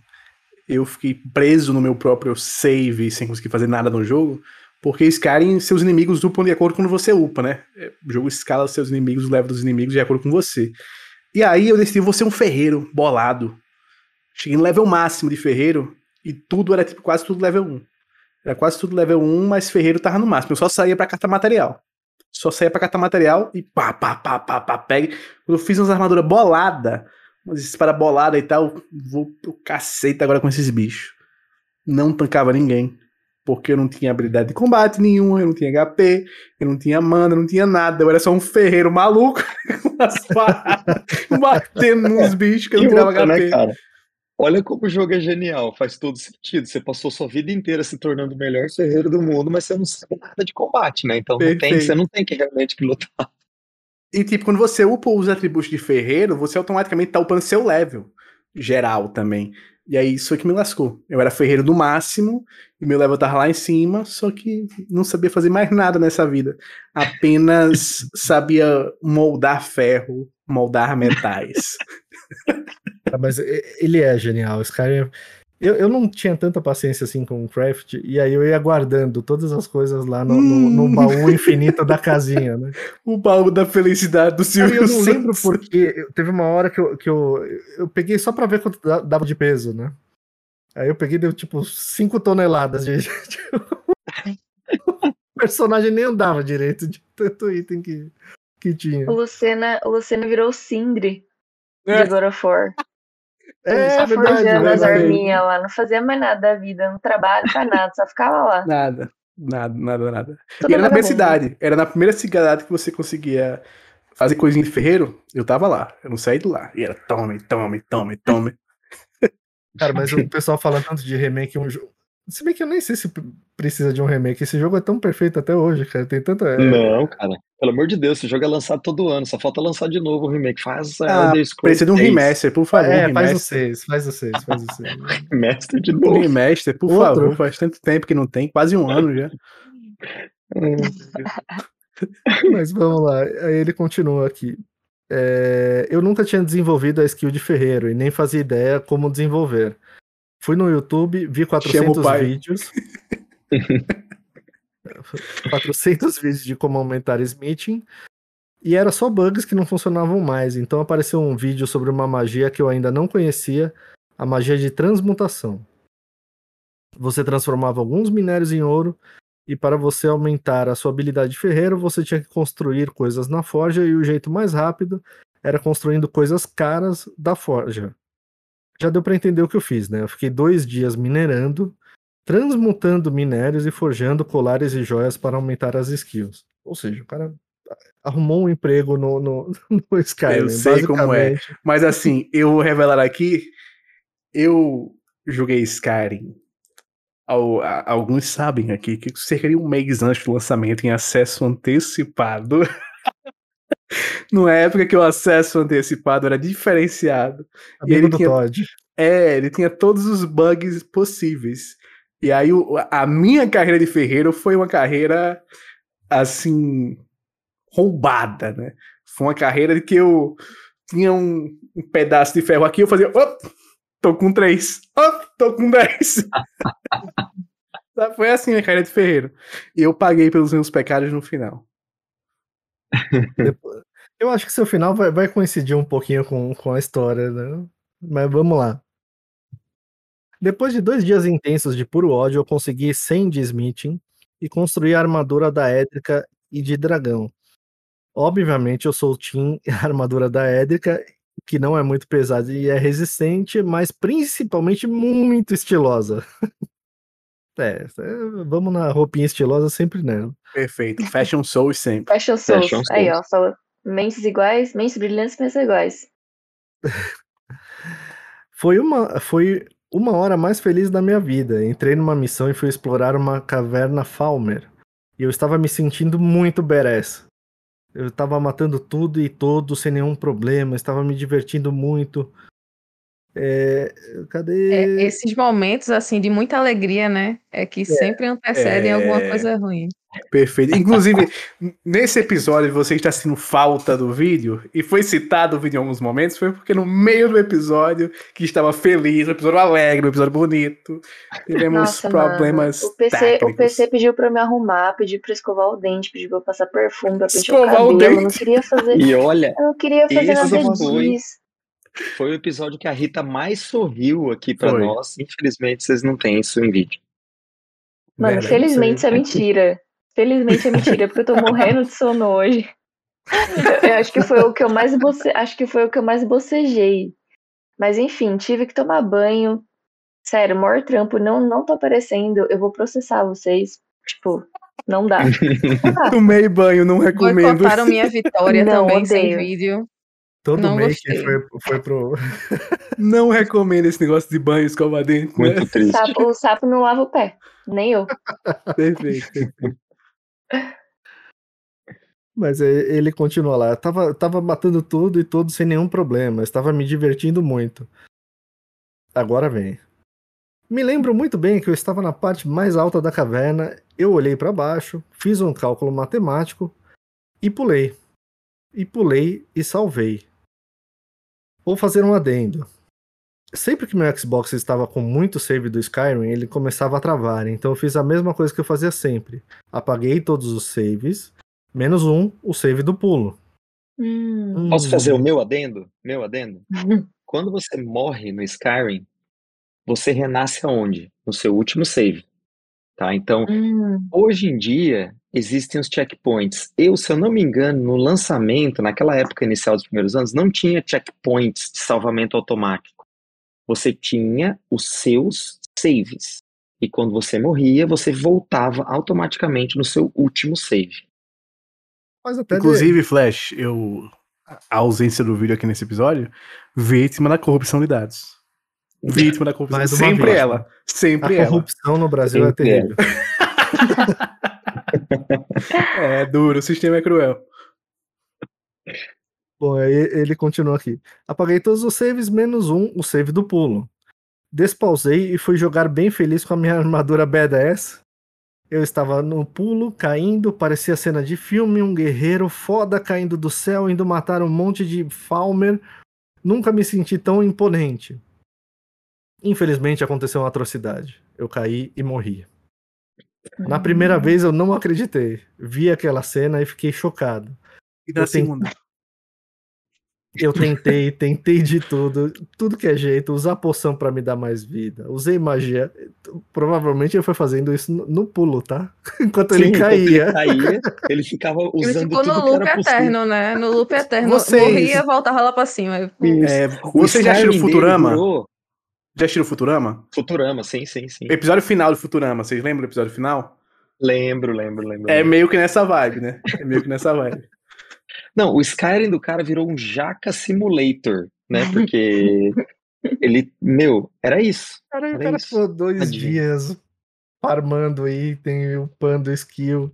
eu fiquei preso no meu próprio save sem conseguir fazer nada no jogo, porque Skyrim, seus inimigos upam de acordo com quando você upa, né? É, O jogo escala seus inimigos, o level dos inimigos de acordo com você. E aí eu decidi, vou ser um ferreiro, bolado. Cheguei no level máximo de ferreiro, e tudo era tipo quase tudo level 1. Era quase tudo level 1, mas ferreiro tava no máximo. Eu só saía pra catar material. Só saía pra catar material e pá, pá, pá, pá, pá, pega. Quando eu fiz umas armaduras bolada, umas espadas bolada e tal, vou pro cacete agora com esses bichos. Não tancava ninguém. Porque eu não tinha habilidade de combate nenhuma, eu não tinha HP, eu não tinha mana, eu não tinha nada. Eu era só um ferreiro maluco com as paradas, batendo nos bichos que eu não tirava outra, HP. né? Olha como o jogo é genial, faz todo sentido. Você passou sua vida inteira se tornando o melhor ferreiro do mundo, mas você não sabe nada de combate, né? Então não tem, você não tem que realmente lutar. E tipo, quando você upa os atributos de ferreiro, você automaticamente tá upando seu level geral também. E aí isso é que me lascou. Eu era ferreiro do máximo, e meu level tava lá em cima, só que não sabia fazer mais nada nessa vida. Apenas sabia moldar ferro, moldar metais. Ah, Mas ele é genial. Skyrim. Eu, eu não tinha tanta paciência assim com o craft, e aí eu ia guardando todas as coisas lá no, no, no Hum. baú infinito da casinha, né? o baú da felicidade do Aí Silvio eu não lembro Santos. porque eu- teve uma hora que eu, que eu, eu peguei só pra ver quanto da- dava de peso, né? Aí eu peguei deu tipo 5 toneladas de. o personagem nem andava direito de tanto item que, que tinha. O Lucena, o Lucena virou o Sindri É. de God of War. É, só verdade, forjando as arminhas lá, não fazia mais nada da vida, não trabalha pra nada, só ficava lá. Nada, nada, nada, nada. Tudo E era na primeira cidade. Era na primeira cidade que você conseguia fazer coisinha de ferreiro. Eu tava lá. Eu não saí de lá. E era tome, tome, tome, tome. Cara, mas o pessoal fala tanto de remake um jogo. Se bem que eu nem sei se precisa de um remake. Esse jogo é tão perfeito até hoje, cara. Tem tanta. é, Não, cara. Pelo amor de Deus, esse jogo é lançado todo ano, só falta lançar de novo o remake. Faz Ah, a Elder Scrolls Precisa de um 6, remaster, por favor. é, um faz o remaster. 6, faz o 6, faz o 6. Remaster de Um novo. remaster, por Outro. favor. Faz tanto tempo que não tem, quase um ano já. Mas vamos lá. Aí ele continua aqui. É, eu nunca tinha desenvolvido a skill de ferreiro e nem fazia ideia como desenvolver. Fui no YouTube, vi Chama o 400 pai. vídeos. 400 vídeos de como aumentar smithing. E era só bugs que não funcionavam mais. Então apareceu um vídeo sobre uma magia que eu ainda não conhecia, a magia de transmutação. Você transformava alguns minérios em ouro e para você aumentar a sua habilidade de ferreiro, você tinha que construir coisas na forja e o jeito mais rápido era construindo coisas caras da forja. Já deu para entender o que eu fiz, né? Eu fiquei dois dias minerando, transmutando minérios e forjando colares e joias para aumentar as skills. Ou seja, o cara arrumou um emprego no, no, no Skyrim. Eu sei como é. Mas assim, eu vou revelar aqui, eu joguei Skyrim. alguns sabem aqui que cerca de um mês antes do lançamento em acesso antecipado. Numa época que o acesso antecipado era diferenciado. Amigo e ele do tinha, Todd. É, ele tinha todos os bugs possíveis. E aí o, a minha carreira de ferreiro foi uma carreira assim roubada, né? Foi uma carreira de que eu tinha um, um pedaço de ferro aqui, eu fazia, op, tô com três, op, tô com dez. Foi assim a carreira de ferreiro. E eu paguei pelos meus pecados no final. Eu acho que seu final vai, vai coincidir um pouquinho com, com a história, né? Mas vamos lá. Depois de dois dias intensos de puro ódio, eu consegui 100 de smithing e construir a armadura da Édrica e de dragão. Obviamente eu sou o Team armadura da Édrica, que não é muito pesada e é resistente, mas principalmente muito estilosa. é, é, vamos na roupinha estilosa sempre nela. Perfeito. Fashion Souls sempre. Fashion Souls. Fashion Aí, ó, só mentes iguais, mentes brilhantes, mentes iguais. Foi uma, foi uma hora mais feliz da minha vida. Entrei numa missão e fui explorar uma caverna Falmer. E eu estava me sentindo muito badass. Eu estava matando tudo e todos sem nenhum problema, estava me divertindo muito. É, cadê? É, esses momentos assim de muita alegria, né? É que sempre antecedem É. alguma coisa ruim. Perfeito. Inclusive, nesse episódio você está sentindo falta do vídeo, e foi citado o vídeo em alguns momentos, foi porque no meio do episódio, que estava feliz, um episódio alegre, um episódio bonito, tivemos Nossa, problemas mano. O PC, o. PC pediu pra eu me arrumar, pediu pra eu escovar o dente, pediu pra eu passar perfume, pra pentear o Escovar o cabelo. Eu não dente. queria fazer. E olha, Eu não queria fazer nada disso. Foi o episódio que a Rita mais sorriu aqui pra Foi. nós. Infelizmente, vocês não têm isso em vídeo. Mano, Verdade, felizmente isso é mentira. Felizmente é mentira, porque eu tô morrendo de sono hoje. Eu, acho que foi o que eu mais boce... acho que foi o que eu mais bocejei. Mas enfim, tive que tomar banho. Sério, o maior trampo não não tá aparecendo. Eu vou processar vocês. Tipo, não dá. Tomei banho, não recomendo. Boicotaram minha vitória Não, também sem odeio. vídeo. Todo Não mês que gostei. foi, foi pro. Não recomendo esse negócio de banho escova dente. Né? Muito triste. Sapo- o sapo não lava o pé. Nem eu. Perfeito. Mas é- ele continua lá. Eu tava, tava matando tudo e tudo sem nenhum problema. Estava me divertindo muito. Agora vem. Me lembro muito bem que eu estava na parte mais alta da caverna. Eu olhei para baixo, fiz um cálculo matemático e pulei. E pulei e salvei. Vou fazer um adendo. Sempre que meu Xbox estava com muito save do Skyrim, ele começava a travar. Então eu fiz a mesma coisa que eu fazia sempre. Apaguei todos os saves Menos um, o save do pulo. Hum. Posso fazer o meu adendo? Meu adendo? Quando você morre no Skyrim, você renasce aonde? No seu último save. Tá? Então, Hum. hoje em dia, existem os checkpoints. Eu, se eu não me engano, no lançamento, naquela época inicial dos primeiros anos, não tinha checkpoints de salvamento automático. Você tinha os seus saves. E quando você morria, você voltava automaticamente no seu último save. Mas até de- Inclusive, Flash, eu. A ausência do vídeo aqui nesse episódio, vítima da corrupção de dados. Vítima da corrupção. Sempre vez, ela. a Sempre ela. corrupção no Brasil é Sempre é. terrível. É duro, o sistema é cruel. Bom, aí ele continua aqui. Apaguei todos os saves, menos um, o save do pulo. Despausei e fui jogar bem feliz com a minha armadura badass. Eu estava no pulo, caindo, parecia cena de filme, um guerreiro foda caindo do céu, indo matar um monte de Falmer. Nunca me senti tão imponente. Infelizmente aconteceu uma atrocidade. Eu caí e morri. Na primeira vez eu não acreditei. Vi aquela cena e fiquei chocado. E na Eu segunda? Eu tentei, tentei de tudo, tudo que é jeito, usar poção pra me dar mais vida. Usei magia. Provavelmente ele foi fazendo isso no, no pulo, tá? Enquanto Sim, ele enquanto caía. Ele caía, ele ficava Ele usando ficou no tudo que loop era possível. eterno, né? No loop eterno. Vocês- Morria, voltava lá pra cima. É, você já assistiu Futurama? durou- Já assistiu Futurama? Futurama, sim, sim, sim. Episódio final do Futurama, vocês lembram do episódio final? Lembro, lembro, lembro. É lembro. meio que nessa vibe, né? É meio que nessa vibe. Não, o Skyrim do cara virou um Jaca Simulator, né? Porque ele, meu, era isso. Cara, o Era cara isso. ficou dois Tadinho. dias farmando item, upando skill.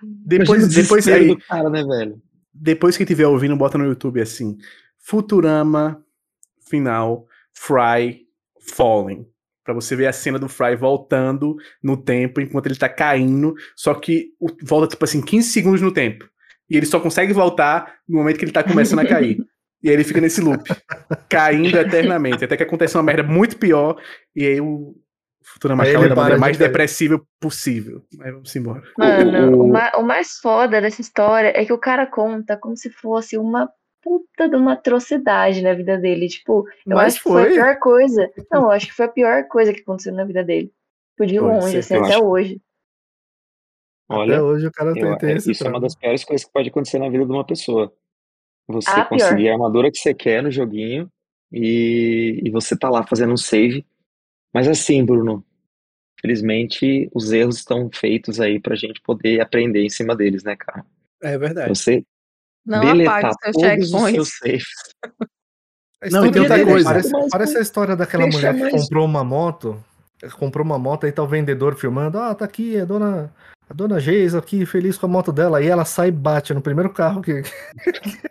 Depois, o depois, aí, do cara, né, velho? depois que tiver ouvindo, bota no YouTube assim: Futurama final, Fry falling. Pra você ver a cena do Fry voltando no tempo enquanto ele tá caindo. Só que volta, tipo assim, 15 segundos no tempo. E ele só consegue voltar no momento que ele tá começando a cair. E aí ele fica nesse loop, caindo eternamente. Até que acontece uma merda muito pior. E aí o Futurama Aí acaba ele da maneira de mais depressível possível. Mas vamos embora. Mano, o- o, o mais foda dessa história é que o cara conta como se fosse uma puta de uma atrocidade na vida dele. Tipo, eu Mas acho que foi a foi. pior coisa. Não, eu acho que foi a pior coisa que aconteceu na vida dele. Tipo, de Pode longe, ser, assim, eu até acho. hoje. Até Olha, hoje o cara tem, eu- tem é- esse isso é uma das piores coisas que pode acontecer na vida de uma pessoa. Você Ah, pior. conseguir a armadura que você quer no joguinho e, e você tá lá fazendo um save. Mas assim, Bruno, felizmente os erros estão feitos aí pra gente poder aprender em cima deles, né, cara? É verdade. Você Não deletar apague seus todos os checkpoints. seus. A Não, e tem outra coisa. Parece, Mas, parece a história daquela mulher que mais- comprou uma moto. Comprou uma moto aí tá o vendedor filmando. Ah, tá aqui a dona, a dona Geisa aqui, feliz com a moto dela. Aí ela sai e bate no primeiro carro que,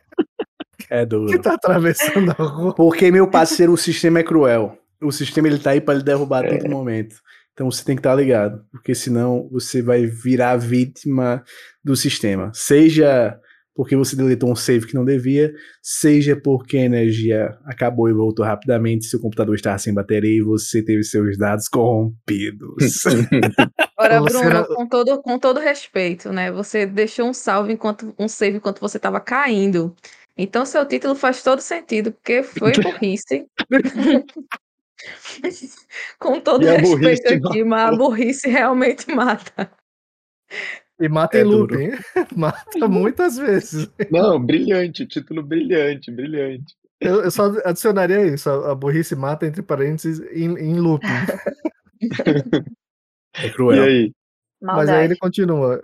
É que duro. tá atravessando a rua. Porque, meu parceiro, o sistema é cruel. O sistema ele tá aí pra lhe derrubar a É. todo momento. Então você tem que estar ligado. Porque senão você vai virar vítima do sistema. Seja porque você deletou um save que não devia, seja porque a energia acabou e voltou rapidamente, seu computador estava sem bateria e você teve seus dados corrompidos. Ora, Bruno, não- com todo, com todo respeito, né? Você deixou um salve enquanto um save enquanto você estava caindo. Então seu título faz todo sentido, porque foi burrice. com todo E respeito burrice aqui, mas a burrice realmente mata. E mata É looping. mata muitas vezes. Não, brilhante, título brilhante, brilhante. Eu, eu só adicionaria isso. A, a burrice mata, entre parênteses, em, em looping. é E cruel. aí? Mas aí ele continua.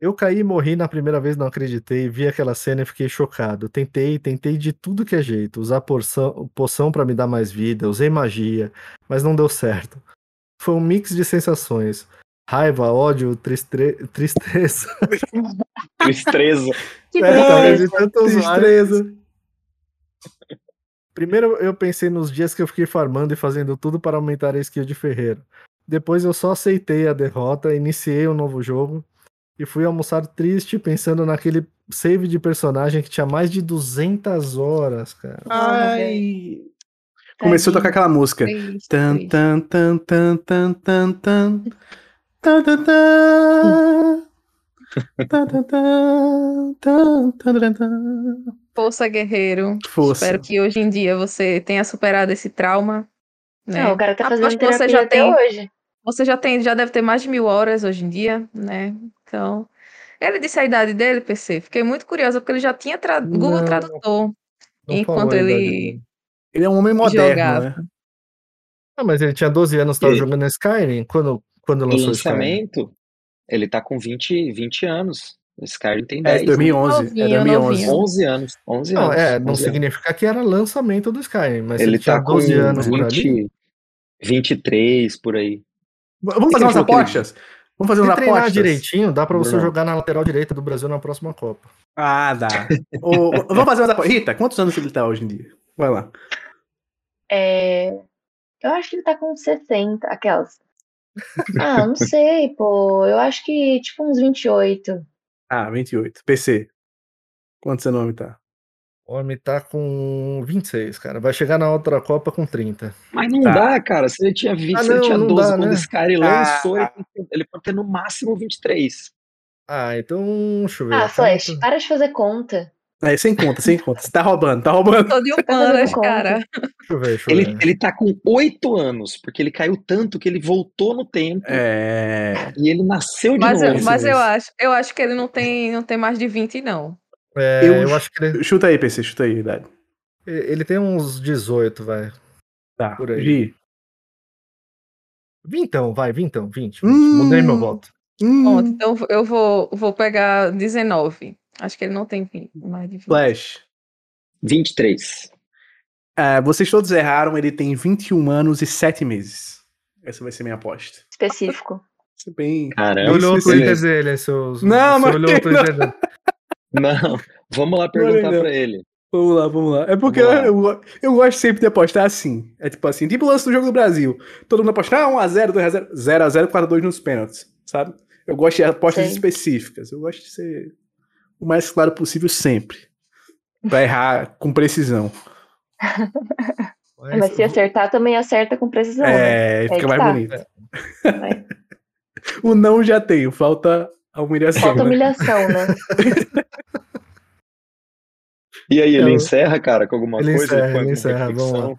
Eu caí e morri na primeira vez, não acreditei, vi aquela cena e fiquei chocado. Tentei, tentei de tudo que é jeito, usar porção, poção para me dar mais vida, usei magia, mas não deu certo. Foi um mix de sensações. Raiva, ódio, tristre... tristeza. Tristeza. Que É, talvez de. Tristeza. Primeiro eu pensei nos dias que eu fiquei farmando e fazendo tudo para aumentar a skill de ferreiro. Depois eu só aceitei a derrota, iniciei um novo jogo e fui almoçar triste pensando naquele save de personagem que tinha mais de 200 horas, cara. Ai. Começou a tocar aquela música. Tan, tan, tan, tan, tan, tan, tan. Força, guerreiro. Força. Espero que hoje em dia você tenha superado esse trauma. Né? Não, o cara tá Aposto fazendo que você terapia já até tem, hoje. você já tem, já deve ter mais de mil horas hoje em dia, né? Então, ele disse a idade dele, PC. Fiquei muito curiosa porque ele já tinha tra... Google Não, Tradutor Não enquanto ele. Ele é um homem moderno, jogava. né? Ah, mas ele tinha 12 anos, estava E- jogando Skyrim quando, quando O lançou Skyrim. lançamento, ele tá com 20, 20 anos. O Skyrim tem É 10, de né? 2011. É Novinho, 2011. novinho. 11 anos. 11 Não, anos. é, não 11 anos. significa que era lançamento do Skyrim, mas Ele ele tinha tá com 12 anos por ali. 20, 23 por aí. Vamos fazer umas apostas? Vamos fazer Se umas treinar apostas? direitinho, dá pra você Não. jogar na lateral direita do Brasil na próxima Copa. Ah, dá. Ô, vamos fazer umas apostas. Rita, quantos anos ele tá hoje em dia? Vai lá. É, Eu acho que ele tá com 60, aquelas. Ah, não sei, pô. Eu acho que tipo uns 28. Ah, 28. PC. Quantos seu nome tá? O homem tá com 26, cara. Vai chegar na outra Copa com 30. Mas não Tá. dá, cara. Se ele tinha 20, Ah, se ele não, tinha não 12 dá, quando né? esse cara Ah. lançou, ele, tem que- ele pode ter no máximo 23. Ah, então, deixa eu ver. Ah, Flash, Tanto- para de fazer conta. É, sem conta, sem conta. Você tá roubando, tá roubando. Tô de humanas, conta. cara. Deixa eu ver, deixa eu Ele, ver. ele tá com oito anos, porque ele caiu tanto que ele voltou no tempo É. e ele nasceu de Mas, eu, novo. mas eu acho, eu acho que ele não tem, não tem mais de 20, não. É, Eu- eu, acho que ele, Chuta aí, PC, chuta aí, idade. ele tem uns 18, vai. Tá, Por aí. Gi. Vintão, vai, vintão, 20. 20. Hum. Mudei meu voto. Hum, Pronto, então eu vou, vou pegar 19. Acho que ele não tem 20, mais de 20. Flash. 23. É, vocês todos erraram, ele tem 21 anos e 7 meses. Essa vai ser minha aposta. Específico. É bem. Caramba. olhou o sim, Twitter sim. dele, seus. Não, você mas olhou o não. Twitter dele. Não, vamos lá perguntar não. pra ele. Vamos lá, vamos lá. É porque lá. eu, eu, gosto sempre de apostar assim. É tipo assim, tipo o lance do jogo do Brasil. Todo mundo aposta, ah, 1x0, 2x0, 0x0, 4x2 nos pênaltis, sabe? Eu gosto de apostas Sei. específicas. Eu gosto de ser o mais claro possível sempre. Pra errar com precisão. Mas se acertar, também acerta com precisão. né? É, Aí fica que mais tá. bonito. Vai. O não já tenho, falta a humilhação. Falta né? humilhação, né? E aí, ele encerra, cara, com alguma Ele coisa? encerra, ele encerra, vamos lá.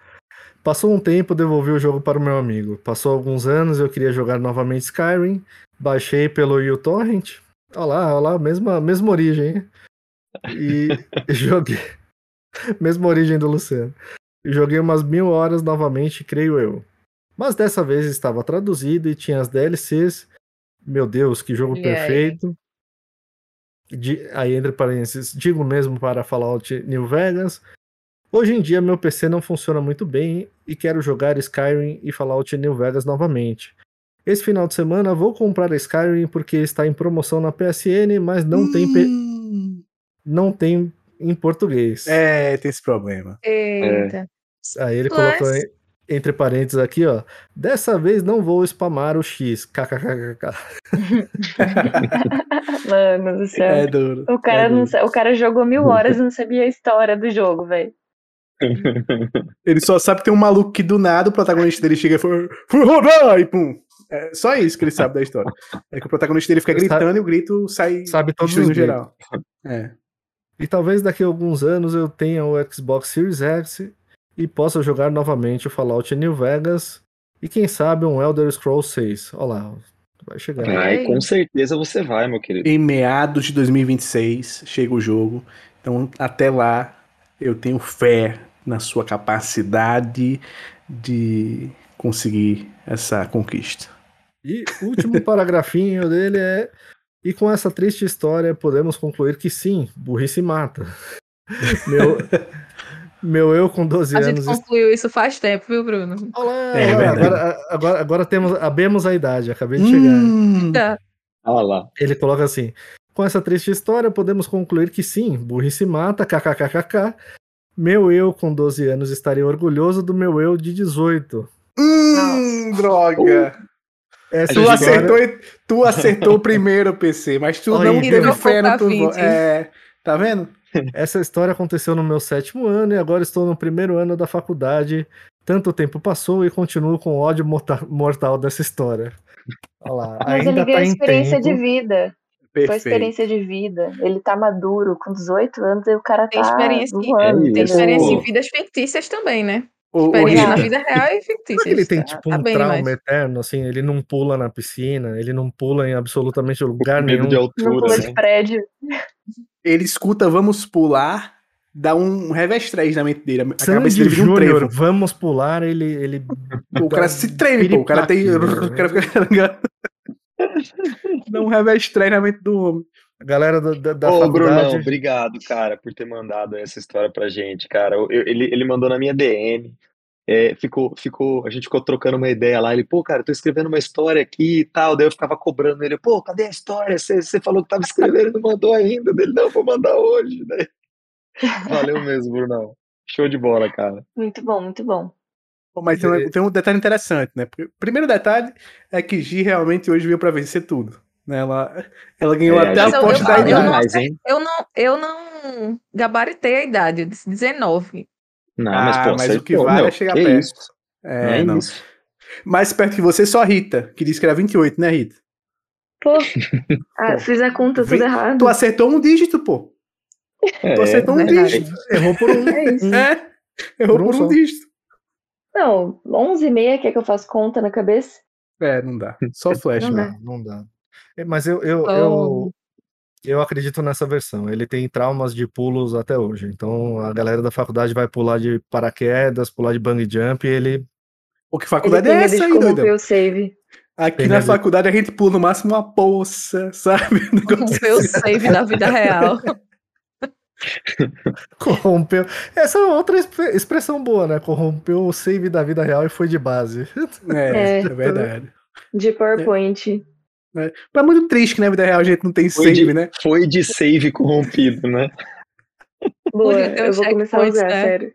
Passou um tempo, devolvi o jogo para o meu amigo. Passou alguns anos, eu queria jogar novamente Skyrim. Baixei pelo uTorrent. Olha lá, olha lá, mesma, mesma origem. E joguei. Mesma origem do Luciano. E joguei umas mil horas novamente, creio eu. Mas dessa vez estava traduzido e tinha as DLCs. Meu Deus, que jogo aí. perfeito. Di- aí, entre parênteses, digo mesmo para Fallout New Vegas. Hoje em dia meu PC não funciona muito bem e quero jogar Skyrim e Fallout New Vegas novamente. Esse final de semana vou comprar Skyrim porque está em promoção na PSN, mas não tem pe- Hum. não tem em português. É, tem esse problema. Eita. Aí ele Plus. colocou em- entre parênteses aqui, ó. Dessa vez não vou spamar o X. KKKK. Mano do céu. É duro. O cara, é não, duro. sa- o cara jogou mil horas e não sabia a história do jogo, velho. Ele só sabe que tem um maluco que do nada o protagonista dele chega e fala, "Fui roubar", e pum. É só isso que ele sabe da história. É que o protagonista dele fica gritando e o grito sai Sabe todos gritos. geral. É. E talvez daqui a alguns anos eu tenha o Xbox Series X e possa jogar novamente o Fallout New Vegas e quem sabe um Elder Scrolls 6. Olha lá, vai chegar. Ai, com certeza você vai, meu querido. Em meados de 2026 chega o jogo. Então, até lá, eu tenho fé na sua capacidade de conseguir essa conquista. E o último paragrafinho dele é e com essa triste história podemos concluir que sim, burrice mata. Meu, meu eu com 12 A gente anos concluiu isso faz tempo, viu, Bruno? Olá, É olá, verdade. agora, agora, agora temos, abemos a idade, acabei de chegar. Hum, Tá. Olha lá. Ele coloca assim: com essa triste história, podemos concluir que sim, burrice mata, kkkk. Meu eu com 12 anos estaria orgulhoso do meu eu de 18. hum, droga. Essa Tu acertou, tu acertou o primeiro PC, mas tu Olha não teve fé no tu. 20. É, tá vendo? Essa história aconteceu no meu sétimo ano e agora estou no primeiro ano da faculdade. Tanto tempo passou e continuo com ódio morta- mortal dessa história. Olha lá, Mas ainda ele tá ganhou em experiência tempo. de vida. Foi Perfeito. experiência de vida. Ele tá maduro, com 18 anos, e o cara Tem tá experiência, voando, É tem experiência em vidas fictícias também, né? O, o na vida real e fictícia. Será que ele tem Tá- tipo tá um bem trauma demais. eterno, assim, ele não pula na piscina, ele não pula em absolutamente lugar Medo de nenhum. Não altura, pula né? de prédio. ele escuta Vamos Pular, dá um revestrez na mente dele. A cabeça Sandy dele vira um trevo. vamos pular, ele, ele O cara se treme, pô. O cara tem. O cara fica. Dá um revestrez na mente do homem. A galera da, da, da Ô, faculdade. Brunão, obrigado, cara, por ter mandado essa história pra gente, cara. Eu- ele, ele mandou na minha DM. é, ficou, ficou, a gente ficou trocando uma ideia lá. Ele, pô, cara, tô escrevendo uma história aqui e tal. Daí eu ficava cobrando ele, pô, cadê a história? Você você falou que tava escrevendo e não mandou ainda. Dele, não, vou mandar hoje. Daí- Valeu mesmo, Brunão. Show de bola, cara. Muito bom, muito bom. Pô, Mas tem um, tem um detalhe interessante, né? Primeiro detalhe é que Gi realmente hoje veio pra vencer tudo. Né? Ela, ela ganhou É, até a a Mas eu- poste eu- da eu idade. não mais, hein? Eu não, eu não gabaritei a idade, eu disse 19. Não, Ah, mas, pô, mas o que vale meu, é chegar que perto. isso? É, não é não. isso. Mais perto que você, só a Rita, que disse que era 28, né, Rita? Pô, ah, fiz a conta tudo Vem- errado. Tu acertou um dígito, pô. É, Tu acertou um verdade. dígito. Errou por um. É isso. É. Errou Por um por um dígito. Não, 11 e meia quer que eu faça conta na cabeça? É, não dá. Só flash, Não né? dá. Não, não dá. É, Mas eu, eu, Oh. eu, eu acredito nessa versão. Ele tem traumas de pulos até hoje. Então a galera da faculdade vai pular de paraquedas, pular de bang jump e ele. Pô, que Ele faculdade tem é essa aí, corromper doidão? o save. Aqui Tem na medo de- faculdade a gente pula no máximo uma poça, sabe? Corrompeu o assim. save da vida real. Corrompeu. Essa é outra expre- expressão boa, né? Corrompeu o save da vida real e foi de base. É, É. é verdade. De PowerPoint. Mas é muito triste que na vida real a gente não tem Foi save, de, né? foi de save corrompido, né? Boa, eu vou começar a usar, né? sério.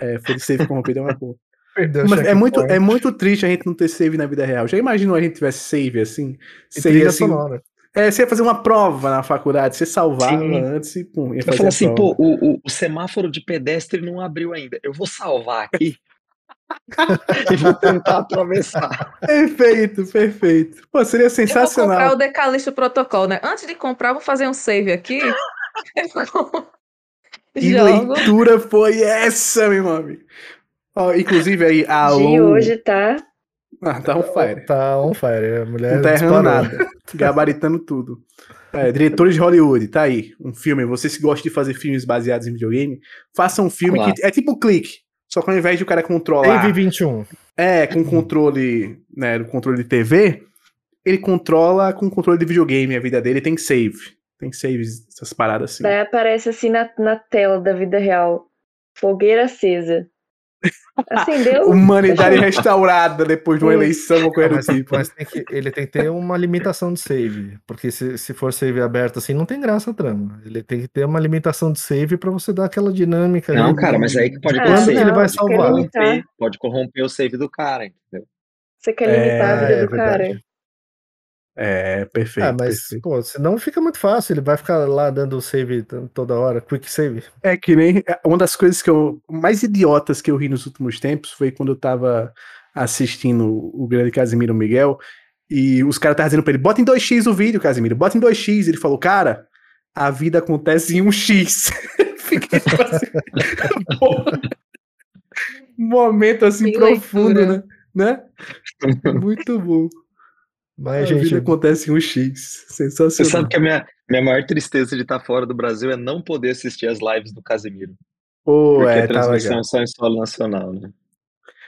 É, foi de save corrompido, é uma boa. Perdeu Mas é muito, é muito triste a gente não ter save na vida real. Já imaginou a gente tivesse save assim? E Você trilha ia, assim, sonora. é, você ia fazer uma prova na faculdade, você salvava Sim. antes e pum, ia Eu fazer a assim, prova. pô, o, o- o semáforo de pedestre não abriu ainda. Eu vou salvar aqui e vou tentar atravessar. Perfeito, perfeito. Pô, seria Eu vou comprar sensacional. o Decalixto Protocol, né? Antes de comprar, vou fazer um save aqui. Que Jogo. leitura foi essa, meu amigo? Ó, inclusive aí, a Gi hoje tá. Ah, tá on fire. Tá on fire. A mulher Não tá errando nada. Gabaritando tudo. É, diretores de Hollywood, tá aí. Um filme. Vocês que gostam de fazer filmes baseados em videogame, façam um filme Claro. que é tipo um clique. Só que ao invés de o cara controlar. Save 21. É, com controle, né, do controle de TV, ele controla com controle de videogame a vida dele, tem save. Tem saves, essas paradas assim. Daí aparece assim na, na tela da vida real. Fogueira acesa. Acendeu? Humanidade restaurada depois de uma eleição ou coisa do Mas, tipo. mas tem que, ele tem que ter uma limitação de save. Porque se, se for save aberto assim, não tem graça a trama. Ele tem que ter uma limitação de save pra você dar aquela dinâmica. ali Não, de- cara, mas aí que pode Quando acontecer. ele vai quer salvar? limitar. Corromper, pode corromper o save do cara, entendeu? Você quer limitar a É, vida é do cara. É, perfeito. Ah, mas, perfeito. pô, senão fica muito fácil. Ele vai ficar lá dando save toda hora, quick save. É que nem. Uma das coisas que eu. mais idiotas que eu ri nos últimos tempos foi quando eu tava assistindo o grande Casimiro Miguel. E os caras estavam dizendo pra ele: bota em 2x o vídeo, Casimiro, bota em 2x. Ele falou: cara, a vida acontece em 1x. Fiquei tipo assim. um momento assim profundo, leitura. né? né? Muito bom. Mas, a gente, vida acontece em 1x. Você Sensacional. sabe que a minha, minha maior tristeza de estar fora do Brasil é não poder assistir as lives do Casemiro. Pô, Porque é, a tá transmissão legal. é só em solo nacional, né?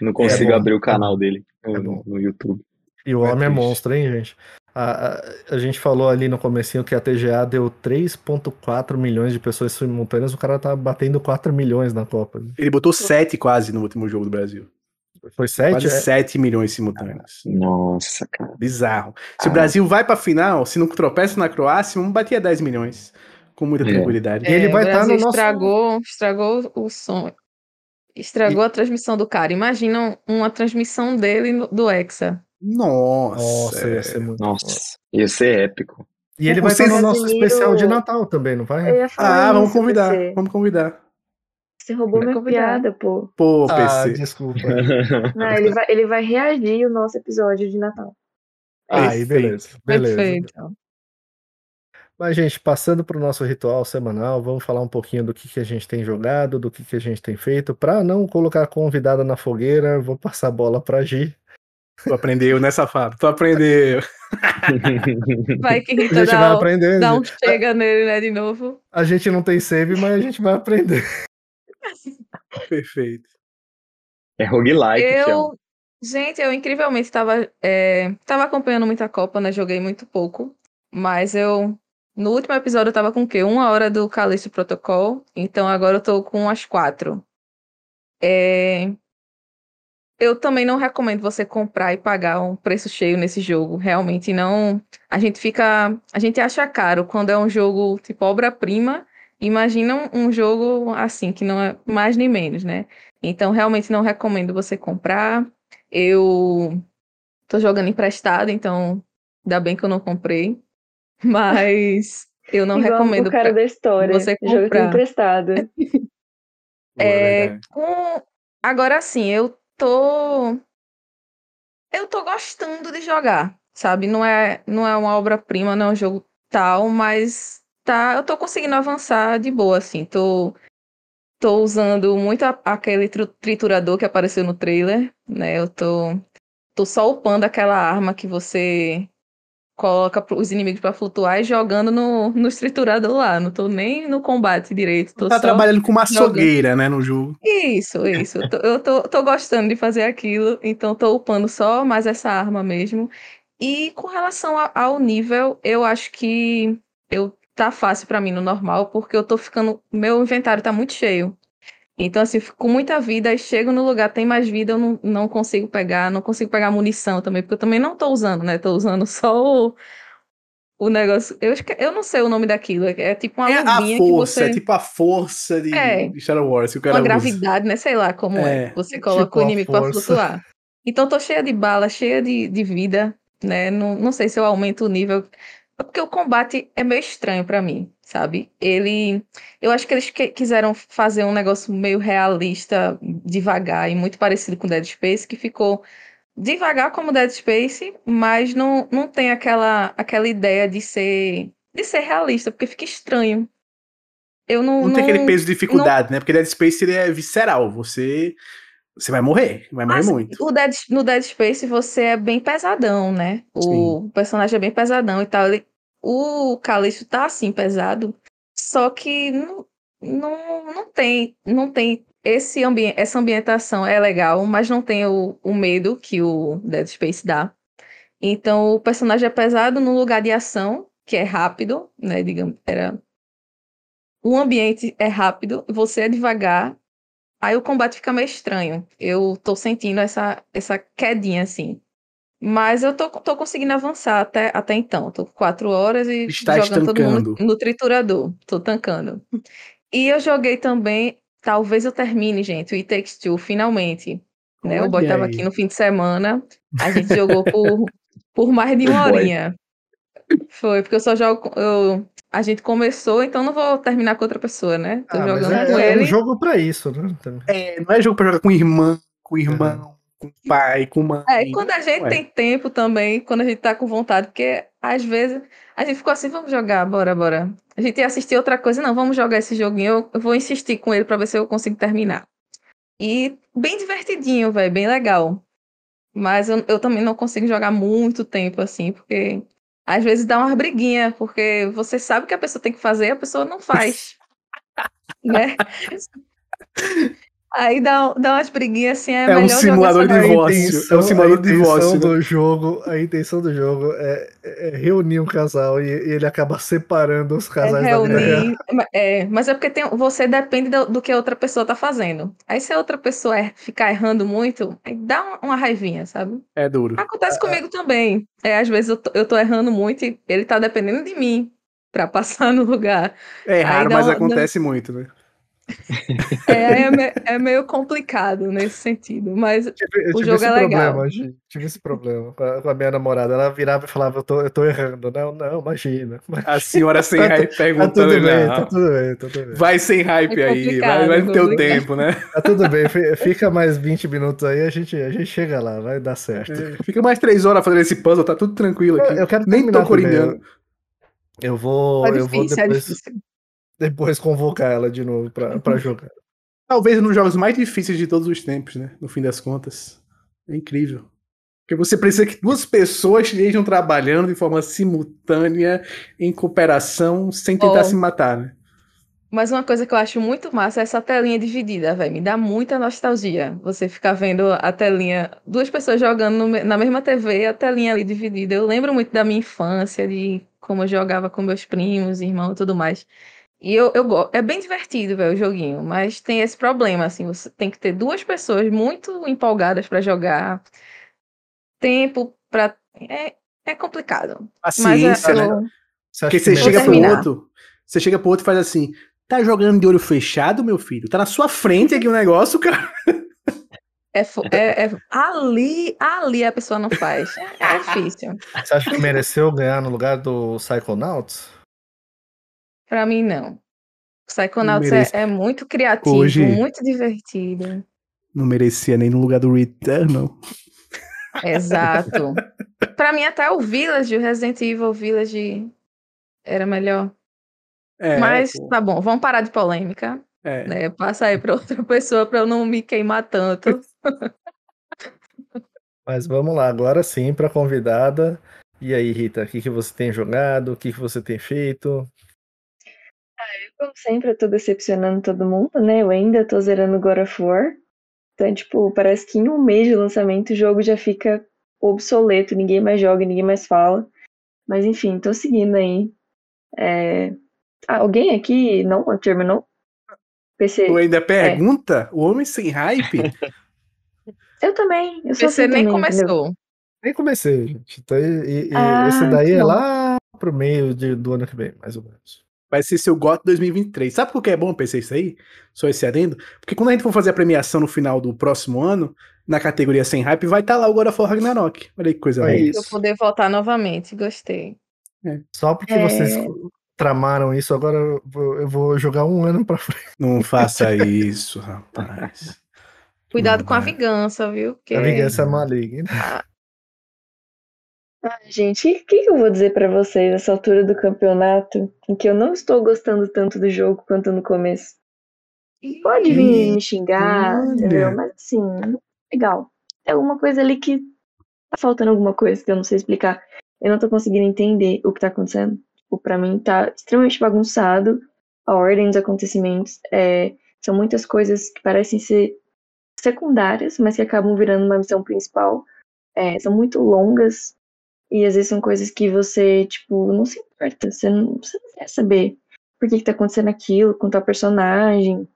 Não consigo bom, abrir o é canal dele no, É no YouTube. E o É homem é triste. monstro, hein, gente? A, a, a gente falou ali no comecinho que a TGA deu 3.4 milhões de pessoas simultâneas, o cara tá batendo 4 milhões na Copa. Ele botou 7 quase no último jogo do Brasil. Foi 7? Quase 7 milhões simultâneos. Nossa, cara. Bizarro. Se o Ah. Brasil vai pra final, se não tropeça na Croácia, vamos bater a 10 milhões. Com muita É. tranquilidade. E ele É, vai o estar no Brasil nosso- Estragou, estragou o som. Estragou a transmissão do cara. Imagina uma transmissão dele no- do Hexa. Nossa. Nossa, é. ia ser muito Nossa, ia ser épico. E ele O vai estar no Casemiro- nosso especial de Natal também, não vai? Ah, vamos convidar. Vamos convidar. Você roubou Vai minha piada, pô. Pô, Ah, PC. desculpa. Não, ele vai, ele vai reagir o nosso episódio de Natal. Aí, beleza. Beleza. Perfeito. Mas, gente, passando para o nosso ritual semanal, vamos falar um pouquinho do que, que a gente tem jogado, do que, que a gente tem feito. Para não colocar a convidada na fogueira, vou passar a bola para Gi. Tu aprendeu, né, safado? Tu aprendeu. Vai que A Rita gente vai dá, um- aprendendo. dá um chega nele, né, de novo. A gente não tem save, mas a gente vai aprender. Perfeito. É roguelike. Eu, gente, eu incrivelmente estava é, tava acompanhando muita Copa, né? Joguei muito pouco. Mas eu, no último episódio, eu tava com o quê? Uma hora do Calixto Protocol. Então agora eu tô com as quatro. É, eu também não recomendo você comprar e pagar um preço cheio nesse jogo. Realmente não. A gente fica. A gente acha caro quando é um jogo tipo obra-prima. Imagina um jogo assim, que não é mais nem menos, né? Então, realmente não recomendo você comprar. Eu tô jogando emprestado, então ainda bem que eu não comprei. Mas eu não Igual recomendo. o cara da história. você Jogo comprar. emprestado. Pô, É, com... Agora sim, eu tô. Eu tô gostando de jogar. sabe? Não é, não é uma obra-prima, não é um jogo tal, mas tá, eu tô conseguindo avançar de boa, assim. Tô, tô usando muito a, aquele triturador que apareceu no trailer, né? Eu tô, tô só upando aquela arma que você coloca os inimigos para flutuar e jogando no, no triturador lá. Não tô nem no combate direito. Tô tá trabalhando com uma açougueira, né, no jogo. Isso, isso. eu, tô, eu tô, tô gostando de fazer aquilo, então tô upando só mais essa arma mesmo. E com relação ao nível, eu acho que eu tá fácil para mim no normal, porque eu tô ficando. Meu inventário tá muito cheio. Então, assim, fico com muita vida e chego no lugar, tem mais vida, eu não, não consigo pegar, não consigo pegar munição também, porque eu também não tô usando, né? Tô usando só o, o negócio. Eu, eu não sei o nome daquilo, é, é tipo uma é a força, você... é tipo a força de, é, Star Wars. Que o cara uma usa. gravidade, né? Sei lá como é. é. Você coloca tipo o inimigo pra flutuar. Então, tô cheia de bala, cheia de, de vida, né? Não, não sei se eu aumento o nível. É porque o combate é meio estranho para mim, sabe? Ele. Eu acho que eles que, quiseram fazer um negócio meio realista, devagar, e muito parecido com Dead Space, que ficou devagar como Dead Space, mas não, não tem aquela, aquela ideia de ser, de ser realista, porque fica estranho. Eu não, não, não tem aquele peso de dificuldade, não... né? Porque Dead Space ele é visceral. Você você vai morrer, vai morrer Mas, muito. O Dead, no Dead Space você é bem pesadão, né? O Sim. personagem é bem pesadão e tal. Ele, o Calixto tá assim, pesado. Só que não, não, não tem, não tem esse ambi essa ambientação é legal, mas não tem o, o medo que o Dead Space dá. Então o personagem é pesado no lugar de ação, que é rápido, né? Digamos, era. O ambiente é rápido, você é devagar Aí o combate fica meio estranho. Eu tô sentindo essa, essa quedinha, assim. Mas eu tô, tô conseguindo avançar até, até então. Tô quatro horas e Está jogando estancando. todo mundo no triturador. Tô tancando. E eu joguei também, talvez eu termine, gente, o It Takes Two, finalmente. Né? O boy tava aqui no fim de semana. A gente jogou por, por mais de uma horinha. Foi, porque eu só jogo. Eu a gente começou, então não vou terminar com outra pessoa, né? Tô ah, jogando é, com é ele. É um jogo pra isso, né? É, não é jogo pra jogar com irmã, com irmão, com pai, com mãe. É, quando a gente tem tempo também, quando a gente tá com vontade, porque às vezes a gente ficou assim, vamos jogar, bora, bora. A gente ia assistir outra coisa, não, vamos jogar esse joguinho, eu vou insistir com ele pra ver se eu consigo terminar. E bem divertidinho, velho, bem legal. Mas eu, eu também não consigo jogar muito tempo assim, porque às vezes dá uma briguinha, porque você sabe que a pessoa tem que fazer, a pessoa não faz. né? Aí dá, dá umas briguinhas assim, é, é um simulador de divórcio. É um simulador de divórcio. Né? Do jogo, a intenção do jogo é, é reunir um casal e, e, ele acaba separando os casais é reunir, da vida. É, mas é porque tem, você depende do, do, que a outra pessoa tá fazendo. Aí se a outra pessoa é, ficar errando muito, dá uma, uma, raivinha, sabe? É duro. Acontece é, comigo também. É, às vezes eu tô, eu tô errando muito e ele tá dependendo de mim para passar no lugar. É raro, mas acontece dá... muito, né? É, é, me, é, meio complicado nesse sentido, mas tive, o jogo é legal. Problema, tive esse problema com a, com a, minha namorada. Ela virava e falava: Eu tô, eu tô errando. Não, não, imagina. A senhora sem tá, hype perguntando: tá tudo, bem, tá tudo bem, tá tudo bem. Vai sem hype é aí, vai, vai no teu tempo, né? Tá tudo bem, fica mais 20 minutos aí, a gente, a gente chega lá, vai dar certo. É, fica mais 3 horas fazendo esse puzzle, tá tudo tranquilo aqui. Eu, eu quero Nem tô coringando. Eu vou, é eu vou é depois depois convocar ela de novo pra, pra jogar. Talvez um dos jogos mais difíceis de todos os tempos, né? No fim das contas. É incrível. Porque você precisa que duas pessoas estejam trabalhando de forma simultânea, em cooperação, sem tentar oh. se matar, né? Mas uma coisa que eu acho muito massa é essa telinha dividida, velho. Me dá muita nostalgia. Você ficar vendo a telinha, duas pessoas jogando no, na mesma TV, a telinha ali dividida. Eu lembro muito da minha infância, de como eu jogava com meus primos, irmãos e tudo mais. E eu, eu É bem divertido, velho, o joguinho, mas tem esse problema, assim, você tem que ter duas pessoas muito empolgadas para jogar, tempo para É, é complicado. Paciência, mas, né? Porque você chega pro outro, você chega pro outro e faz assim, tá jogando de olho fechado, meu filho? Tá na sua frente aqui o negócio, cara. É, é, é, ali, ali a pessoa não faz. É, é difícil. Você acha que mereceu ganhar no lugar do Psychonauts? Pra mim, não. Psychonauts é, é, muito criativo, Hoje, muito divertido. Não merecia nem no lugar do Returnal. Exato. pra mim, até o Village, o Resident Evil Village era melhor. É, Mas pô. tá bom, vamos parar de polêmica. É. Né? Passa aí pra outra pessoa pra eu não me queimar tanto. Mas vamos lá, agora sim para convidada. E aí, Rita, o que, que você tem jogado? O que, que você tem feito? Como sempre, eu tô decepcionando todo mundo, né? Eu ainda tô zerando God of War. Então, tipo, parece que em um mês de lançamento o jogo já fica obsoleto, ninguém mais joga, ninguém mais fala. Mas enfim, tô seguindo aí. É... Ah, alguém aqui não terminou? PC. Tu ainda pergunta? O homem sem hype? Eu também. Eu sou Você assim nem também, entendeu? começou. Nem comecei, gente. Então, e, e Ah, esse daí é bom. lá pro meio de- do ano que vem, mais ou menos. Vai ser seu GOT 2023. Sabe por que é bom pensar isso aí? Só esse adendo? Porque quando a gente for fazer a premiação no final do próximo ano, na categoria sem hype, vai estar lá o God of War Ragnarok. Olha aí que coisa aí. Pra eu Isso. poder votar novamente. Gostei. Só porque É. vocês tramaram isso, agora eu vou, eu vou jogar um ano pra frente. Não faça isso, rapaz. Cuidado Não com a vingança, viu? Porque A vingança é maligna. Ah, gente, o que, que eu vou dizer pra vocês nessa altura do campeonato em que eu não estou gostando tanto do jogo quanto no começo? Pode vir me xingar, olha. entendeu? Mas assim, legal. É alguma coisa ali que tá faltando alguma coisa que eu não sei explicar. Eu não tô conseguindo entender o que tá acontecendo. Tipo, pra mim tá extremamente bagunçado a ordem dos acontecimentos. É, são muitas coisas que parecem ser secundárias, mas que acabam virando uma missão principal. É, são muito longas e às vezes são coisas que você, tipo, não se importa. Você não, você não quer saber por que, que tá acontecendo aquilo com tal personagem.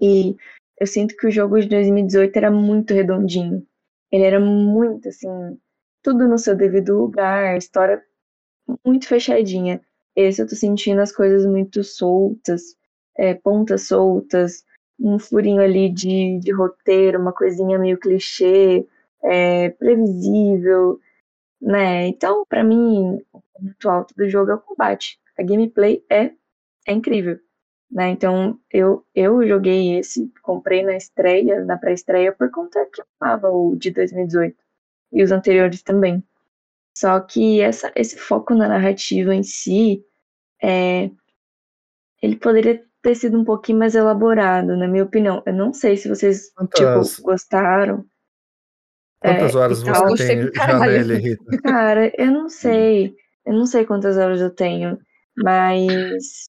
E eu sinto que o jogo de 2018 era muito redondinho. Ele era muito, assim, tudo no seu devido lugar, história muito fechadinha. Esse eu tô sentindo as coisas muito soltas, é, pontas soltas, um furinho ali de, de roteiro, uma coisinha meio clichê, é, previsível, né? Então, pra mim, o ponto alto do jogo é o combate. A gameplay é, é incrível, né? Então, eu, eu joguei esse, comprei na estreia, na pré-estreia, por conta que eu amava o de 2018 e os anteriores também. Só que essa, esse foco na narrativa em si, é, ele poderia ter sido um pouquinho mais elaborado, na minha opinião. Eu não sei se vocês tipo, gostaram. Quantas é, horas você tal. Tem nele, Rita? Cara, eu não sei. Eu não sei quantas horas eu tenho, mas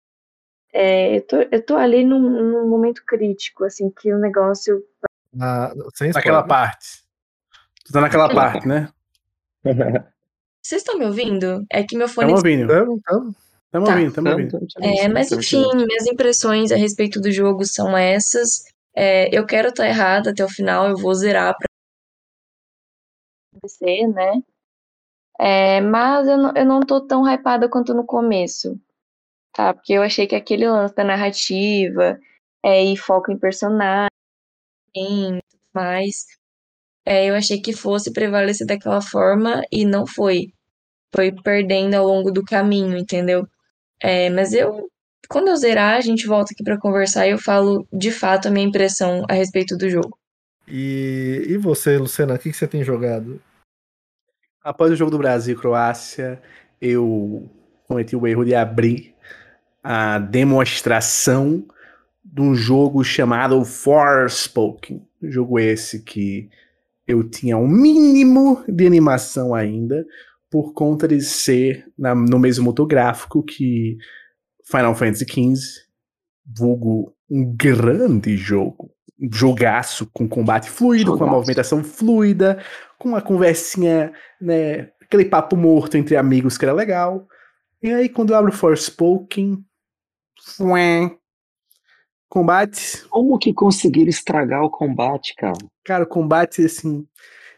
é, eu, tô, eu tô ali num, num momento crítico, assim, que o negócio. Na, sem Naquela parte. Tu tá naquela parte, né? Vocês estão me ouvindo? É que meu fone. Tamo ouvindo. Tá. ouvindo, tamo ouvindo. É, mas enfim, minhas impressões a respeito do jogo são essas. É, eu quero estar errada até o final, eu vou zerar pra acontecer, né? É, mas eu não, eu não tô tão hypada quanto no começo, tá? Porque eu achei que aquele lance da narrativa é, e foco em personagem. e tudo mais. É, eu achei que fosse prevalecer daquela forma e não foi. Foi perdendo ao longo do caminho, entendeu? É, mas eu, quando eu zerar, a gente volta aqui pra conversar e eu falo de fato a minha impressão a respeito do jogo. E, e você, Luciana, o que, que você tem jogado? Após o jogo do Brasil e Croácia, eu cometi o erro de abrir a demonstração de um jogo chamado Forspoken. Jogo esse que eu tinha um mínimo de animação ainda, por conta de ser na- no mesmo motor gráfico que Final Fantasy XV, vulgo um grande jogo. Jogaço com combate fluido, com a Jogaço. movimentação fluida, com uma conversinha, né? Aquele papo morto entre amigos que era legal. E aí, quando eu abro Forspoken, fué, combate, Como que conseguiram estragar o combate, cara? cara, o combate, assim,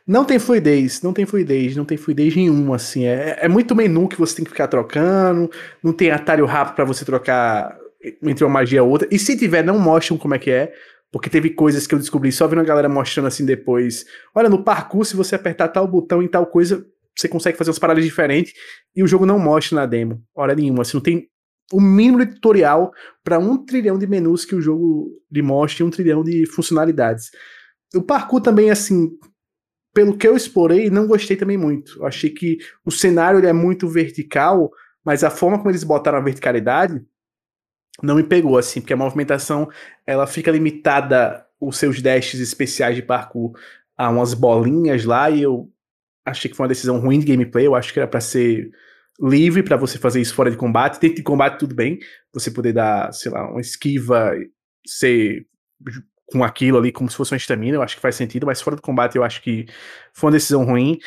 não tem fluidez, não tem fluidez, não tem fluidez nenhuma, assim, é, é muito menu que você tem que ficar trocando, não tem atalho rápido pra você trocar entre uma magia e outra, e se tiver, não mostram como é que é, porque teve coisas que eu descobri só vendo a galera mostrando assim depois, olha, no parkour, se você apertar tal botão em tal coisa, você consegue fazer umas paradas diferentes, e o jogo não mostra na demo, hora nenhuma, assim, não tem o mínimo de tutorial para um trilhão de menus que o jogo lhe mostra e um trilhão de funcionalidades. O parkour também, assim, pelo que eu explorei, não gostei também muito. Eu achei que o cenário ele é muito vertical, mas a forma como eles botaram a verticalidade não me pegou, assim, porque a movimentação ela fica limitada, os seus dashes especiais de parkour, a umas bolinhas lá, e eu achei que foi uma decisão ruim de gameplay. Eu acho que era para ser livre para você fazer isso fora de combate. Dentro de combate, tudo bem. Você poder dar, sei lá, uma esquiva, ser com aquilo ali como se fosse uma estamina, eu acho que faz sentido, mas fora do combate eu acho que foi uma decisão ruim.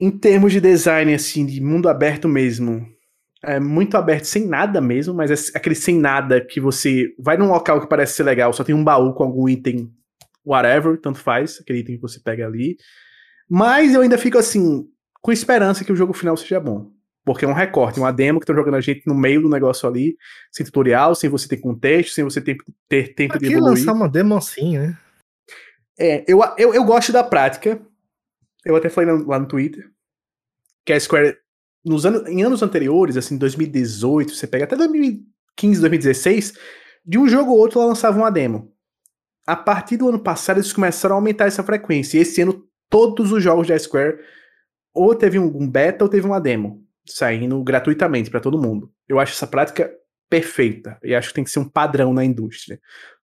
Em termos de design, assim, de mundo aberto mesmo, é muito aberto, sem nada mesmo, mas é aquele sem nada que você vai num local que parece ser legal, só tem um baú com algum item, whatever, tanto faz, aquele item que você pega ali. Mas eu ainda fico assim, com esperança que o jogo final seja bom. Porque é um recorte, uma demo que estão jogando a gente no meio do negócio ali, sem tutorial, sem você ter contexto, sem você ter, ter tempo Pra de evoluir. lançar uma demo assim, né? É, eu, eu, eu gosto da prática. Eu até falei lá no Twitter. Que a Square, nos anos, em anos anteriores, assim, 2018, você pega até 2015, 2016, de um jogo ou outro ela lançava uma demo. A partir do ano passado, eles começaram a aumentar essa frequência. E esse ano, todos os jogos da Square ou teve um, beta ou teve uma demo saindo gratuitamente para todo mundo. Eu acho essa prática perfeita e acho que tem que ser um padrão na indústria,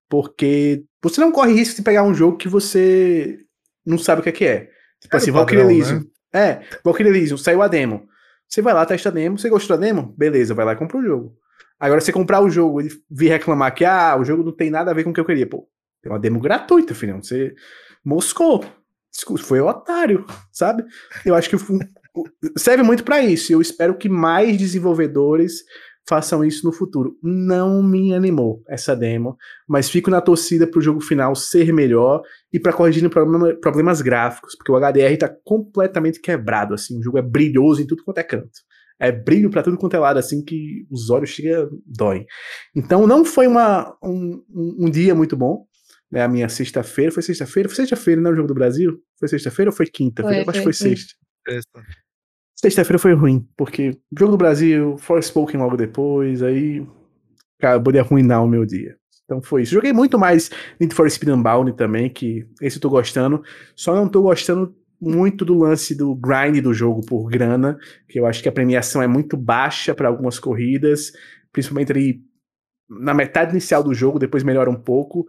porque você não corre risco de pegar um jogo que você não sabe o que é que é. Tipo É assim, Valkyrie Elysium. né? É, Valkyrie Elysium, saiu a demo. Você vai lá, testa a demo, você gostou da demo? Beleza, vai lá e compra o jogo. Agora, você comprar o jogo e vir reclamar que ah, o jogo não tem nada a ver com o que eu queria. Pô, tem uma demo gratuita, filhão. Você moscou. Foi otário, sabe? Eu acho que serve muito pra isso. Eu espero que mais desenvolvedores façam isso no futuro. Não me animou essa demo, mas fico na torcida pro jogo final ser melhor e pra corrigir problema- problemas gráficos, porque o HDR tá completamente quebrado, assim, o jogo é brilhoso em tudo quanto é canto. É brilho pra tudo quanto é lado, assim, que os olhos chega dói. Então não foi uma, um, um- dia muito bom, né, a minha sexta-feira, foi sexta-feira? Foi sexta-feira, não, o Jogo do Brasil? Foi sexta-feira ou foi quinta? Foi, Acho que foi, foi foi. sexta. Sexta-feira foi ruim, porque Jogo do Brasil, Forspoken logo depois, aí acabou de arruinar o meu dia. Então foi isso. Joguei muito mais Need for Speed Unbound também, que esse eu tô gostando. Só não tô gostando muito do lance do grind do jogo por grana, que eu acho que a premiação é muito baixa para algumas corridas, principalmente ali na metade inicial do jogo, depois melhora um pouco.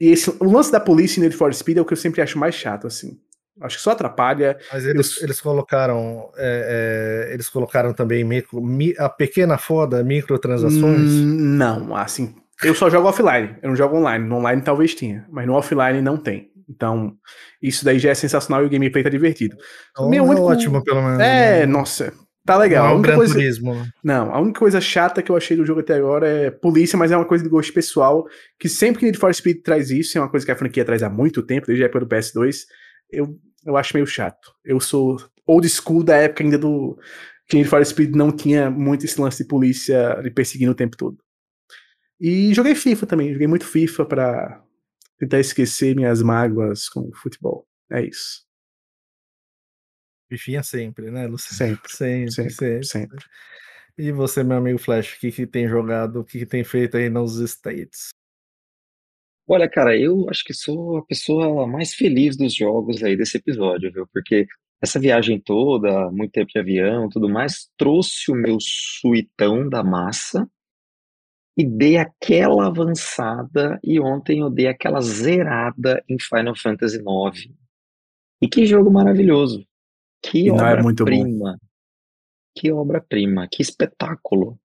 E esse, o lance da polícia em Need for Speed é o que eu sempre acho mais chato, assim. Acho que só atrapalha. Mas eles, Eu- eles colocaram. é, é, eles colocaram também micro, mi- a pequena foda, microtransações. Hum, Não, assim, eu só jogo offline, eu não jogo online. No online talvez tinha, mas no offline não tem. Então, isso daí já é sensacional e o gameplay tá divertido. Então, meu é único- ótimo, pelo menos. É, né? nossa, tá legal. Não a é um única Gran coisa, Turismo. né? não, a única coisa chata que eu achei do jogo até agora é polícia, mas é uma coisa de gosto pessoal, que sempre que Need for Speed traz isso, é uma coisa que a franquia traz há muito tempo, desde a época do PS2, eu, eu acho meio chato. Eu sou old school da época ainda do que Need for Speed não tinha muito esse lance de polícia lhe perseguindo o tempo todo. E joguei FIFA também, joguei muito FIFA pra tentar esquecer minhas mágoas com o futebol. É isso. Fifinha sempre, né, Luciano? Sempre, Sempre, sempre, sempre. sempre. E você, meu amigo Flash, o que, que tem jogado, o que, que tem feito aí nos States? Olha, cara, eu acho que sou a pessoa mais feliz dos jogos aí desse episódio, viu? Porque essa viagem toda, muito tempo de avião, tudo mais, trouxe o meu suitão da massa e dei aquela avançada e ontem eu dei aquela zerada em Final Fantasy IX. E que jogo maravilhoso! Que não é muito bom. obra-prima! Que obra-prima! Que espetáculo!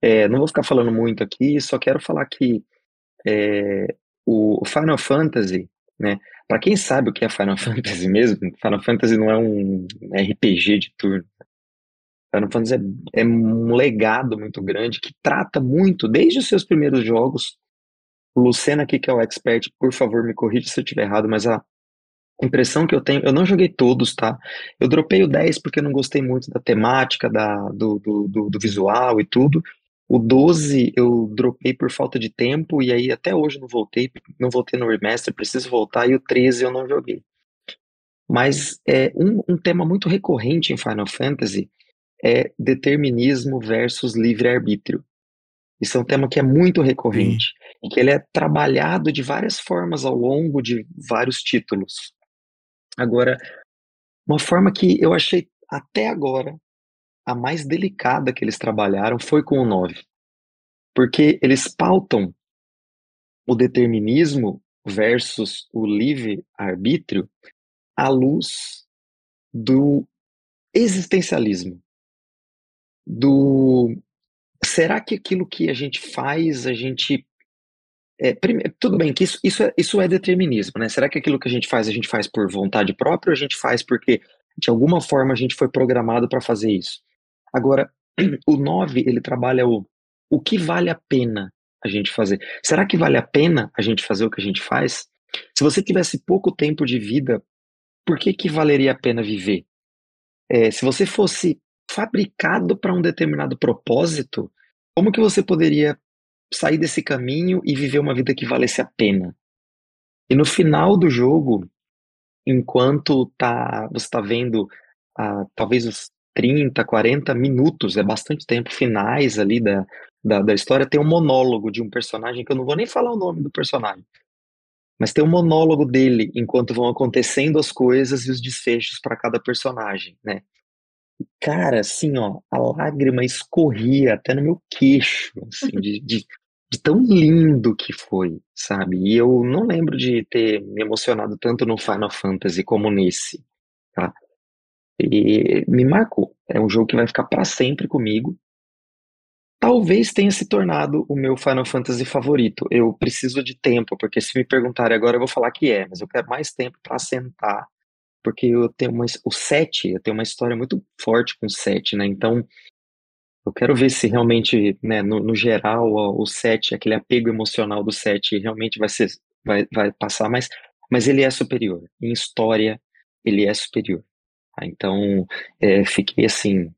É, não vou ficar falando muito aqui, só quero falar que é, o Final Fantasy, né? Para quem sabe o que é Final Fantasy mesmo, Final Fantasy não é um RPG de turno. Final Fantasy é, é um legado muito grande que trata muito, desde os seus primeiros jogos. Lucena aqui, que é o expert, por favor, me corrija se eu estiver errado, mas a impressão que eu tenho, eu não joguei todos, tá? Eu dropei o 10 porque eu não gostei muito da temática, da, do, do, do, do visual e tudo. O 12 eu dropei por falta de tempo e aí até hoje não voltei, não voltei no remaster, preciso voltar, e o 13 eu não joguei. Mas é um, um tema muito recorrente em Final Fantasy é determinismo versus livre-arbítrio. Isso é um tema que é muito recorrente e que ele é trabalhado de várias formas ao longo de vários títulos. Agora, uma forma que eu achei até agora a mais delicada que eles trabalharam foi com o 9. Porque eles pautam o determinismo versus o livre-arbítrio à luz do existencialismo. Do será que aquilo que a gente faz, a gente é, primeiro, tudo bem que isso, isso, é, isso é determinismo, né? Será que aquilo que a gente faz, a gente faz por vontade própria ou a gente faz porque de alguma forma a gente foi programado para fazer isso? Agora, o 9, ele trabalha o, o que vale a pena a gente fazer. Será que vale a pena a gente fazer o que a gente faz? Se você tivesse pouco tempo de vida, por que, que valeria a pena viver? É, se você fosse fabricado para um determinado propósito, como que você poderia sair desse caminho e viver uma vida que valesse a pena. E no final do jogo, enquanto tá, você está vendo ah, talvez os 30, 40 minutos, é bastante tempo, finais ali da, da, da história, tem um monólogo de um personagem que eu não vou nem falar o nome do personagem. Mas tem um monólogo dele enquanto vão acontecendo as coisas e os desfechos para cada personagem, né? Cara, assim, ó, a lágrima escorria até no meu queixo, assim, de, de, de tão lindo que foi, sabe? E eu não lembro de ter me emocionado tanto no Final Fantasy como nesse, tá? E me marcou. É um jogo que vai ficar para sempre comigo. Talvez tenha se tornado o meu Final Fantasy favorito. Eu preciso de tempo, porque se me perguntarem agora eu vou falar que é, mas eu quero mais tempo para sentar porque eu tenho uma, o 7, eu tenho uma história muito forte com o 7, né? Então, eu quero ver se realmente, né, no, no geral, o 7, aquele apego emocional do 7 realmente vai ser vai, vai passar, mas, mas ele é superior. Em história, ele é superior. Tá? Então, é, fiquei assim,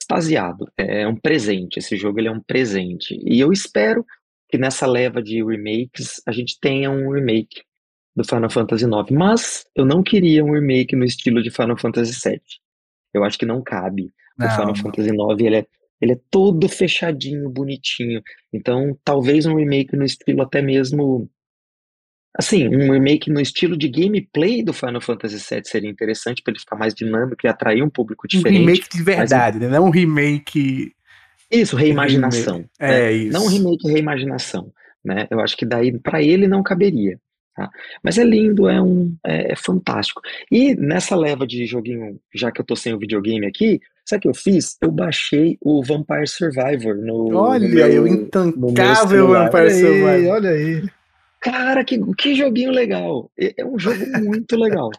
extasiado. É um presente, esse jogo ele é um presente. E eu espero que nessa leva de remakes a gente tenha um remake do Final Fantasy IX. Mas eu não queria um remake no estilo de Final Fantasy VII. Eu acho que não cabe. Não, o Final. Fantasy IX ele é, ele é todo fechadinho, bonitinho. Então, talvez um remake no estilo até mesmo. Assim, um remake no estilo de gameplay do Final Fantasy VII seria interessante para ele ficar mais dinâmico e atrair um público diferente. Um remake de verdade, mas... né? Não um remake. Isso, reimaginação. É, é isso. Não um remake, reimaginação. Né? Eu acho que daí para ele não caberia. Tá? Mas é lindo, é um é, é, fantástico. E nessa leva de joguinho, já que eu tô sem o videogame aqui, sabe o que eu fiz? Eu baixei o Vampire Survivor no. Olha, meu, o intancável Vampire Survivor. Olha aí. Cara, que, que joguinho legal. É, é um jogo muito legal.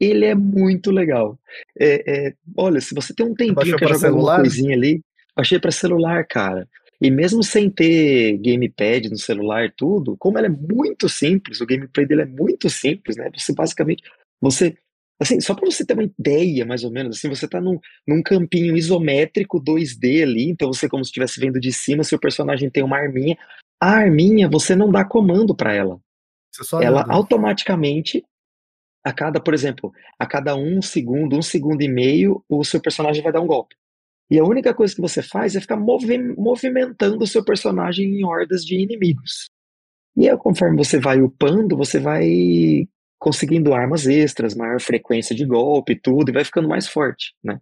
Ele é muito legal. É, é, olha, se você tem um tempinho que jogar alguma coisinha ali, baixei para celular, cara. E mesmo sem ter gamepad no celular e tudo, como ela é muito simples, o gameplay dele é muito simples, né? Você basicamente, você, assim, só para você ter uma ideia, mais ou menos, assim, você tá num, num campinho isométrico 2D ali, então você como se estivesse vendo de cima, seu personagem tem uma arminha. A arminha, você não dá comando para ela. ela anda. automaticamente, a cada, por exemplo, a cada um segundo, um segundo e meio, o seu personagem vai dar um golpe. E a única coisa que você faz é ficar movi movimentando o seu personagem em hordas de inimigos. E aí, conforme você vai upando, você vai conseguindo armas extras, maior frequência de golpe, tudo, e vai ficando mais forte, né?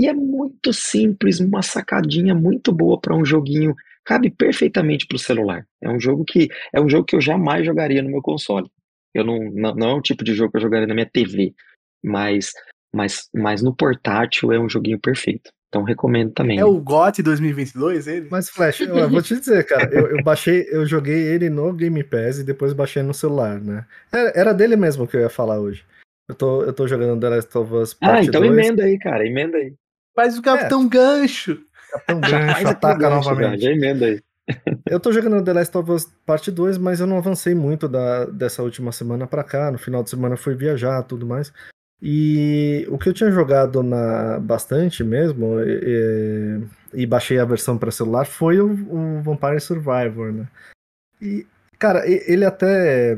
E é muito simples, uma sacadinha muito boa para um joguinho, cabe perfeitamente para o celular. É um jogo que é um jogo que eu jamais jogaria no meu console. Eu não, não, não é um tipo de jogo que eu jogaria na minha TV, mas mas mas no portátil é um joguinho perfeito. Então recomendo também. É o GOT 2022 ele? Mas Flash, eu vou te dizer, cara, eu, eu, baixei, eu joguei ele no Game Pass e depois baixei no celular, né? Era, era, dele mesmo que eu ia falar hoje. Eu tô, eu tô jogando The Last of Us Part Ah, então 2. emenda aí, cara, emenda aí. Faz o Capitão é. Gancho. Capitão Gancho, ataca gancho, novamente. Já emenda aí. eu tô jogando The Last of Us Parte 2, mas eu não avancei muito da, dessa última semana pra cá. No final de semana fui viajar tudo mais. E o que eu tinha jogado na bastante mesmo, e, e baixei a versão para celular, foi o, o, Vampire Survivor, né? E, cara, ele até.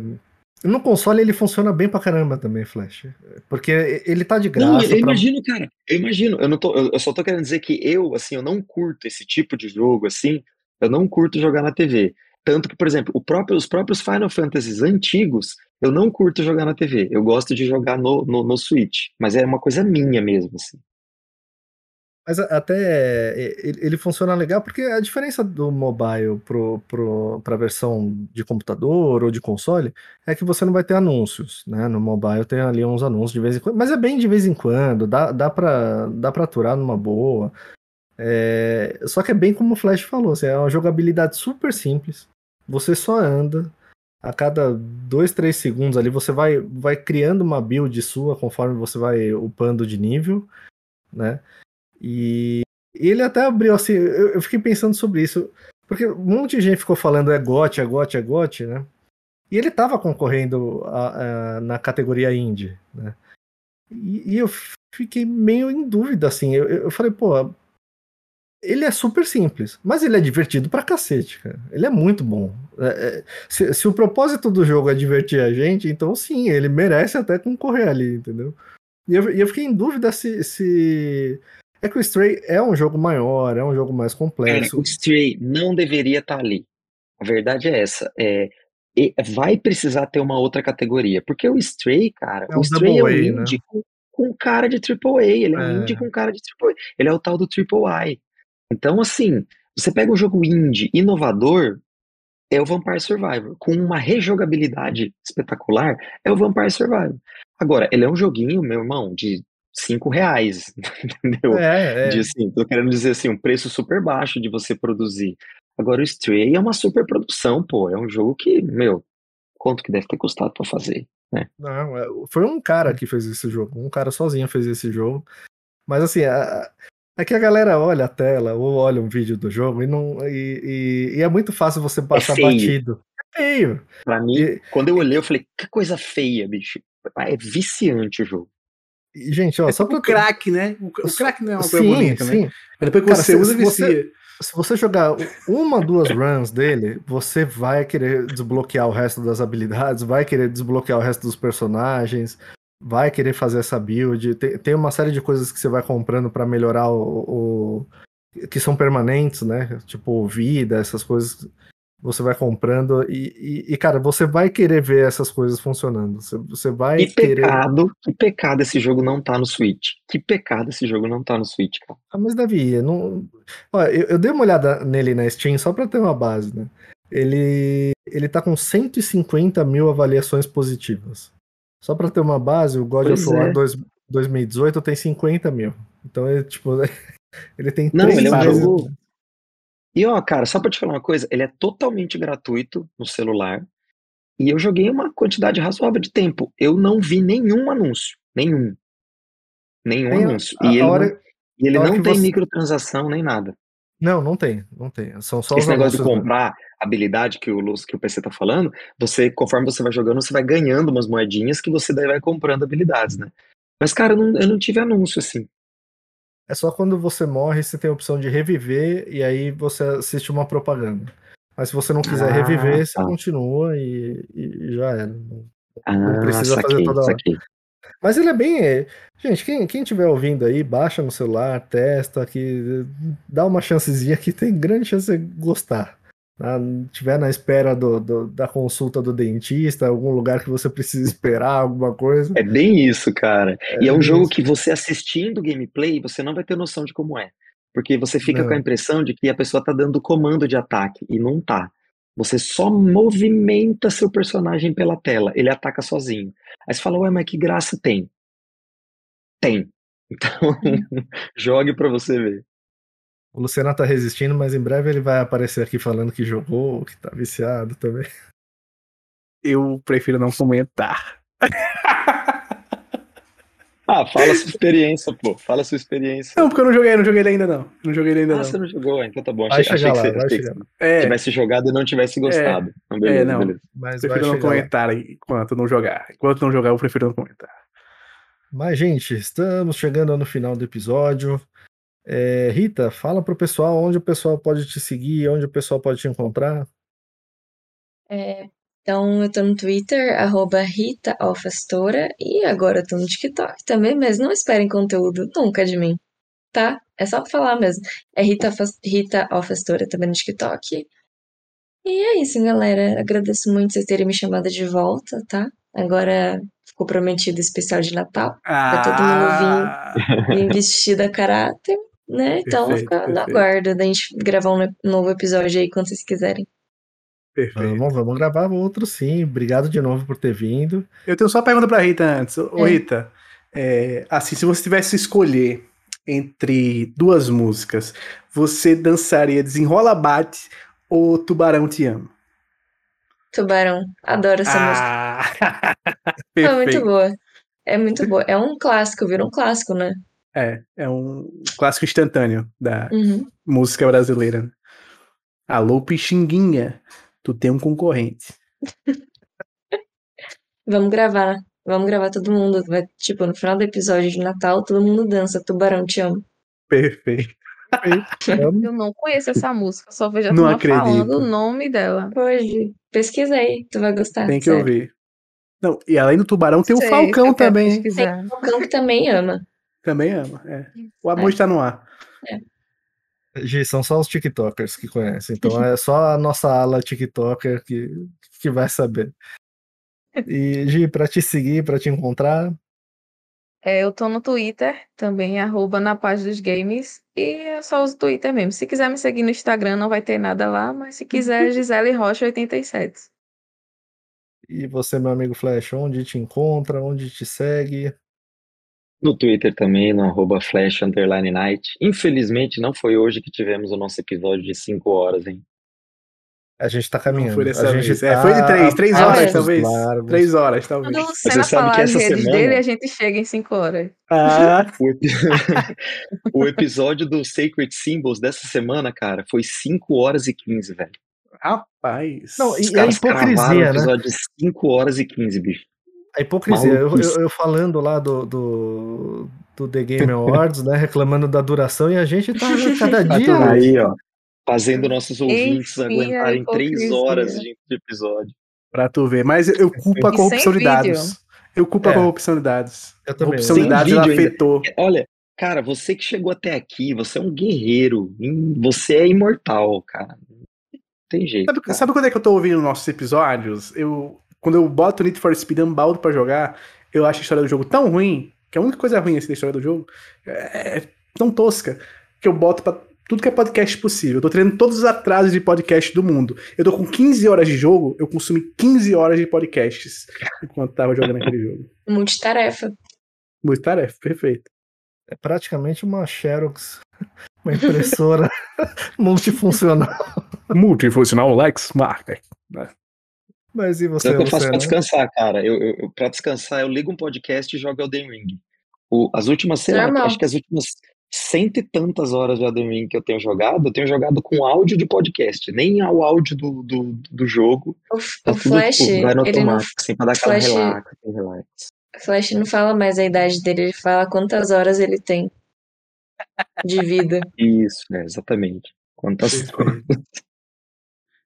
No console ele funciona bem pra caramba também, Flash. Porque ele tá de graça. Não, eu, pra... imagino, cara. Eu imagino. Eu, não tô, eu só tô querendo dizer que eu, assim, eu não curto esse tipo de jogo, assim. Eu não curto jogar na TV. Tanto que, por exemplo, próprio, os próprios Final Fantasies antigos, Eu não curto jogar na TV, eu gosto de jogar no, no, no Switch, mas é uma coisa minha mesmo, assim. Mas até e- ele ele funciona legal porque a diferença do mobile pro, pro, pra versão de computador ou de console é que você não vai ter anúncios, né? No mobile tem ali uns anúncios de vez em quando, mas é bem de vez em quando, dá, dá, pra, dá aturar numa boa. É, só que é bem como o Flash falou, assim, é uma jogabilidade super simples. Você só anda. A cada dois, três segundos ali você vai, vai criando uma build sua conforme você vai upando de nível, né? E ele até abriu assim, eu, eu fiquei pensando sobre isso, porque um monte de gente ficou falando é GOT, é GOT, é GOT, né? E ele tava concorrendo a- a- na categoria indie, né? E, e eu fiquei meio em dúvida, assim. Eu, eu falei, pô, ele é super simples, mas ele é divertido pra cacete, cara. Ele é muito bom. É, é, se, se o propósito do jogo é divertir a gente, então sim, ele merece até concorrer ali, entendeu? E eu, eu fiquei em dúvida se, se. É que o Stray é um jogo maior, é um jogo mais complexo. o Stray não deveria estar ali. A verdade é essa. É, vai precisar ter uma outra categoria. Porque o Stray, cara, É o Stray é um né? indie com, com cara de AAA. Ele é um É. indie com cara de AAA. Ele é o tal do AAA. Então, assim, você pega um jogo indie inovador, é o Vampire Survivor. Com uma rejogabilidade espetacular, é o Vampire Survivor. Agora, ele é um joguinho, meu irmão, de 5 reais, entendeu? É, é. de assim, tô querendo dizer assim, um preço super baixo de você produzir. Agora o Stray é uma super produção, pô, é um jogo que, meu, quanto que deve ter custado pra fazer? Não, é- foi um cara que fez esse jogo. Um cara sozinho fez esse jogo. Mas assim, a- é que a galera olha a tela ou olha um vídeo do jogo e não. E, e- e é muito fácil você passar feio. batido. É feio. Pra mim, E, quando eu olhei, eu falei, que coisa feia, bicho. É viciante o jogo. Gente, ó, É só tipo pra. o crack, né? O, o crack não é uma coisa sim, bonita, né? sim. Mas depois que Cara, você se- usa, se você-. Se você jogar uma, duas runs dele, você vai querer desbloquear o resto das habilidades, vai querer desbloquear o resto dos personagens, vai querer fazer essa build. Tem, tem uma série de coisas que você vai comprando pra melhorar o, o- que são permanentes, né? Tipo vida, essas coisas. Você vai comprando e, e- e, cara, você vai querer ver essas coisas funcionando. Você, você vai Que querer. pecado, que pecado esse jogo não tá no Switch. Que pecado esse jogo não tá no Switch, cara. Ah, mas Davi, não... Olha, eu, eu dei uma olhada nele na Steam só pra ter uma base, né? Ele, ele tá com 150 mil avaliações positivas. Só pra ter uma base, o God Pois of War é. 2 2018 tem 50 mil. Então, ele, tipo, ele tem Não, três ele é um jogo. E ó, cara, só pra te falar uma coisa, ele é totalmente gratuito no celular. E eu joguei uma quantidade razoável de tempo. Eu não vi nenhum anúncio. Nenhum. Nenhum Tem anúncio. a- E ele a não, hora- e ele hora não tem você- microtransação nem nada. Não, não tem, não tem. São só Esse negócio de né? comprar habilidade que o, Lúcio- que o PC tá falando, você, conforme você vai jogando, você vai ganhando umas moedinhas que você daí vai comprando habilidades, né? Mas, cara, eu não, eu não tive anúncio assim. É só quando você morre, você tem a opção de reviver e aí você assiste uma propaganda. Mas se você não quiser Ah, reviver, você tá. continua e, e já era. Não- Ah, precisa fazer toda hora. saquei. Mas ele é bem. é, Gente, quem, quem tiver ouvindo aí, baixa no celular, testa, que dá uma chancezinha que tem grande chance de gostar. Tiver na espera do, do- da consulta do dentista, algum lugar que você precisa esperar, alguma coisa. É bem isso, cara. e é um jogo isso. que você assistindo o gameplay, você não vai ter noção de como é. Porque você fica Não. com a impressão de que a pessoa tá dando comando de ataque, e não tá. Você só movimenta seu personagem pela tela, ele ataca sozinho. Aí você fala, ué, mas que graça tem? Tem. Então, jogue pra você ver. O Luciano tá resistindo, mas em breve ele vai aparecer aqui falando que jogou, que tá viciado também. Eu prefiro não comentar. Ah, fala sua experiência, pô. Fala sua experiência. Não, porque eu não joguei, não joguei ele ainda não. Não joguei ele ainda Ah, não. você não jogou? Então tá bom. Vai Achei, achei chegar que lá, você, vai achei que É, tivesse jogado e não tivesse gostado. Então, beleza, É, não. beleza. Mas prefiro não chegar lá. comentar enquanto não jogar. Enquanto não jogar, eu prefiro não comentar. Mas, gente, estamos chegando no final do episódio. É, Rita, fala pro pessoal onde o pessoal pode te seguir, onde o pessoal pode te encontrar. É, então, eu tô no Twitter, arroba Rita Alfastora, e agora eu tô no TikTok também, mas não esperem conteúdo nunca de mim, tá? É só pra falar mesmo. É Rita, Rita Alfastora também no TikTok. E é isso, galera. Agradeço muito vocês terem me chamado de volta, tá? Agora ficou prometido especial de Natal. Ah, todo mundo vir vestido a caráter, né? Então Perfeito, fica na guarda da gente gravar um novo episódio aí quando vocês quiserem. Perfeito. Vamos, vamos gravar outro sim. Obrigado de novo por ter vindo. Eu tenho só uma pergunta pra Rita antes. Ô, É. Rita, é, assim, se você tivesse que escolher entre duas músicas, você dançaria Desenrola Bate ou Tubarão Te Amo? Tubarão, adoro essa música. Ah, É muito boa. É muito boa. É um clássico, virou um clássico, né? É, é um clássico instantâneo da Uhum. música brasileira. Alô, Pixinguinha, tu tem um concorrente. Vamos gravar. Vamos gravar todo mundo. Vai, tipo, no final do episódio de Natal, todo mundo dança. Tubarão, te amo. Perfeito. Eu não conheço essa música, só vejo a Não acredito. falando o nome dela. Hoje, pesquisa aí, tu vai gostar. Tem que sério. ouvir. Não, e além do Tubarão, tem o Sei, Falcão eu quero também. pesquisar. O cão que também ama. Também ama. é. O amor É. está no ar. Gi, são só os TikTokers que conhecem. Então é só a nossa ala TikToker que, que vai saber. E, Gi, pra te seguir, pra te encontrar, É, eu tô no Twitter também, arroba na página dos games. E eu só uso o Twitter mesmo. Se quiser me seguir no Instagram, não vai ter nada lá, mas se quiser, Gisele Rocha 87. e você, meu amigo Flash, onde te encontra, onde te segue? No Twitter também, no arroba flash underline night. Infelizmente, não foi hoje que tivemos o nosso episódio de 5 horas, hein? A gente tá caminhando. foi dessa a gente vez. É, tá foi de três, três Ah, horas, é. talvez. Largos. Três horas, talvez. Quando o Senna sabe que essa redes semana- dele, a gente chega em 5 horas. Ah, O, epi- o episódio do Sacred Symbols dessa semana, cara, foi 5 horas e 15, velho. rapaz. Não, E a caras cravaram hipocrisia, o né? episódio de 5 horas e 15, bicho. A hipocrisia. Eu, eu, eu falando lá do, do, do The Game Awards, né? Reclamando da duração, e a gente tá cada Tá dia. tudo Aí, ó, fazendo nossos ouvintes Enfim, a aguentarem 3 hipocrisia. horas de episódio. Pra tu ver. Mas eu culpo a E corrupção de dados. Eu culpo a É. corrupção de dados. Eu A também. corrupção de dados afetou. Olha, cara, você que chegou até aqui, você é um guerreiro. Você é imortal, cara. Não tem jeito. Sabe, sabe quando é que eu tô ouvindo nossos episódios? Eu, quando eu boto Need for Speed Unbound pra jogar, eu acho a história do jogo tão ruim, que a única coisa ruim assim, da história do jogo é, é tão tosca, que eu boto pra tudo que é podcast possível. Eu tô treinando todos os atrasos de podcast do mundo. Eu tô com 15 horas de jogo, eu consumi 15 horas de podcasts enquanto tava jogando aquele jogo. Multitarefa. Muito tarefa, perfeito. É praticamente uma Xerox, uma impressora multifuncional. Multifuncional Lex Marker. Mas e você, Sabe o que eu faço pra Luciano? descansar, cara? Eu, eu, eu- pra descansar, eu ligo um podcast e jogo Elden Ring. O, as últimas, sei lá, acho que as últimas cento e tantas horas de Elden Ring que eu tenho jogado, eu tenho jogado com áudio de podcast, nem ao áudio do, do, do jogo. O, Tá o tudo, Flash, tipo, vai no ele não, automático, assim, pra dar aquela Flash- relaxa, relax. o Flash não fala mais a idade dele, ele fala quantas horas ele tem de vida. Isso, é, exatamente. Quantas Perfeito.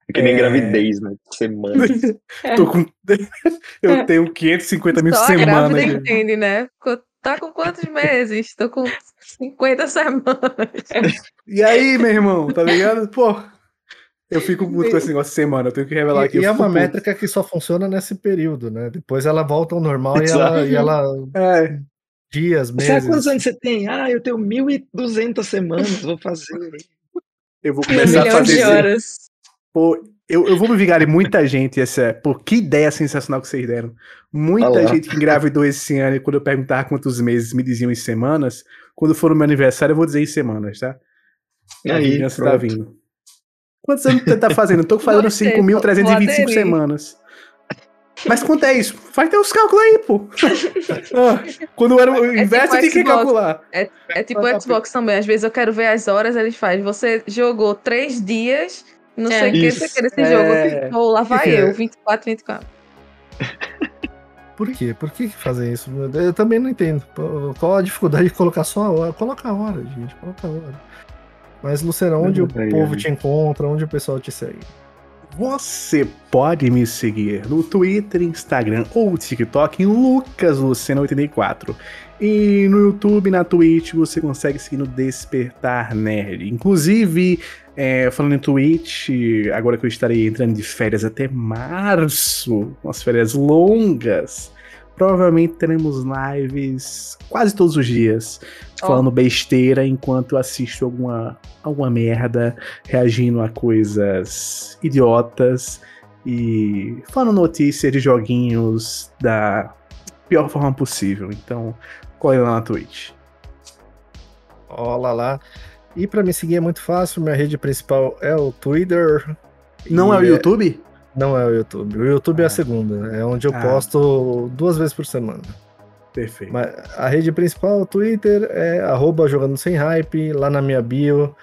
É que nem É. gravidez, né? Semana. Tô com... eu tenho 550 mil Só a semanas. grávida de- entende, né? Tá com quantos meses? Tô com 50 semanas. E aí, meu irmão, tá ligado? Pô, eu fico puto com esse negócio de semana, eu tenho que revelar aqui. E, e é uma puto. métrica que só funciona nesse período, né? Depois ela volta ao normal e ela, e ela É, dias, Você, há quantos meses. anos você tem? Ah, eu tenho 1.200 semanas, vou fazer. eu vou Um começar a milhão fazer de isso. horas. Pô, eu, eu vou me vingar de muita gente. Essa, pô, que ideia sensacional que vocês deram. Muita Olha lá. gente que engravidou esse ano e quando eu perguntava quantos meses me diziam em semanas. Quando for no meu aniversário, eu vou dizer em semanas, tá? E A aí, vingança tá pronto. vindo. Quantos anos você tá fazendo? Eu tô fazendo Gostei, 5.325 vou aderir. semanas. Mas quanto é isso? Faz teus cálculos aí, pô. Ah, quando era o É inverso, tipo tem que calcular. É tipo o Xbox também. Às vezes eu quero ver as horas, eles fazem. Você jogou três dias, não É. sei o que, você quer esse É. jogo. Fico, Vou lá vai Que que é? eu, 24, 24. Por quê? Por que, fazem isso? Eu também não entendo. Qual a dificuldade de colocar só a hora? Coloca a hora, gente. Coloca a hora. Mas, Luciano, onde o povo ai. te encontra? Onde o pessoal te segue? Você pode me seguir no Twitter, Instagram ou TikTok em LucasLuciano84. E no YouTube, na Twitch, você consegue seguir no Despertar Nerd. Inclusive, é, falando em Twitch, agora que eu estarei entrando de férias até março, umas férias longas, provavelmente teremos lives quase todos os dias, falando besteira enquanto eu assisto alguma, alguma merda, reagindo a coisas idiotas e falando notícias de joguinhos da pior forma possível. Então, corre lá na Twitch. Olá lá. E pra me seguir é muito fácil, minha rede principal é o Twitter. Não é o YouTube? Não é o YouTube. O YouTube é Ah. a segunda, é onde eu Ah. posto duas vezes por semana. Perfeito. Mas a rede principal, o Twitter, é arroba jogando sem hype. Lá na minha bio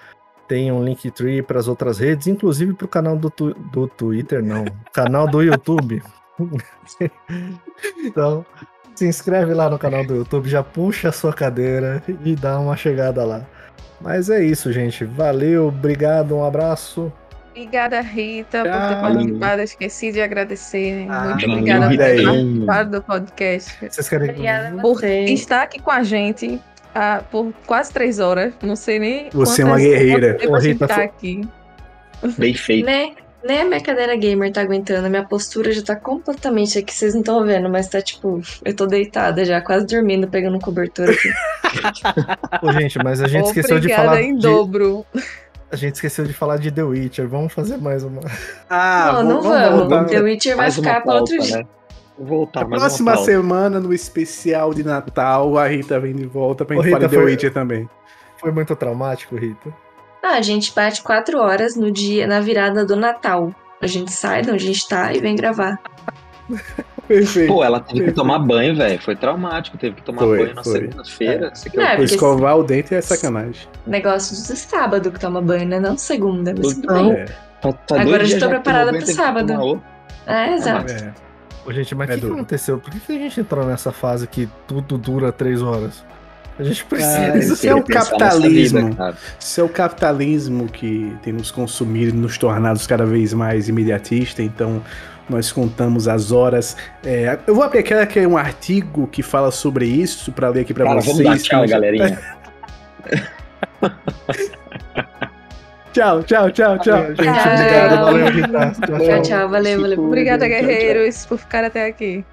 tem um Linktree para as outras redes, inclusive para o canal do, tu- do Twitter, não. canal do YouTube. então, se inscreve lá no canal do YouTube, já puxa a sua cadeira e dá uma chegada lá. Mas é isso, gente. Valeu, obrigado, um abraço. Obrigada, Rita, por Tchau. ter participado. Esqueci de agradecer. Ah, Muito obrigada por Rita. ter participado do podcast. Vocês querem. Obrigada Por estar aqui com a gente ah, por quase três horas. Não sei nem. Você é uma guerreira. Ô, Rita, tá foi- aqui. Bem feito. Né? Nem a minha cadeira gamer tá aguentando. Minha postura já tá completamente aqui. Vocês não estão vendo, mas tá tipo. Eu tô deitada já, quase dormindo, pegando um cobertor aqui. Ô, gente, mas a gente esqueceu de Obrigada falar. em de- dobro. A gente esqueceu de falar de The Witcher. Vamos fazer mais uma. Ah, não, não vamos vamos. voltar. The Witcher vai ficar pra outro dia. né? Voltar, Na mais próxima semana, no especial de Natal, a Rita vem de volta pra Ô, gente falar de The foi- Witcher também. Foi muito traumático, Rita. Ah, a gente bate quatro horas no dia, na virada do Natal. A gente sai de onde a gente tá e vem gravar. Perfeito. Pô, ela teve que tomar banho, velho. Foi traumático. Teve que tomar Foi, banho na segunda-feira. Quer Não, é Escovar o dente é sacanagem. Negócio de sábado que toma banho, né? Não segunda, mas tudo Então, bem. É, Tá- tá Agora eu já tô que preparada pro sábado. outro. É, exato. é. Ô, gente, mas o É que, que aconteceu? Por que, que a gente entrou nessa fase que tudo dura três horas? A gente Ah, precisa. isso é o capitalismo. vida. Isso é o capitalismo que tem nos consumido e nos tornado cada vez mais imediatista, então nós contamos as horas. É, eu vou abrir aqui que é um artigo que fala sobre isso para ler aqui para vocês. vamos dar tchau, que- galerinha. Tchau, tchau, tchau, tchau. Gente, Tchau. obrigado. Valeu, Rita. Tchau, Tchau. Valeu, valeu. Tipo, Obrigada, Tchau, tchau. guerreiros, por ficar até aqui.